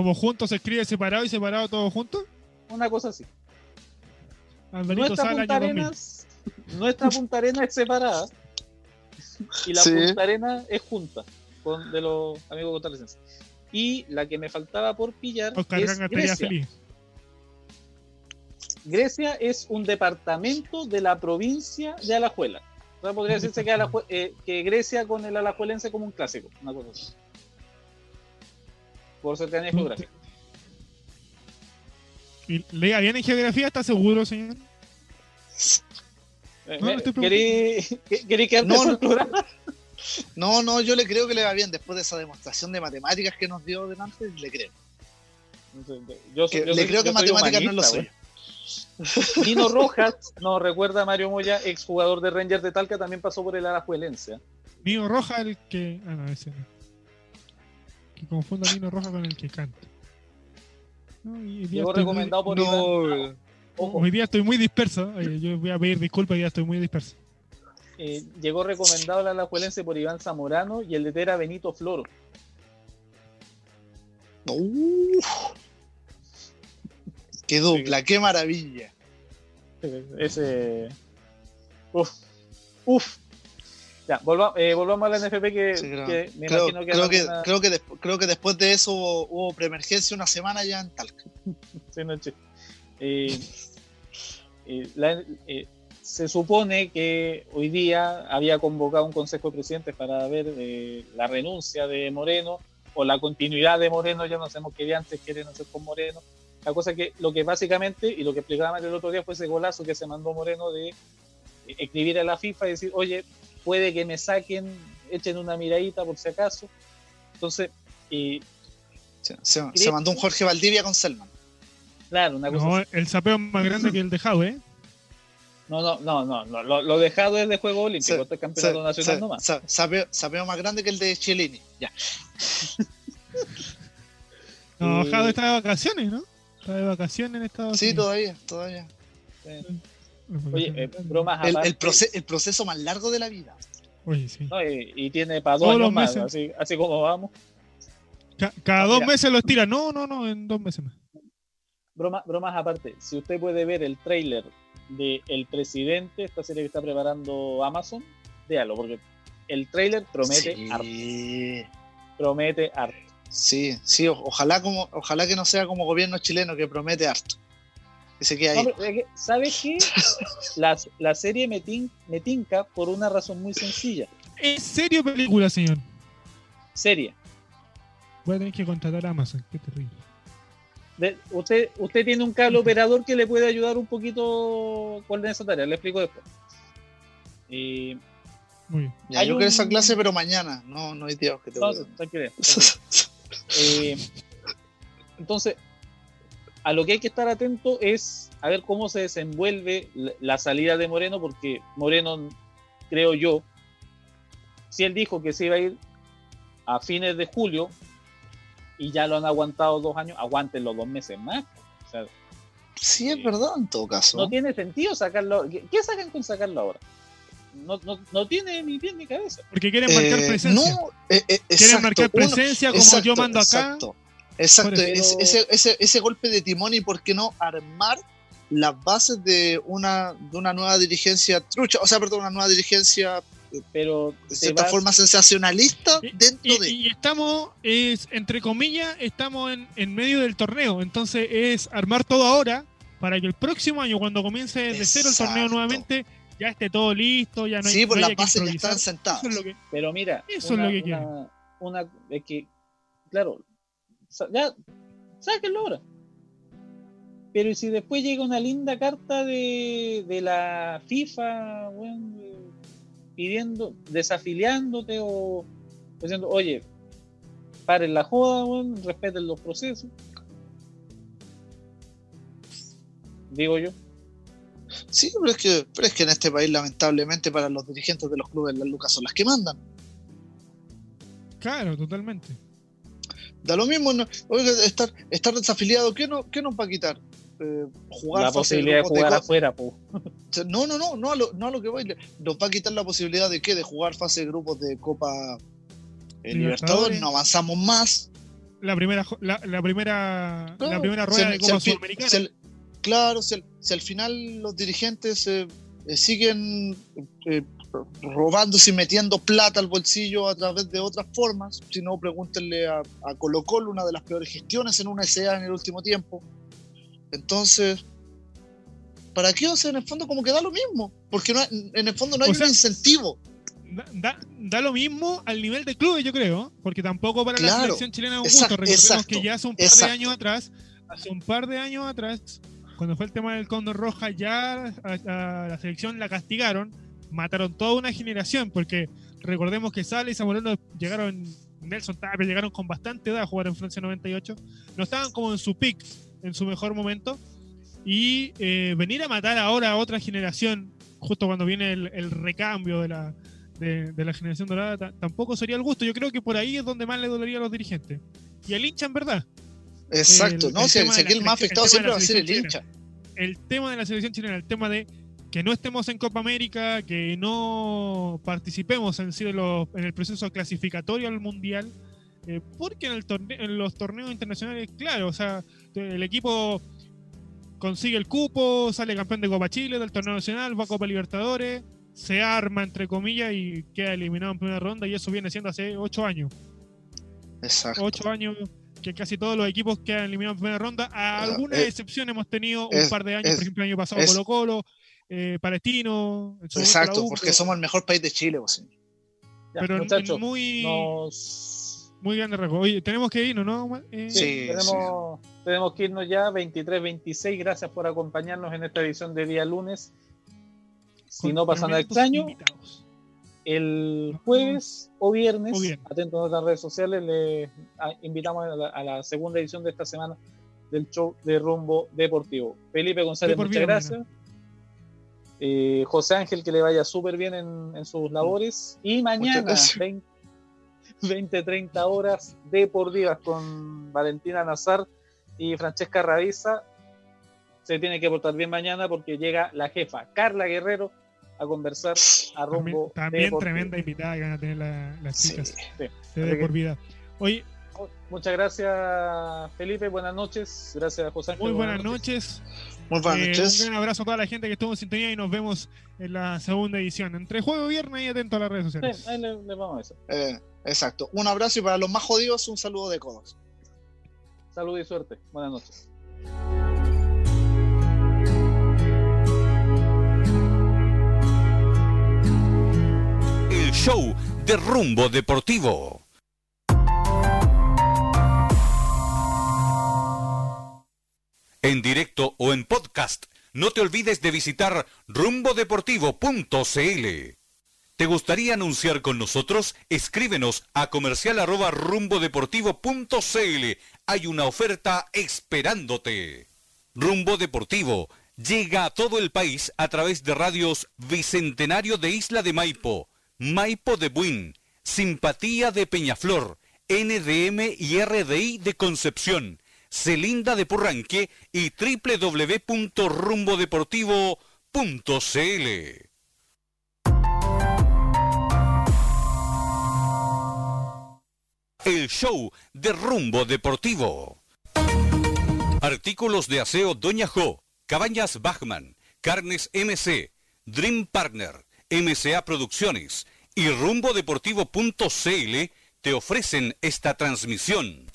Como juntos se escribe separado y separado todo junto. Una cosa así. Nuestra Sala, Punta año 2000. Arenas, nuestra Punta Arenas es separada y la Sí. Punta Arenas es junta con de los amigos costarricenses. Y la que me faltaba por pillar Oscar es Grecia. feliz. Grecia es un departamento de la provincia de Alajuela. O sea, podría decirse que, Alajue- eh, que Grecia con el alajuelense como un clásico, una cosa así. Por cercanía geográfica. ¿Y ¿Le iba bien en geografía? ¿Está seguro, señor? Eh, No, eh, estoy preocupado. ¿Querí, que- No, no. No, no, yo le creo que le va bien. Después de esa demostración de matemáticas que nos dio delante, le creo. Yo, Que- soy- yo le soy- creo que matemáticas no es lo suyo. Nino Rojas nos recuerda a Mario Moya, exjugador de Rangers de Talca, también pasó por el Alajuelense. ¿eh? Nino Roja, el que. Ah, no, ese no. Que confunda a Nino Roja con el que canta. No, y hoy, día Llegó muy, recomendado por No, Iván. Ojo, hoy día estoy muy disperso. Oye, yo voy a pedir disculpas, hoy día estoy muy disperso. eh, llegó recomendado el Alajuelense por Iván Zamorano y el de Tera Benito Floro. Uf. Qué dupla, qué maravilla. Ese. Uf. Uf. Ya, eh, volvamos a la NFP que, Sí, creo, que me creo- imagino que, creo que, alguna- creo, que desp- creo que después de eso hubo, hubo preemergencia una semana ya en Talca. (laughs) Sí. Eh, eh, la- eh, se supone que hoy día había convocado un consejo de presidentes para ver eh, la renuncia de Moreno o la continuidad de Moreno, ya no sabemos qué antes quieren hacer con Moreno. La cosa que lo que básicamente, y lo que explicaba el otro día fue ese golazo que se mandó Moreno de eh, escribir a la FIFA y decir, oye, puede que me saquen, echen una miradita por si acaso. Entonces, eh, Se, se- se mandó un Jorge Valdivia con Selman. claro, una cosa No, el sapeo es más grande que el de Jao, ¿eh? No, no, no, no, no, Lo, lo dejado es de Juego Olímpico, Se- este es campeonato Se- nacional se- nomás. sa- sapeo, sapeo más grande que el de Chelini. Ya. No, (laughs) Jao está de vacaciones, ¿no? Está de vacaciones en Estados Sí, Unidos. todavía, todavía. Oye, eh, bromas El, aparte. el, proce- el proceso más largo de la vida. Oye, sí. no, y, y tiene para dos Todos años los más, meses. así, así como vamos. Ca- cada Ah, dos mira. meses los tira. No, no, no, en dos meses más. Broma, bromas aparte, si usted puede ver el tráiler de El Presidente, esta serie que está preparando Amazon, véalo, porque el tráiler promete Sí, promete harto. sí, sí. Ojalá, como, ojalá que no sea como gobierno chileno que promete harto. Que se quede ahí. No, pero es que, ¿Sabes qué? (laughs) La, la serie me, tin- me tinca por una razón muy sencilla. ¿En serio película, señor? Serie. Voy a tener que contratar a Amazon. Qué terrible. De- usted, usted tiene un cable (laughs) operador que le puede ayudar un poquito con esa tarea, le explico después. Y Muy bien. Ya, hay yo un- quiero esa clase, pero mañana. No, no hay Dios que te no, lo- tranquilo, (laughs) tranquilo. Eh, entonces, a lo que hay que estar atento es a ver cómo se desenvuelve la, salida de Moreno, porque Moreno, creo yo, si él dijo que se iba a ir a fines de julio y ya lo han aguantado dos años, aguanten los dos meses más. O sea, Sí, es verdad, en todo caso. no tiene sentido sacarlo. ¿Qué, sacan con sacarlo ahora? No, no, no tiene ni pie ni cabeza. Porque quieren marcar Eh, presencia. No, eh, eh, quieren exacto, marcar uno- presencia como exacto, yo mando acá. Exacto, exacto. Por es- ese, ese, ese golpe de timón y por qué no armar las bases de una, de una nueva dirigencia trucha, o sea, perdón, una nueva dirigencia Pero de cierta vas- forma sensacionalista dentro Y, de... y estamos, es, entre comillas, estamos en, en medio del torneo. Entonces es armar todo ahora para que el próximo año, cuando comience de cero el torneo nuevamente, ya esté todo listo, ya no hay sí, pues no las bases ya están sentadas. Eso es lo que- Pero mira, Eso una, es lo que una, una- es que, claro, ya, sáquenlo ahora. Pero ¿y si después llega una linda carta de, de la FIFA, weón, eh, pidiendo, desafiliándote o diciendo, oye, paren la joda, weón, respeten los procesos. Digo yo. Sí, pero es, que, pero es que en este país, lamentablemente, para los dirigentes de los clubes, las lucas son las que mandan. Claro, totalmente. Da lo mismo, no, oiga, estar, estar desafiliado, ¿qué, no, qué nos va a quitar? Eh, jugar la posibilidad de jugar afuera, po. No, no, no, no a, lo, no a lo que voy. Nos va a quitar la posibilidad de qué? De jugar fase de grupos de Copa eh, Libertadores. Libertadores, no avanzamos más. La primera, la, la primera, Claro, la primera rueda de Copa Sudamericana. claro, si al, final los dirigentes eh, eh, siguen eh, robándose y metiendo plata al bolsillo a través de otras formas, si no, pregúntenle a, a Colo Colo, una de las peores gestiones en una SA en el último tiempo. Entonces, ¿para qué? O sea, en el fondo como que da lo mismo, porque no en el fondo no hay O sea, un incentivo. Da, da- da lo mismo al nivel de clubes, yo creo, porque tampoco para la selección chilena es un gusto. Recordemos exacto, que ya hace un par exacto. de años atrás hace un par de años atrás, cuando fue el tema del Cóndor Roja, ya a, a la selección la castigaron, mataron toda una generación, porque recordemos que Sale y Zamorano llegaron, Nelson Tapia llegaron con bastante edad a jugar en Francia 98, no estaban como en su peak, en su mejor momento, y eh, venir a matar ahora a otra generación, justo cuando viene el, el recambio de la, de, de la generación dorada, ta- tampoco sería el gusto. Yo creo que por ahí es donde más le dolería a los dirigentes. Y al hincha, en verdad. Exacto, El- no, el si, el más afectado siempre va a ser el hincha. El tema de la selección chilena, el tema de que no estemos en Copa América, que no participemos en, sí de los- en el proceso clasificatorio al Mundial, eh, porque en, el torne- en los torneos internacionales, claro, o sea, el equipo consigue el cupo, sale campeón de Copa Chile, del torneo nacional, va a Copa Libertadores, se arma, entre comillas, y queda eliminado en primera ronda, y eso viene siendo hace ocho años. Exacto. Ocho años que casi todos los equipos quedan eliminados en primera ronda. A Pero, alguna eh, excepción hemos tenido un es- par de años, es- por ejemplo, el año pasado es- Colo Colo, eh, Palestino. Exacto, porque somos el mejor país de Chile, pues, sí. Ya, pero en muy, nos... muy grande rasgo. Oye, tenemos que irnos, ¿no? Eh, Sí, Sí, tenemos, que irnos ya, 23-26. Gracias por acompañarnos en esta edición de día lunes. Si con no pasa nada extraño, invitados. el jueves o viernes, O viernes. atentos a nuestras redes sociales, les invitamos a la, a la segunda edición de esta semana del show de Rumbo Deportivo. Felipe González, muchas vida, gracias. Eh, José Ángel, que le vaya súper bien en, en sus labores. Y mañana, gracias. 20, 20, 30 horas deportivas con Valentina Nazar y Francesca Raviza. Se tiene que portar bien mañana porque llega la jefa Carla Guerrero a conversar a rumbo también tremenda invitada que van a tener la- las Sí. chicas Sí. Así De por vida. Oye, Muchas gracias, Felipe. Buenas noches. Gracias, José Ángel. muy buenas noches. Muy buenas Eh, noches. un gran abrazo a toda la gente que estuvo en sintonía y nos vemos en la segunda edición. Entre jueves y viernes y atento a las redes sociales. Sí, ahí le, le vamos a eso. Eh, exacto. Un abrazo y para los más jodidos, un saludo de codos. Salud y suerte. Buenas noches. El show de Rumbo Deportivo. En directo o en podcast, no te olvides de visitar rumbodeportivo.cl. ¿Te gustaría anunciar con nosotros? Escríbenos a comercial arroba rumbodeportivo.cl. Hay una oferta esperándote. Rumbo Deportivo llega a todo el país a través de radios Bicentenario de Isla de Maipo, Maipo de Buin, Simpatía de Peñaflor, NDM y RDI de Concepción, Celinda de Purranque y www.rumbodeportivo.cl. El show de Rumbo Deportivo. Artículos de aseo Doña Jo, Cabañas Bachman, Carnes MC, Dream Partner, MCA Producciones y rumbodeportivo.cl te ofrecen esta transmisión.